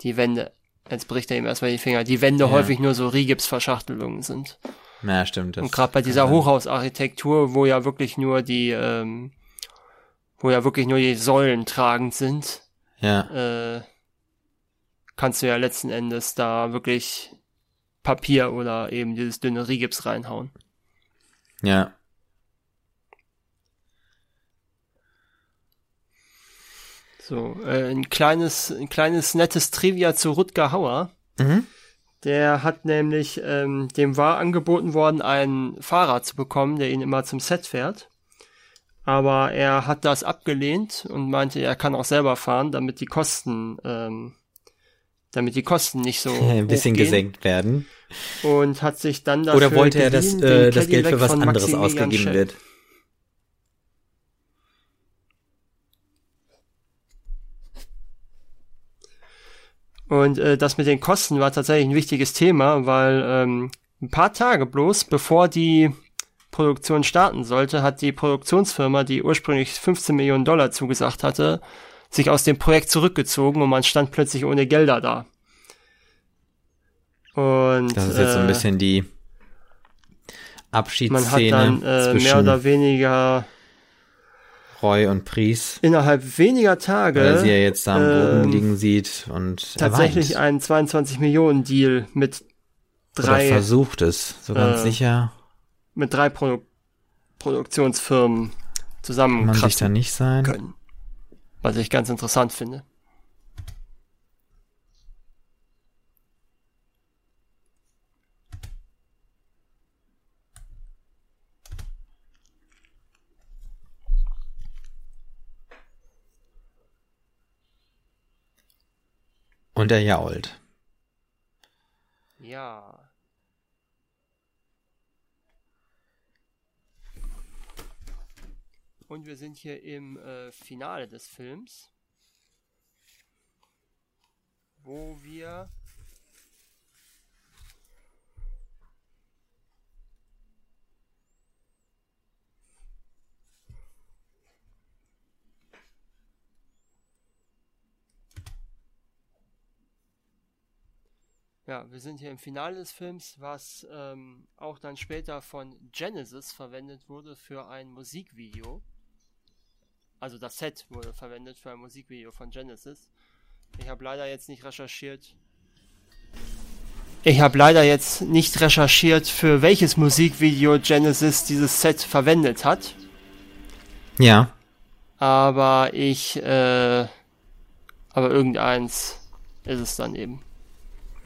die Wände jetzt bricht er ihm erstmal die Finger, die Wände Ja. häufig nur so Rigipsverschachtelungen sind. Ja, stimmt. Das Und gerade bei dieser. Hochhausarchitektur, wo ja wirklich nur die, ähm, wo ja wirklich nur die Säulen tragend sind, Ja, äh, kannst du ja letzten Endes da wirklich Papier oder eben dieses dünne Rigips reinhauen. ja. So, äh, ein kleines, ein kleines nettes Trivia zu Rutger Hauer. Mhm. Der hat nämlich, ähm, dem war angeboten worden, ein Fahrrad zu bekommen, der ihn immer zum Set fährt. Aber er hat das abgelehnt und meinte, er kann auch selber fahren, damit die Kosten, ähm, damit die Kosten nicht so ein bisschen hochgehen. gesenkt werden. Und hat sich dann dafür Oder wollte er, dass äh, das Geld für was anderes ausgegeben wird? Und äh, das mit den Kosten war tatsächlich ein wichtiges Thema, weil ähm, ein paar Tage bloß, bevor die Produktion starten sollte, hat die Produktionsfirma, die ursprünglich 15 Millionen Dollar zugesagt hatte, sich aus dem Projekt zurückgezogen und man stand plötzlich ohne Gelder da. Und das ist jetzt so ein äh, bisschen die Abschiedsszene man hat dann äh, mehr oder weniger Roy und Pries. Innerhalb weniger Tage. Weil sie ja jetzt da am Boden ähm, liegen sieht und tatsächlich einen 22 Millionen Deal mit drei. Oder versucht es, so ganz äh, sicher. Mit drei Produ Produktionsfirmen zusammen. Kann man sich da nicht sein. Können. Was ich ganz interessant finde. Und er jault. Ja. Und wir sind hier im äh, Finale des Films, wo wir Ja, wir sind hier im Finale des Films, was ähm, auch dann später von Genesis verwendet wurde für ein Musikvideo. Also das Set wurde verwendet für ein Musikvideo von Genesis. Ich habe leider jetzt nicht recherchiert. Ich habe leider jetzt nicht recherchiert, für welches Musikvideo Genesis dieses Set verwendet hat. Ja. Aber ich, äh, aber irgendeins ist es dann eben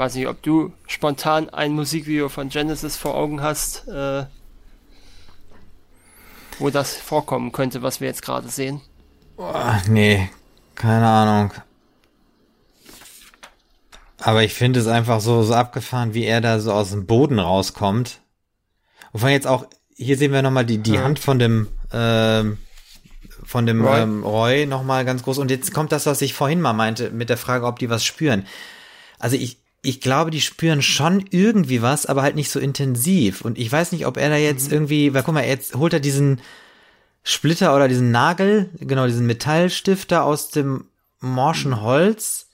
weiß nicht, ob du spontan ein Musikvideo von Genesis vor Augen hast, äh, wo das vorkommen könnte, was wir jetzt gerade sehen. Boah, nee, keine Ahnung. Aber ich finde es einfach so, so abgefahren, wie er da so aus dem Boden rauskommt. Und von jetzt auch, hier sehen wir nochmal die, die ja. Hand von dem, ähm, von dem Roy, ähm, Roy nochmal ganz groß. Und jetzt kommt das, was ich vorhin mal meinte, mit der Frage, ob die was spüren. Also ich, ich glaube, die spüren schon irgendwie was, aber halt nicht so intensiv. Und ich weiß nicht, ob er da jetzt mhm. irgendwie, weil guck mal, jetzt holt er diesen Splitter oder diesen Nagel, genau, diesen Metallstifter aus dem morschen mhm. Holz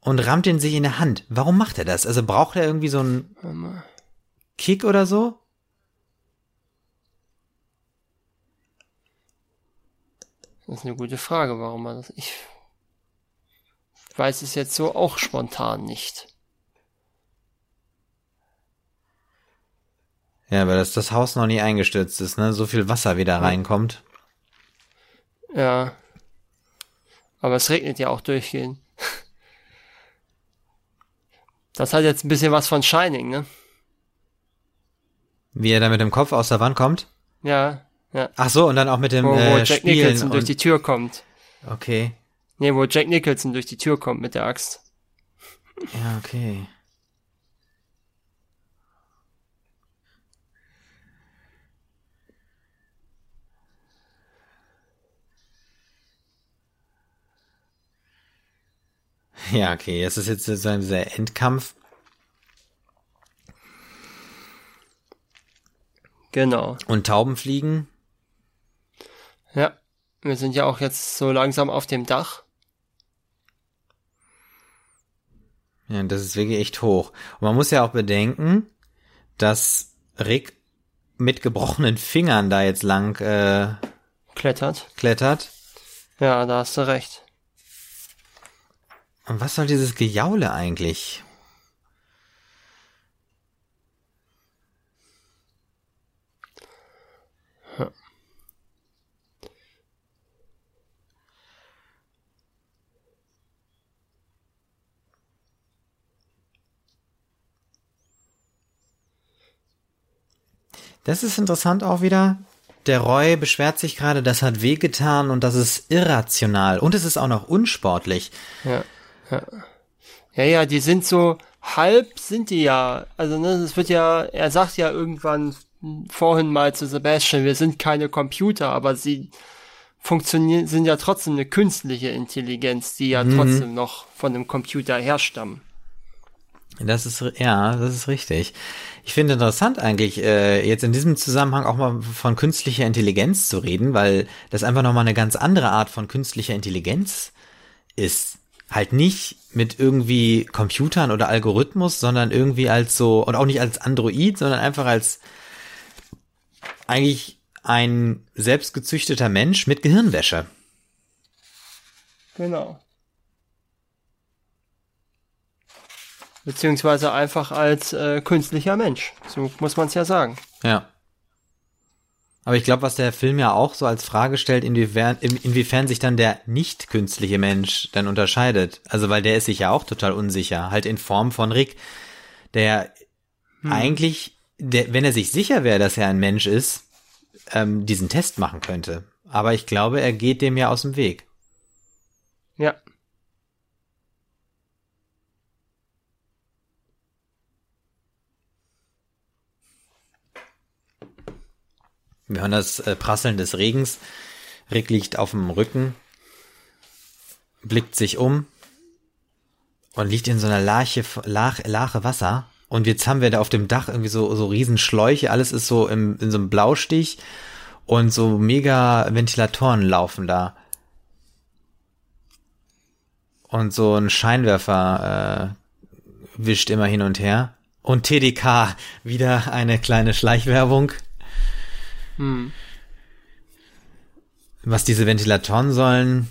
und rammt den sich in der Hand. Warum macht er das? Also braucht er irgendwie so einen Kick oder so? Das ist eine gute Frage, warum er das. Ich weiß es jetzt so auch spontan nicht. Ja, weil das, das Haus noch nie eingestürzt ist, ne? So viel Wasser wieder reinkommt. Ja. Aber es regnet ja auch durchgehend. Das hat jetzt ein bisschen was von Shining, ne? Wie er da mit dem Kopf aus der Wand kommt? Ja, ja. Ach so, und dann auch mit dem wo, wo äh, Jack Spielen Nicholson durch die Tür kommt. Okay. Nee, wo Jack Nicholson durch die Tür kommt mit der Axt. Ja, okay. Ja, okay, es ist jetzt so ein dieser Endkampf. Genau. Und Tauben fliegen. Ja, wir sind ja auch jetzt so langsam auf dem Dach. Ja, das ist wirklich echt hoch. Und man muss ja auch bedenken, dass Rick mit gebrochenen Fingern da jetzt lang äh, klettert. Klettert. Ja, da hast du recht. Und was soll dieses Gejaule eigentlich? Das ist interessant auch wieder. Der Roy beschwert sich gerade, das hat wehgetan und das ist irrational und es ist auch noch unsportlich. Ja, ja. Ja, ja, die sind so halb sind die ja. Also ne, es wird ja, er sagt ja irgendwann vorhin mal zu Sebastian, wir sind keine Computer, aber sie funktionieren, sind ja trotzdem eine künstliche Intelligenz, die ja mhm. trotzdem noch von einem Computer herstammen. Das ist, ja, das ist richtig. Ich finde interessant eigentlich, äh, jetzt in diesem Zusammenhang auch mal von künstlicher Intelligenz zu reden, weil das einfach nochmal eine ganz andere Art von künstlicher Intelligenz ist. Halt nicht mit irgendwie Computern oder Algorithmus, sondern irgendwie als so, und auch nicht als Android, sondern einfach als eigentlich ein selbstgezüchteter Mensch mit Gehirnwäsche. Genau. Beziehungsweise einfach als äh, künstlicher Mensch. So muss man es ja sagen. Ja. Aber ich glaube, was der Film ja auch so als Frage stellt, inwiefern, inwiefern sich dann der nicht künstliche Mensch dann unterscheidet. Also, weil der ist sich ja auch total unsicher, halt in Form von Rick, der hm. eigentlich, der, wenn er sich sicher wäre, dass er ein Mensch ist, ähm, diesen Test machen könnte. Aber ich glaube, er geht dem ja aus dem Weg. Ja. Wir hören das äh, Prasseln des Regens. Rick liegt auf dem Rücken, blickt sich um und liegt in so einer Lache, Lache, Lache Wasser. Und jetzt haben wir da auf dem Dach irgendwie so, so riesen Schläuche. Alles ist so im, in so einem Blaustich und so mega Ventilatoren laufen da. Und so ein Scheinwerfer äh, wischt immer hin und her. Und TDK, wieder eine kleine Schleichwerbung. Hm. Was diese Ventilatoren sollen,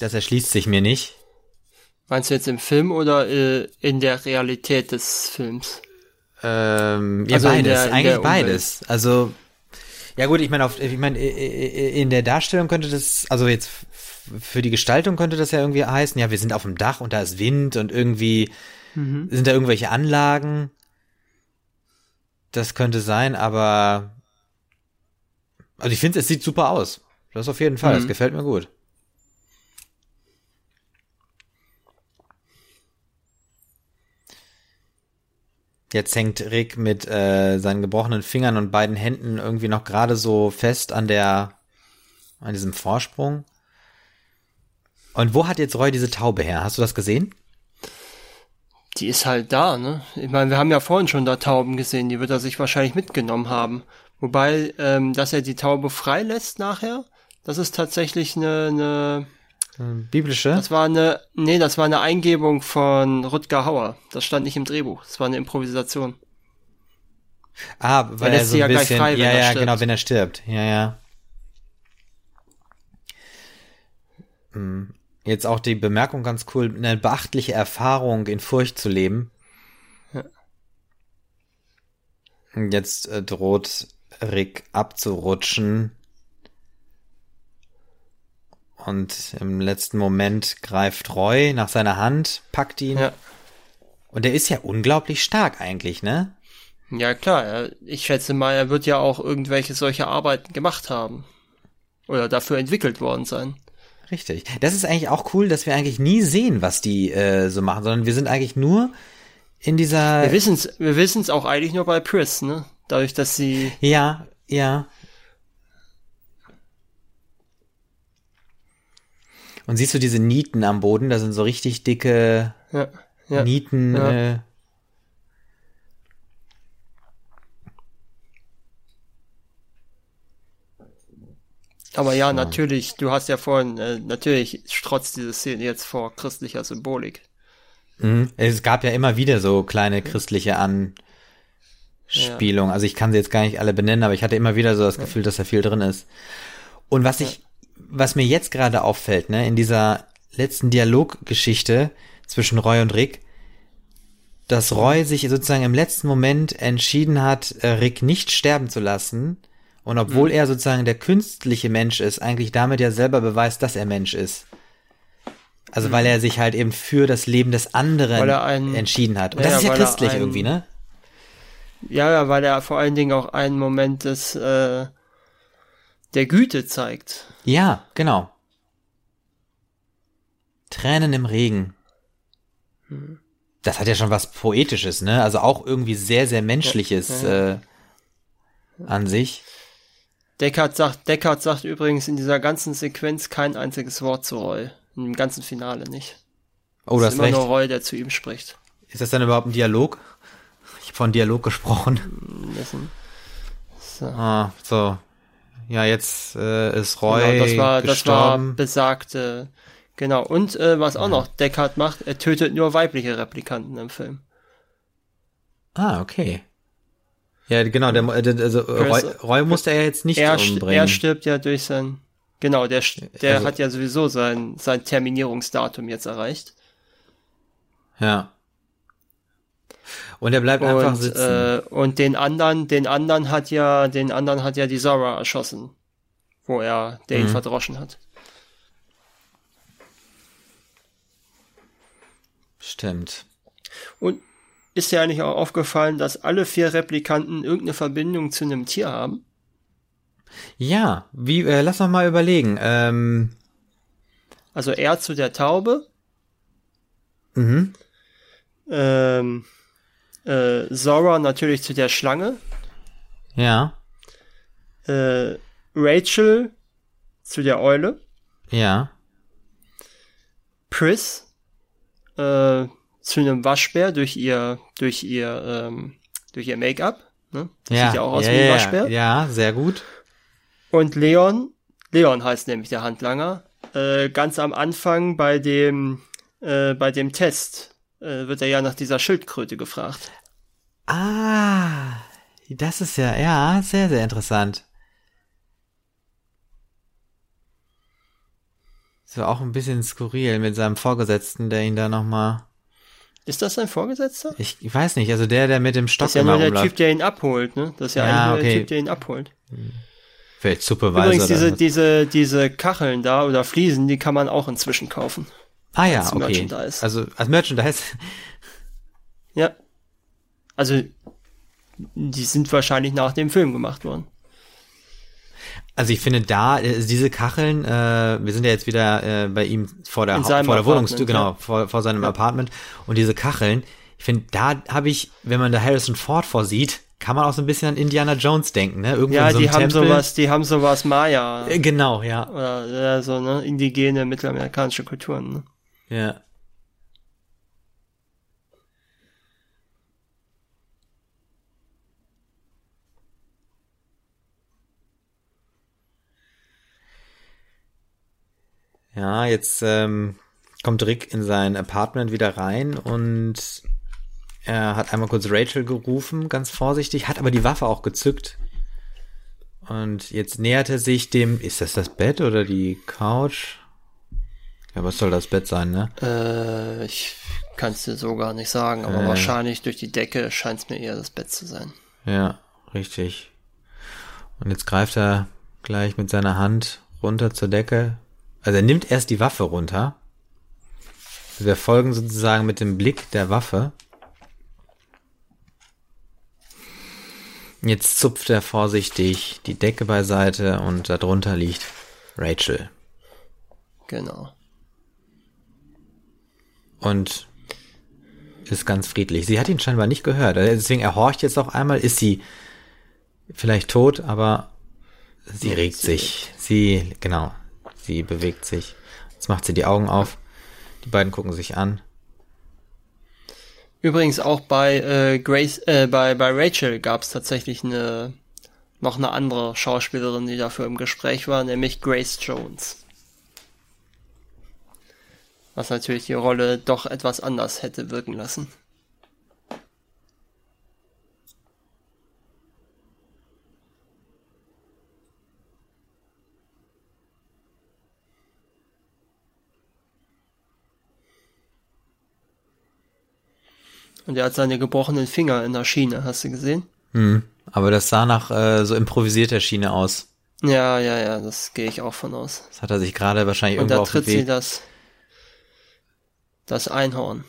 das erschließt sich mir nicht. Meinst du jetzt im Film oder äh, in der Realität des Films? Ähm, ja, also beides, der, eigentlich beides. Also, ja gut, ich meine, ich meine, in der Darstellung könnte das, also jetzt für die Gestaltung könnte das ja irgendwie heißen, ja, wir sind auf dem Dach und da ist Wind und irgendwie mhm. sind da irgendwelche Anlagen. Das könnte sein, aber also ich finde, es sieht super aus. Das auf jeden Fall, mhm. das gefällt mir gut. Jetzt hängt Rick mit äh, seinen gebrochenen Fingern und beiden Händen irgendwie noch gerade so fest an der, an diesem Vorsprung. Und wo hat jetzt Roy diese Taube her? Hast du das gesehen? Die ist halt da, ne? Ich meine, wir haben ja vorhin schon da Tauben gesehen, die wird er sich wahrscheinlich mitgenommen haben. Wobei, ähm, dass er die Taube freilässt nachher, das ist tatsächlich eine, eine ähm, Biblische? Das war eine, nee, das war eine Eingebung von Rutger Hauer. Das stand nicht im Drehbuch. Das war eine Improvisation. Ah, weil er, er so ein ja bisschen, frei, ja, ja, genau, wenn er stirbt. Ja, ja. Hm. Jetzt auch die Bemerkung ganz cool, eine beachtliche Erfahrung in Furcht zu leben. Ja. Jetzt äh, droht Rick abzurutschen. Und im letzten Moment greift Roy nach seiner Hand, packt ihn. Ja. Und er ist ja unglaublich stark eigentlich, ne? Ja, klar. Ich schätze mal, er wird ja auch irgendwelche solche Arbeiten gemacht haben. Oder dafür entwickelt worden sein. Richtig. Das ist eigentlich auch cool, dass wir eigentlich nie sehen, was die äh, so machen, sondern wir sind eigentlich nur in dieser. Wir wissen's, wir wissen's auch eigentlich nur bei Pris, ne? Dadurch, dass sie. Ja, ja. Und siehst du diese Nieten am Boden? Da sind so richtig dicke ja, ja, Nieten. Ja. Äh, Aber ja, so. natürlich, du hast ja vorhin, äh, natürlich strotzt diese Szene jetzt vor christlicher Symbolik. Mhm. Es gab ja immer wieder so kleine christliche Anspielungen. Ja. Also ich kann sie jetzt gar nicht alle benennen, aber ich hatte immer wieder so das Gefühl, dass da viel drin ist. Und was ich was mir jetzt gerade auffällt, ne, in dieser letzten Dialoggeschichte zwischen Roy und Rick, dass Roy sich sozusagen im letzten Moment entschieden hat, äh, Rick nicht sterben zu lassen. Und obwohl mhm. er sozusagen der künstliche Mensch ist, eigentlich damit ja selber beweist, dass er Mensch ist. Also mhm. weil er sich halt eben für das Leben des anderen einen, entschieden hat. Und ja, das ist ja christlich irgendwie, ne? Ja, ja, weil er vor allen Dingen auch einen Moment des äh, der Güte zeigt. Ja, genau. Tränen im Regen. Hm. Das hat ja schon was Poetisches, ne? Also auch irgendwie sehr, sehr Menschliches ja, ja. Äh, an sich. Deckard sagt, Deckard sagt übrigens in dieser ganzen Sequenz kein einziges Wort zu Roy. Im ganzen Finale nicht. Oh, das ist immer recht. nur Roy, der zu ihm spricht. Ist das dann überhaupt ein Dialog? Ich habe von Dialog gesprochen. Wissen. So. Ah, so. Ja, jetzt äh, ist Roy genau, das war, gestorben. Das war besagte. Genau. Und äh, was auch noch Deckard macht, er tötet nur weibliche Replikanten im Film. Ah, okay. Ja, genau, der, also Roy, Roy musste er jetzt nicht er, umbringen. Er stirbt ja durch sein, genau, der, der also, hat ja sowieso sein, sein Terminierungsdatum jetzt erreicht. Ja. Und er bleibt und, einfach sitzen. Äh, und den anderen, den anderen hat ja, den anderen hat ja die Zara erschossen, wo er, der ihn mhm. verdroschen hat. Stimmt. Und ist dir eigentlich auch aufgefallen, dass alle vier Replikanten irgendeine Verbindung zu einem Tier haben? Ja, wie, äh, lass noch mal überlegen. Ähm, also er zu der Taube. Mhm. Ähm, äh, Zora natürlich zu der Schlange. Ja. Äh, Rachel zu der Eule. Ja. Pris äh, zu einem Waschbär durch ihr, durch ihr, ähm, durch ihr Make-up. Ne? Ja, Sieht ja auch aus ja, wie ein Waschbär. Ja, sehr gut. Und Leon, Leon heißt nämlich der Handlanger, äh, ganz am Anfang bei dem, äh, bei dem Test äh, wird er ja nach dieser Schildkröte gefragt. Ah, das ist ja, ja, sehr, sehr interessant. So auch ein bisschen skurril mit seinem Vorgesetzten, der ihn da nochmal ist das sein Vorgesetzter? Ich, ich weiß nicht, also der, der mit dem Stock Das ist ja nur der Typ, der ihn abholt, ne? Das ist ja, ja eigentlich okay. der Typ, der ihn abholt. Vielleicht Supervisor. Übrigens, diese, diese, diese Kacheln da oder Fliesen, die kann man auch inzwischen kaufen. Ah ja, als okay. Merchandise. Also als Merchandise. Ja. Also, die sind wahrscheinlich nach dem Film gemacht worden. Also ich finde da, äh, diese Kacheln, äh, wir sind ja jetzt wieder äh, bei ihm vor der, vor der Wohnungstür, genau, ja. vor, vor seinem ja. Apartment. Und diese Kacheln, ich finde, da habe ich, wenn man da Harrison Ford vorsieht, kann man auch so ein bisschen an Indiana Jones denken, ne? Irgendwo ja, so die haben Tempel. sowas, die haben sowas Maya. Äh, genau, ja. Oder ja, so, ne? Indigene mittelamerikanische Kulturen, ne? Ja. Ja, jetzt ähm, kommt Rick in sein Apartment wieder rein und er hat einmal kurz Rachel gerufen, ganz vorsichtig, hat aber die Waffe auch gezückt. Und jetzt nähert er sich dem, ist das das Bett oder die Couch? Ja, was soll das Bett sein, ne? Äh, ich kann es dir so gar nicht sagen, aber äh, wahrscheinlich durch die Decke scheint es mir eher das Bett zu sein. Ja, richtig. Und jetzt greift er gleich mit seiner Hand runter zur Decke, also er nimmt erst die Waffe runter. Wir folgen sozusagen mit dem Blick der Waffe. Jetzt zupft er vorsichtig die Decke beiseite und darunter liegt Rachel. Genau. Und ist ganz friedlich. Sie hat ihn scheinbar nicht gehört. Also deswegen er horcht jetzt auch einmal. Ist sie vielleicht tot, aber sie regt sich. Sie, genau, Sie bewegt sich. Jetzt macht sie die Augen auf. Die beiden gucken sich an. Übrigens auch bei äh, Grace, äh, bei, bei Rachel gab es tatsächlich eine noch eine andere Schauspielerin, die dafür im Gespräch war, nämlich Grace Jones. Was natürlich die Rolle doch etwas anders hätte wirken lassen. Und er hat seine gebrochenen Finger in der Schiene, hast du gesehen? Hm, aber das sah nach äh, so improvisierter Schiene aus. Ja, ja, ja, das gehe ich auch von aus. Das hat er sich gerade wahrscheinlich Und irgendwo da tritt sie das, das Einhorn,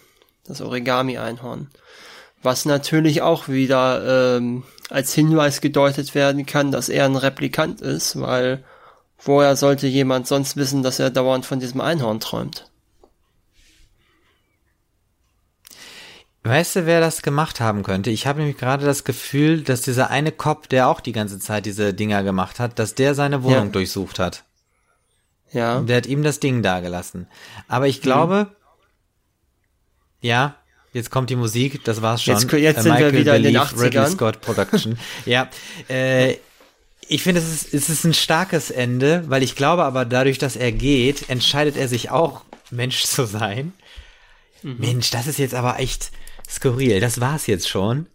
das Origami-Einhorn. Was natürlich auch wieder ähm, als Hinweis gedeutet werden kann, dass er ein Replikant ist, weil woher sollte jemand sonst wissen, dass er dauernd von diesem Einhorn träumt? Weißt du, wer das gemacht haben könnte? Ich habe nämlich gerade das Gefühl, dass dieser eine Cop, der auch die ganze Zeit diese Dinger gemacht hat, dass der seine Wohnung ja. durchsucht hat. Ja. Der hat ihm das Ding dagelassen. Aber ich glaube, mhm. Ja, jetzt kommt die Musik, das war's schon. Jetzt, jetzt sind Michael wir wieder Belief, in den 80ern. Ridley Scott Production. ja, äh, ich finde, es ist, es ist ein starkes Ende, weil ich glaube aber dadurch, dass er geht, entscheidet er sich auch, Mensch zu sein. Mhm. Mensch, das ist jetzt aber echt, skurril. Das war's jetzt schon.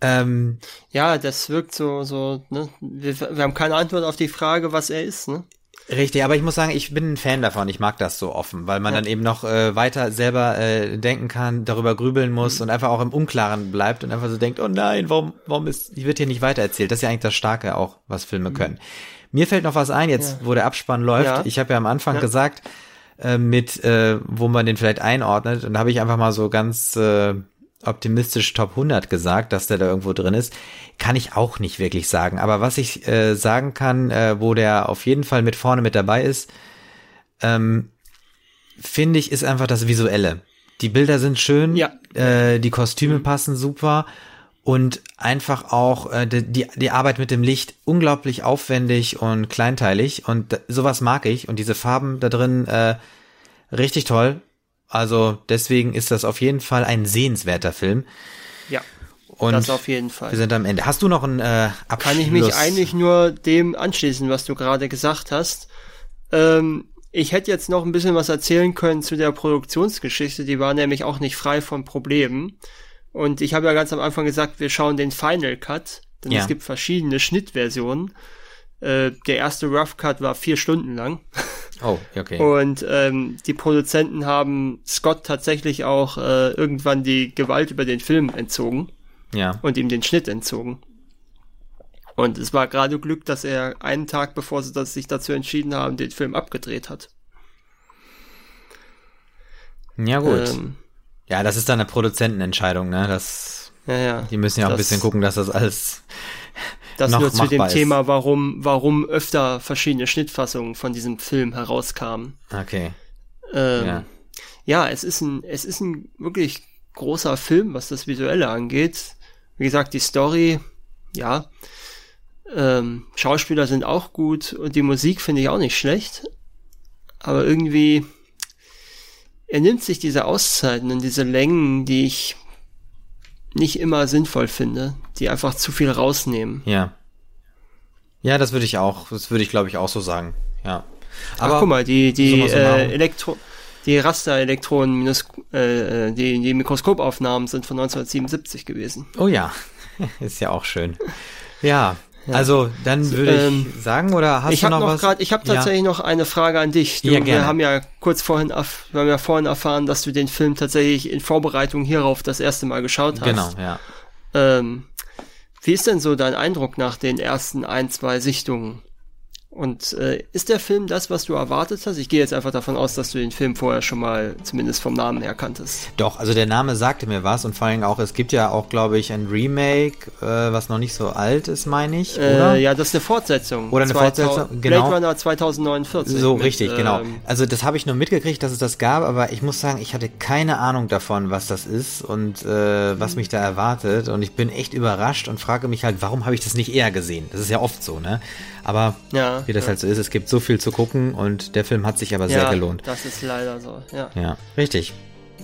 Ähm, ja, das wirkt so, so, ne? Wir, wir haben keine Antwort auf die Frage, was er ist, ne? Richtig, aber ich muss sagen, ich bin ein Fan davon. Ich mag das so offen, weil man ja. dann eben noch äh, weiter selber äh, denken kann, darüber grübeln muss mhm. und einfach auch im Unklaren bleibt und einfach so denkt, oh nein, warum, warum ist, ich wird hier nicht weitererzählt. Das ist ja eigentlich das Starke auch, was Filme mhm. können. Mir fällt noch was ein, jetzt ja. wo der Abspann läuft. Ja. Ich habe ja am Anfang gesagt, äh, mit, äh, wo man den vielleicht einordnet. Und da habe ich einfach mal so ganz äh, optimistisch Top 100 gesagt, dass der da irgendwo drin ist. Kann ich auch nicht wirklich sagen. Aber was ich äh, sagen kann, äh, wo der auf jeden Fall mit vorne mit dabei ist, ähm, finde ich, ist einfach das Visuelle. Die Bilder sind schön, ja. äh, die Kostüme mhm. passen super und einfach auch äh, die, die Arbeit mit dem Licht unglaublich aufwendig und kleinteilig und sowas mag ich und diese Farben da drin äh, richtig toll. Also deswegen ist das auf jeden Fall ein sehenswerter Film. Ja. Und das auf jeden Fall. Wir sind am Ende. Hast du noch einen äh, Abschluss? Kann ich mich eigentlich nur dem anschließen, was du gerade gesagt hast. Ähm, ich hätte jetzt noch ein bisschen was erzählen können zu der Produktionsgeschichte. Die war nämlich auch nicht frei von Problemen. Und ich habe ja ganz am Anfang gesagt, wir schauen den Final Cut, denn ja. es gibt verschiedene Schnittversionen. Äh, der erste Rough Cut war vier Stunden lang. Oh, okay. Und ähm, die Produzenten haben Scott tatsächlich auch äh, irgendwann die Gewalt über den Film entzogen. Ja. Und ihm den Schnitt entzogen. Und es war gerade Glück, dass er einen Tag bevor sie das, sich dazu entschieden haben, den Film abgedreht hat. Ja, gut. Ähm, ja, das ist dann eine Produzentenentscheidung, ne? Das, ja, ja. Die müssen ja auch das, ein bisschen gucken, dass das alles das nur zu dem ist. Thema, warum, warum öfter verschiedene Schnittfassungen von diesem Film herauskamen. Okay. Ähm, ja. ja, es ist ein, es ist ein wirklich großer Film, was das Visuelle angeht. Wie gesagt, die Story, ja. Ähm, Schauspieler sind auch gut und die Musik finde ich auch nicht schlecht. Aber irgendwie, er nimmt sich diese Auszeiten und diese Längen, die ich nicht immer sinnvoll finde, die einfach zu viel rausnehmen. Ja. Ja, das würde ich auch, das würde ich glaube ich auch so sagen. Ja. Aber Ach, guck mal, die die äh, Elektro die Rasterelektronen, äh, die, die Mikroskopaufnahmen sind von 1977 gewesen. Oh ja, ist ja auch schön. Ja, also dann würde ähm, ich sagen, oder hast ich du noch, noch was? Grad, ich habe tatsächlich ja. noch eine Frage an dich. Du, ja, gerne. Wir haben ja kurz vorhin, wir haben ja vorhin erfahren, dass du den Film tatsächlich in Vorbereitung hierauf das erste Mal geschaut hast. Genau, ja. Ähm, wie ist denn so dein Eindruck nach den ersten ein, zwei Sichtungen? Und äh, ist der Film das, was du erwartet hast? Ich gehe jetzt einfach davon aus, dass du den Film vorher schon mal zumindest vom Namen her kanntest. Doch, also der Name sagte mir was und vor allem auch, es gibt ja auch, glaube ich, ein Remake, äh, was noch nicht so alt ist, meine ich, äh, oder? Äh, ja, das ist eine Fortsetzung. Oder eine 2000, Fortsetzung, genau. Blade Runner 2049. So, mit, richtig, genau. Ähm, also das habe ich nur mitgekriegt, dass es das gab, aber ich muss sagen, ich hatte keine Ahnung davon, was das ist und äh, was mich da erwartet und ich bin echt überrascht und frage mich halt, warum habe ich das nicht eher gesehen? Das ist ja oft so, ne? Aber ja, wie das ja. halt so ist, es gibt so viel zu gucken und der Film hat sich aber ja, sehr gelohnt. Das ist leider so, ja. Ja, richtig.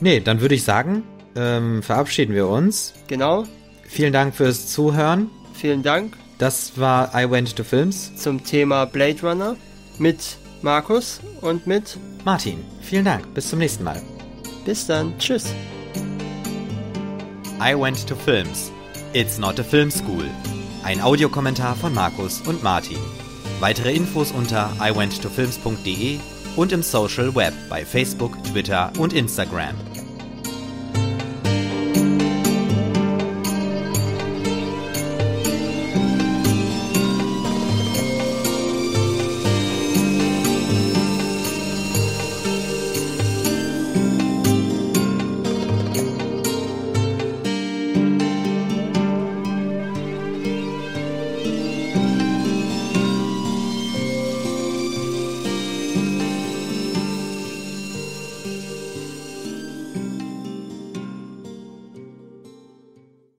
Nee, dann würde ich sagen, ähm, verabschieden wir uns. Genau. Vielen Dank fürs Zuhören. Vielen Dank. Das war I Went to Films. Zum Thema Blade Runner mit Markus und mit Martin. Vielen Dank. Bis zum nächsten Mal. Bis dann. Tschüss. I Went to Films. It's not a film school. Ein Audiokommentar von Markus und Martin. Weitere Infos unter iwenttofilms.de und im Social Web bei Facebook, Twitter und Instagram.